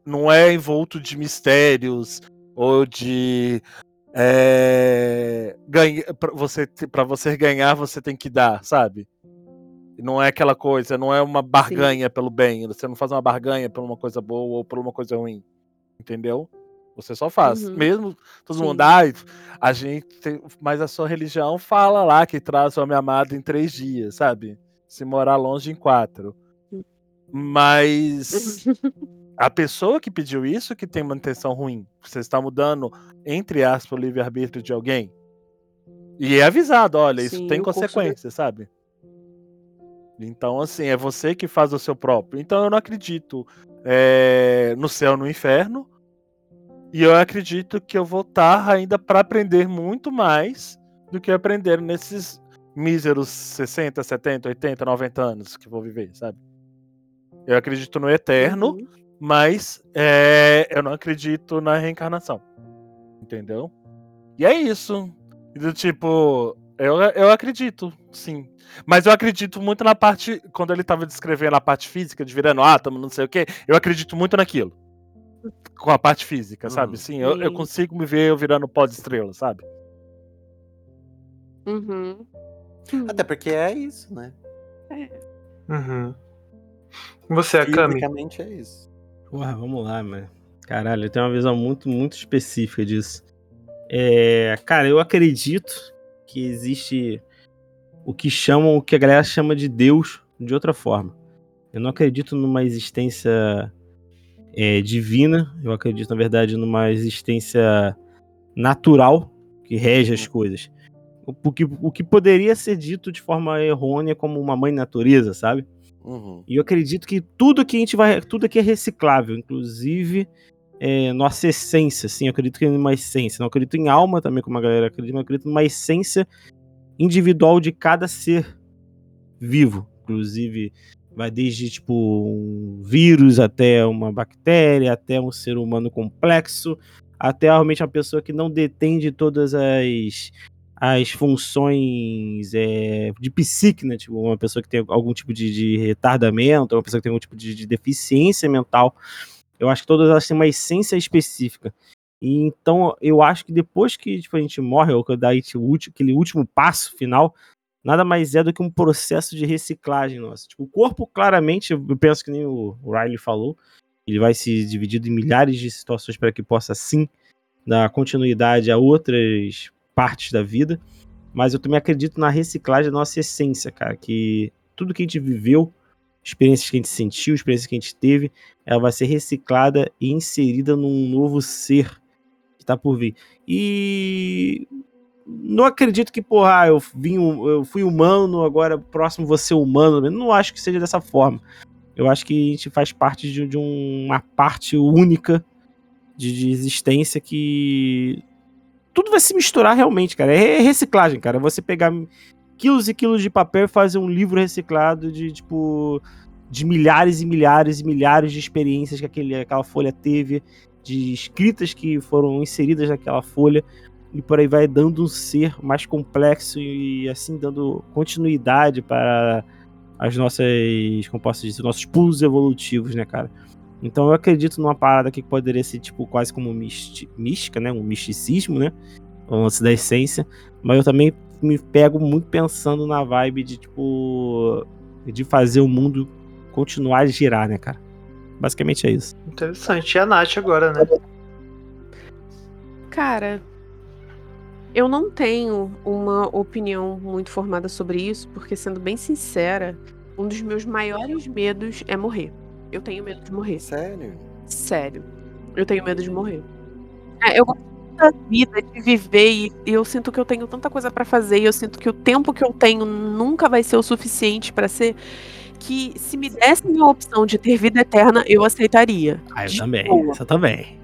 não é envolto de mistérios ou de é, ganha, para você para você ganhar você tem que dar, sabe? Não é aquela coisa, não é uma barganha pelo bem. Você não faz uma barganha por uma coisa boa ou por uma coisa ruim, entendeu? Você só faz. Uhum. Mesmo todo Sim. mundo, ai, a gente, tem- mas a sua religião fala lá que traz o homem amado em três dias, sabe? Se morar longe em quatro. Mas [LAUGHS] a pessoa que pediu isso que tem uma intenção ruim. Você está mudando, entre aspas, o livre-arbítrio de alguém. E é avisado, olha, isso Sim, tem o curso consequência, sabe? Então, assim, é você que faz o seu próprio. Então, eu não acredito é, no céu no inferno. E eu acredito que eu vou estar ainda para aprender muito mais do que aprender nesses míseros 60, 70, 80, 90 anos que vou viver, sabe? Eu acredito no eterno, Uhum. mas é, eu não acredito na reencarnação. Entendeu? E é isso. Do tipo, eu, eu acredito, sim. Mas eu acredito muito na parte. Quando ele tava descrevendo a parte física, de virando átomo, não sei o quê, eu acredito muito naquilo. Com a parte física, sabe? Uhum. Sim, eu, eu consigo me ver eu virando pó de estrela, sabe? Uhum. Até porque é isso, né? Uhum. E Você, Akami? Fisicamente é isso. Porra, vamos lá, mano. Caralho, eu tenho uma visão muito, muito específica disso. É, cara, eu acredito que existe o que chamam, o que a galera chama de Deus de outra forma. Eu não acredito numa existência é, divina, eu acredito, na verdade, numa existência natural que rege as coisas. O que, o que poderia ser dito de forma errônea como uma mãe natureza, sabe? Uhum. E eu acredito que tudo que a gente vai. Tudo aqui é reciclável, inclusive é, nossa essência, assim. Eu acredito que é uma essência. Não acredito em alma também, como a galera acredita, mas eu acredito numa essência individual de cada ser vivo. Inclusive, vai desde tipo um vírus até uma bactéria, até um ser humano complexo, até realmente uma pessoa que não detém de todas as as funções é, de psique, né? Tipo, uma pessoa que tem algum tipo de, de retardamento, uma pessoa que tem algum tipo de, de, deficiência mental. Eu acho que todas elas têm uma essência específica. E então eu acho que depois que tipo, a gente morre, ou que dá aquele último passo final, nada mais é do que um processo de reciclagem nossa. Tipo, o corpo, claramente, eu penso que nem o Riley falou, ele vai se dividir em milhares de situações para que possa sim dar continuidade a outras partes da vida, mas eu também acredito na reciclagem da nossa essência, cara, que tudo que a gente viveu, experiências que a gente sentiu, experiências que a gente teve, ela vai ser reciclada e inserida num novo ser que tá por vir. E não acredito que, porra, eu, vim, eu fui humano, agora próximo ser humano. Não acho que seja dessa forma. Eu acho que a gente faz parte de, de uma parte única de, de existência que tudo vai se misturar realmente, cara. É reciclagem, cara. Você pegar quilos e quilos de papel e fazer um livro reciclado de, tipo, de milhares e milhares e milhares de experiências que aquele, aquela folha teve, de escritas que foram inseridas naquela folha, e por aí vai dando um ser mais complexo e assim dando continuidade para as nossas, como posso dizer, nossos pulos evolutivos, né, cara? Então eu acredito numa parada que poderia ser tipo quase como mística, né? Um misticismo, né? O lance da essência. Mas eu também me pego muito pensando na vibe de tipo de fazer o mundo continuar a girar, né, cara? Basicamente é isso. Interessante. E a Nath agora, né? Cara, eu não tenho uma opinião muito formada sobre isso, porque sendo bem sincera, um dos meus maiores medos é morrer. Eu tenho medo de morrer. Sério? Sério. Eu tenho medo de morrer. É, eu gosto da vida, de viver, e eu sinto que eu tenho tanta coisa para fazer, e eu sinto que o tempo que eu tenho nunca vai ser o suficiente para ser. Que se me dessem a opção de ter vida eterna, eu aceitaria. Ah, eu De também. boa. Essa também.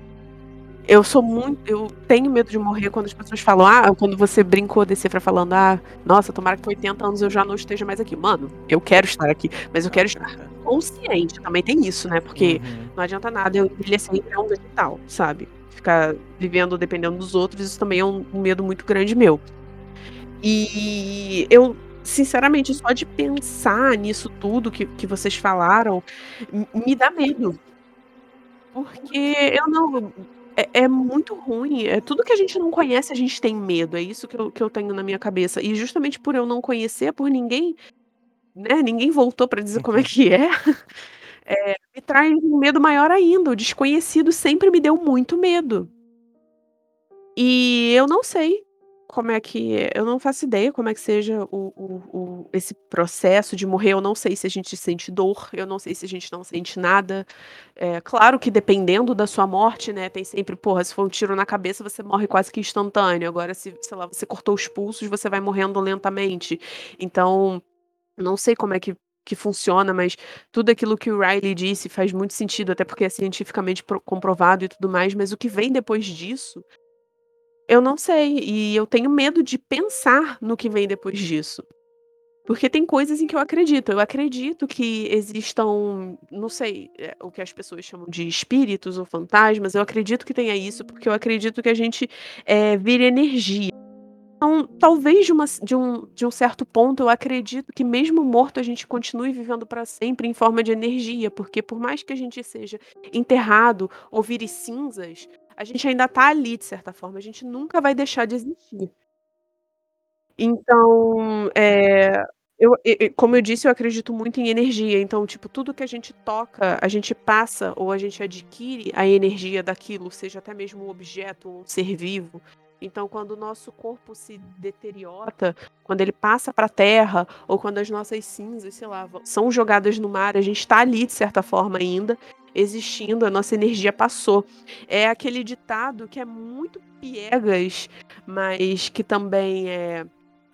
Eu sou muito. Eu tenho medo de morrer quando as pessoas falam, ah, quando você brincou desse pra falando, ah, nossa, tomara que com 80 anos eu já não esteja mais aqui. Mano, eu quero estar aqui, mas eu quero estar consciente. Também tem isso, né? Porque Uhum. não adianta nada eu envelhecer e virar um vegetal, sabe? Ficar vivendo dependendo dos outros, isso também é um, um medo muito grande meu. E eu, sinceramente, só de pensar nisso tudo que, que vocês falaram, me dá medo. Porque eu não. É, é muito ruim. É tudo que a gente não conhece, a gente tem medo. É isso que eu, que eu tenho na minha cabeça. E justamente por eu não conhecer, por ninguém, né? Ninguém voltou pra dizer como é que é, é, [LAUGHS] me traz um medo maior ainda. O desconhecido sempre me deu muito medo. E eu não sei como é que. Eu não faço ideia como é que seja o, o- o- esse processo de morrer. Eu não sei se a gente sente dor, eu não sei se a gente não sente nada. É, claro que dependendo da sua morte, né? Tem sempre, porra, se for um tiro na cabeça, você morre quase que instantâneo. Agora, se, sei lá, você cortou os pulsos, você vai morrendo lentamente. Então, não sei como é que, que funciona, mas tudo aquilo que o Riley disse faz muito sentido, até porque é cientificamente pro- comprovado e tudo mais, mas o que vem depois disso, eu não sei. E eu tenho medo de pensar no que vem depois disso. Porque tem coisas em que eu acredito. Eu acredito que existam, não sei, é, o que as pessoas chamam de espíritos ou fantasmas. Eu acredito que tenha isso, porque eu acredito que a gente é, vira energia. Então, talvez de, uma- de um, de um certo ponto, eu acredito que mesmo morto a gente continue vivendo para sempre em forma de energia, porque por mais que a gente seja enterrado ou vire cinzas, a gente ainda tá ali de certa forma, a gente nunca vai deixar de existir. Então, é, eu, e- e- como eu disse, eu acredito muito em energia. Então, tipo, tudo que a gente toca, a gente passa ou a gente adquire a energia daquilo, seja até mesmo um objeto ou um ser vivo. Então, quando o nosso corpo se deteriora, quando ele passa para a terra, ou quando as nossas cinzas, sei lá, são jogadas no mar, a gente está ali de certa forma ainda, existindo, a nossa energia passou. É aquele ditado que é muito piegas, mas que também é.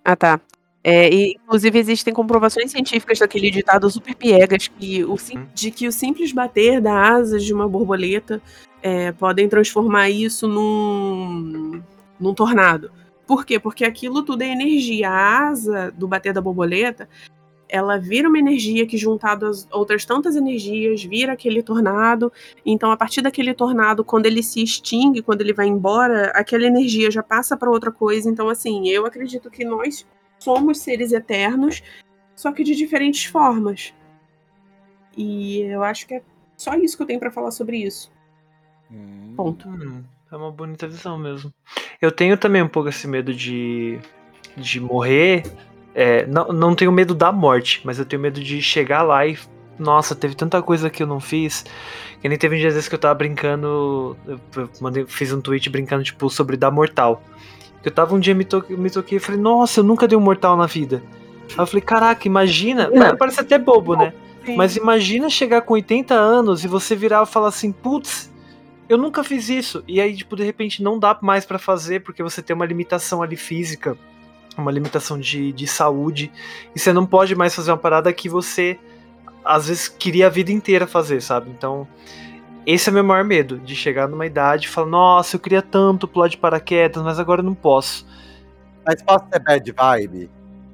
Ah, tá. É, e, inclusive, existem comprovações científicas daquele ditado super piegas que o, sim- de que o simples bater da asa de uma borboleta é, podem transformar isso num, num tornado. Por quê? Porque aquilo tudo é energia. A asa do bater da borboleta, ela vira uma energia que, juntado às outras tantas energias, vira aquele tornado. Então, a partir daquele tornado, quando ele se extingue, quando ele vai embora, aquela energia já passa para outra coisa. Então, assim, eu acredito que nós somos seres eternos, só que de diferentes formas. E eu acho que é só isso que eu tenho para falar sobre isso. Hum, Ponto. Hum, é uma bonita visão mesmo. Eu tenho também um pouco esse medo de, de morrer. É, não, não tenho medo da morte, mas eu tenho medo de chegar lá e. Nossa, teve tanta coisa que eu não fiz. Que nem teve um dia desses que eu tava brincando. Eu eu mandei, fiz um tweet brincando, tipo, sobre dar mortal. Eu tava um dia me, to me toquei e falei, nossa, eu nunca dei um mortal na vida. Aí eu falei, caraca, imagina. Não. Parece até bobo, né? Sim. Mas imagina chegar com 80 anos e você virar e falar assim, putz, eu nunca fiz isso. E aí, tipo, de repente não dá mais pra fazer porque você tem uma limitação ali física, uma limitação de, de saúde, e você não pode mais fazer uma parada que você às vezes queria a vida inteira fazer, sabe? Então, esse é o meu maior medo, de chegar numa idade e falar, nossa, eu queria tanto pular de paraquedas, mas agora eu não posso. Mas posso ser bad vibe?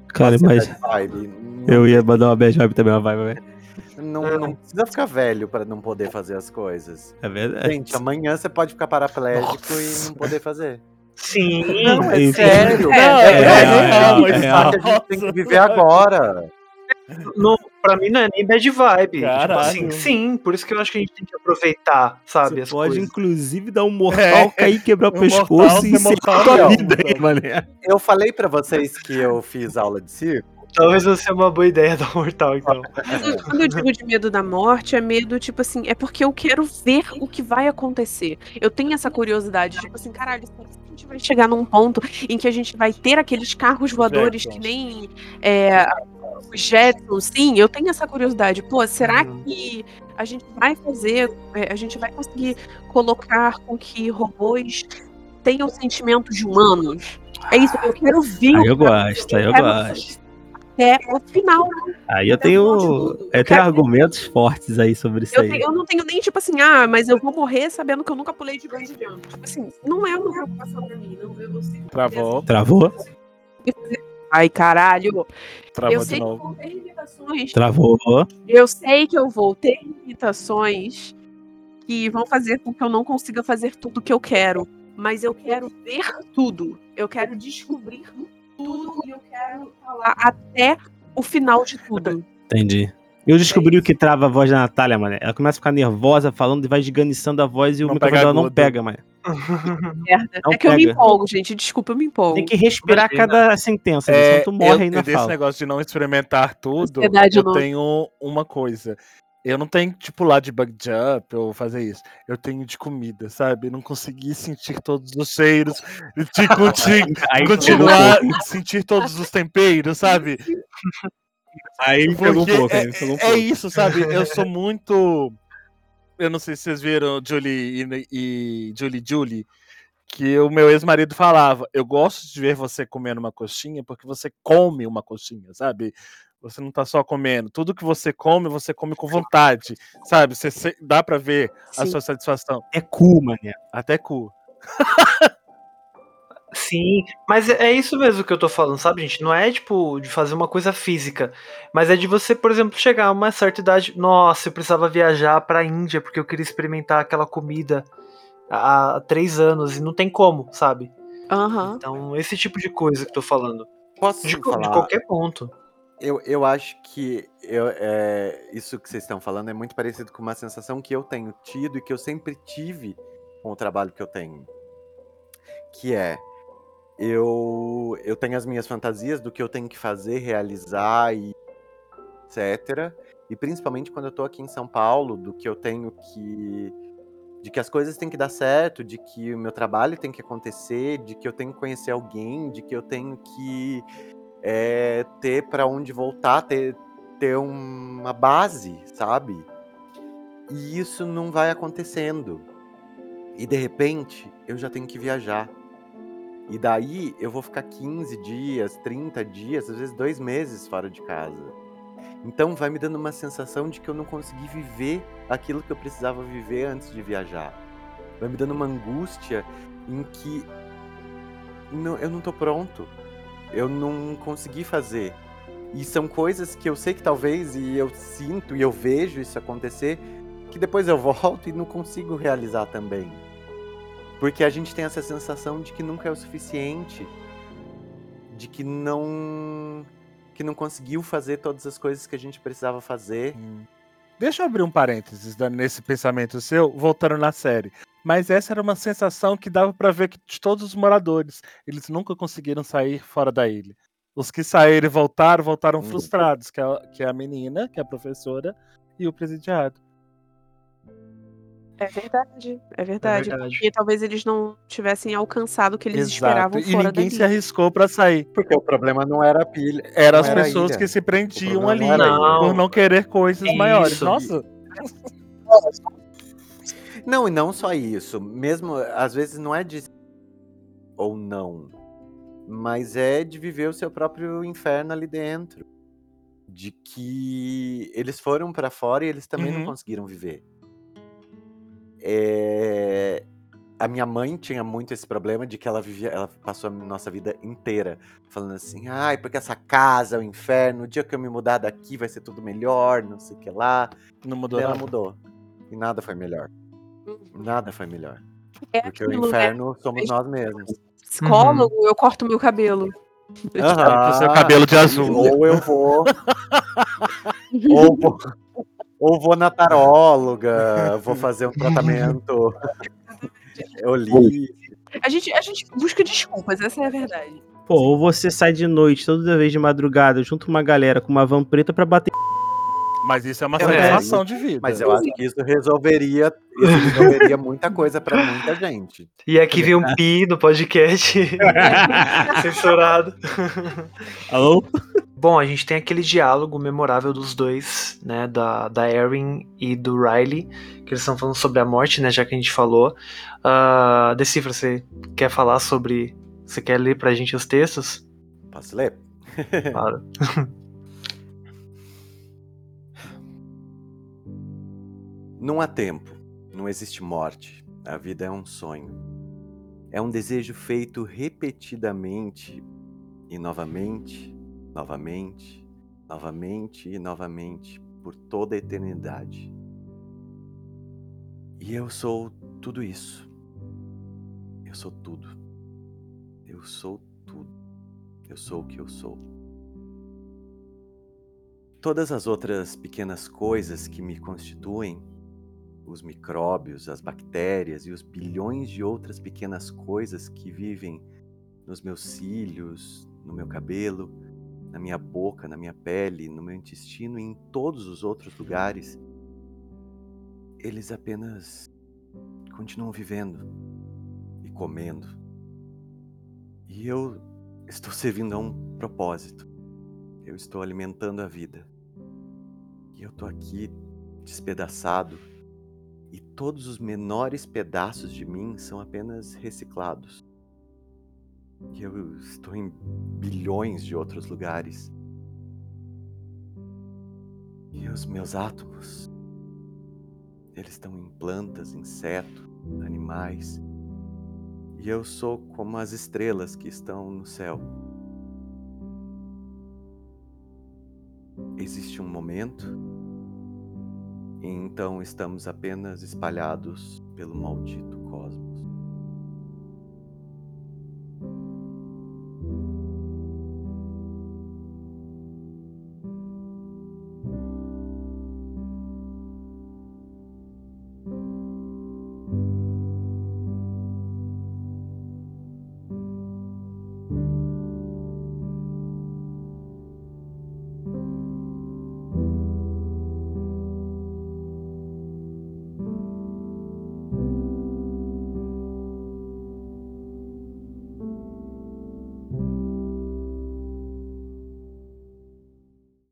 Cara, mas bad vibe? eu ia mandar uma bad vibe também, uma vibe, velho. Não, não precisa ficar velho pra não poder fazer as coisas. É verdade. Gente, amanhã você pode ficar paraplégico e não poder fazer. Sim, Não, é Enfim. sério. É, é, é, é, é, é, é, sabe, a gente tem que viver agora. não, pra mim não é nem bad vibe. Tipo assim, sim, por isso que eu acho que a gente tem que aproveitar, sabe, Você as pode, coisas. inclusive, dar um mortal, É. cair, quebrar o Um pescoço mortal, e ser mortal vida. Eu falei pra vocês que eu fiz aula de circo. Talvez não seja uma boa ideia [LAUGHS] um mortal, então. Mas eu- quando eu digo de medo da morte, é medo, tipo assim, é porque eu quero ver o que vai acontecer. Eu tenho essa curiosidade, tipo assim, caralho, será que a gente vai chegar num ponto em que a gente vai ter aqueles carros voadores que nem é, os Jetsons? Sim, eu tenho essa curiosidade. Pô, será Uhum. que a gente vai fazer, é, a gente vai conseguir colocar com que robôs tenham sentimentos de humanos? É isso que eu quero ver. Aí eu gosto, eu quero gosto. É o final. Aí eu Até o final de tenho, eu tenho argumentos fortes aí sobre isso Eu, aí. tenho- eu não tenho nem, tipo assim, ah, mas eu vou morrer sabendo que eu nunca pulei de bungee jump. Tipo assim, não é uma preocupação pra mim. Não, eu, sei que Travou, Travou? Ai, caralho. travou eu de sei que eu vou ter limitações. Travou. Eu sei que eu vou ter limitações que vão fazer com que eu não consiga fazer tudo que eu quero. Mas eu quero ver tudo. Eu quero descobrir tudo e eu quero falar até o final de tudo. Entendi. Eu descobri o que trava a voz da Natália, mano. Ela começa a ficar nervosa falando e vai esganiçando a voz e o Não microfone pega dela não pega, mano. [LAUGHS] Merda. Não é que eu me pega. empolgo, gente. Desculpa, eu me empolgo. Tem que respirar Imagina. cada sentença? É, senão tu morre eu, aí na eu desse fala. negócio de não experimentar tudo, Ansiedade eu não. tenho uma coisa. Eu não tenho que tipo lá de bug jump ou fazer isso. Eu tenho de comida, sabe? Eu não consegui sentir todos os cheiros, de conti- [LAUGHS] continuar a sentir todos os temperos, sabe? Aí pegou um pouco, é, pegou um é pouco. isso, sabe? Eu sou muito. Eu não sei se vocês viram Julie e, e Julie Julie, que o meu ex-marido falava: Eu gosto de ver você comendo uma coxinha porque você come uma coxinha, sabe? Você não tá só comendo. Tudo que você come, você come com vontade, sabe? Você, se- dá pra ver a Sim. sua satisfação. É cu, mané. Até cu. Sim, mas é é isso mesmo que eu tô falando, sabe, gente? Não é tipo de fazer uma coisa física, mas é de você, por exemplo, chegar a uma certa idade. Nossa, eu precisava viajar pra Índia porque eu queria experimentar aquela comida há três anos e não tem como, sabe? Aham. Então, esse tipo de coisa que eu tô falando. Posso De, falar? de qualquer ponto. Eu, eu acho que eu, é, isso que vocês estão falando é muito parecido com uma sensação que eu tenho tido e que eu sempre tive com o trabalho que eu tenho. Que é, eu, eu tenho as minhas fantasias do que eu tenho que fazer, realizar e etc. E principalmente quando eu tô aqui em São Paulo, do que eu tenho que de que as coisas têm que dar certo, de que o meu trabalho tem que acontecer, de que eu tenho que conhecer alguém, de que eu tenho que é, ter para onde voltar, ter, ter uma base, sabe? E isso não vai acontecendo. E de repente, eu já tenho que viajar. E daí eu vou ficar 15 dias, 30 dias, às vezes dois meses fora de casa. Então vai me dando uma sensação de que eu não consegui viver aquilo que eu precisava viver antes de viajar. Vai me dando uma angústia em que não, eu não tô pronto. Eu não consegui fazer. E são coisas que eu sei que talvez, e eu sinto e eu vejo isso acontecer, que depois eu [LAUGHS] volto e não consigo realizar também. Porque a gente tem essa sensação de que nunca é o suficiente, de que não que não conseguiu fazer todas as coisas que a gente precisava fazer. Deixa eu abrir um parênteses nesse pensamento seu, voltando na série. Mas essa era uma sensação que dava pra ver que de todos os moradores, eles nunca conseguiram sair fora da ilha. Os que saíram e voltaram, voltaram Hum. frustrados, que é, a- que é a menina, que é a professora, e o presidiário. É verdade, é verdade. verdade. Porque talvez eles não tivessem alcançado o que eles esperavam E fora ninguém dali. se arriscou pra sair. Porque o problema não era a pilha. Eram não as era pessoas que se prendiam ali não era por não querer coisas Isso. maiores. Nossa, [LAUGHS] Não, e não só isso. Mesmo, às vezes, não é de ou não. Mas é de viver o seu próprio inferno ali dentro. De que eles foram pra fora e eles também Uhum. não conseguiram viver. É, A minha mãe tinha muito esse problema de que ela vivia, ela passou a nossa vida inteira falando assim, ai, porque essa casa é o inferno, o dia que eu me mudar daqui vai ser tudo melhor, não sei o que lá. não mudou ela nada. mudou. E nada foi melhor. Nada foi melhor. É Porque o né? inferno somos nós mesmos. Psicólogo, eu corto meu cabelo. com o seu cabelo de azul. Ou eu vou. [LAUGHS] [LAUGHS] ou, vou ou vou na taróloga, vou fazer um tratamento [LAUGHS] holístico. A gente, a gente busca desculpas, essa é a verdade. Pô, ou você sai de noite, toda vez de madrugada, junto com uma galera com uma van preta pra bater. Mas isso é uma É, sensação de vida. Mas eu acho que isso resolveria, isso resolveria muita coisa pra muita gente. E aqui vem um pi no podcast [LAUGHS] censurado. Alô? Bom, a gente tem aquele diálogo memorável dos dois, né? Da, da Erin e do Riley, que eles estão falando sobre a morte, né? Já que a gente falou. Uh, Decifra, você quer falar sobre. Você quer ler pra gente os textos? Posso ler? [LAUGHS] Claro. Não há tempo, não existe morte. A vida é um sonho. É um desejo feito repetidamente e novamente, novamente, novamente e novamente por toda a eternidade. E eu sou tudo isso. Eu sou tudo. Eu sou tudo. Eu sou o que eu sou. Todas as outras pequenas coisas que me constituem os micróbios, as bactérias e os bilhões de outras pequenas coisas que vivem nos meus cílios, no meu cabelo, na minha boca, na minha pele, no meu intestino e em todos os outros lugares, eles apenas continuam vivendo e comendo. E eu estou servindo a um propósito. Eu estou alimentando a vida. E eu estou aqui despedaçado e todos os menores pedaços de mim são apenas reciclados. E eu estou em bilhões de outros lugares. E os meus átomos, eles estão em plantas, insetos, animais. E eu sou como as estrelas que estão no céu. Existe um momento e então estamos apenas espalhados pelo maldito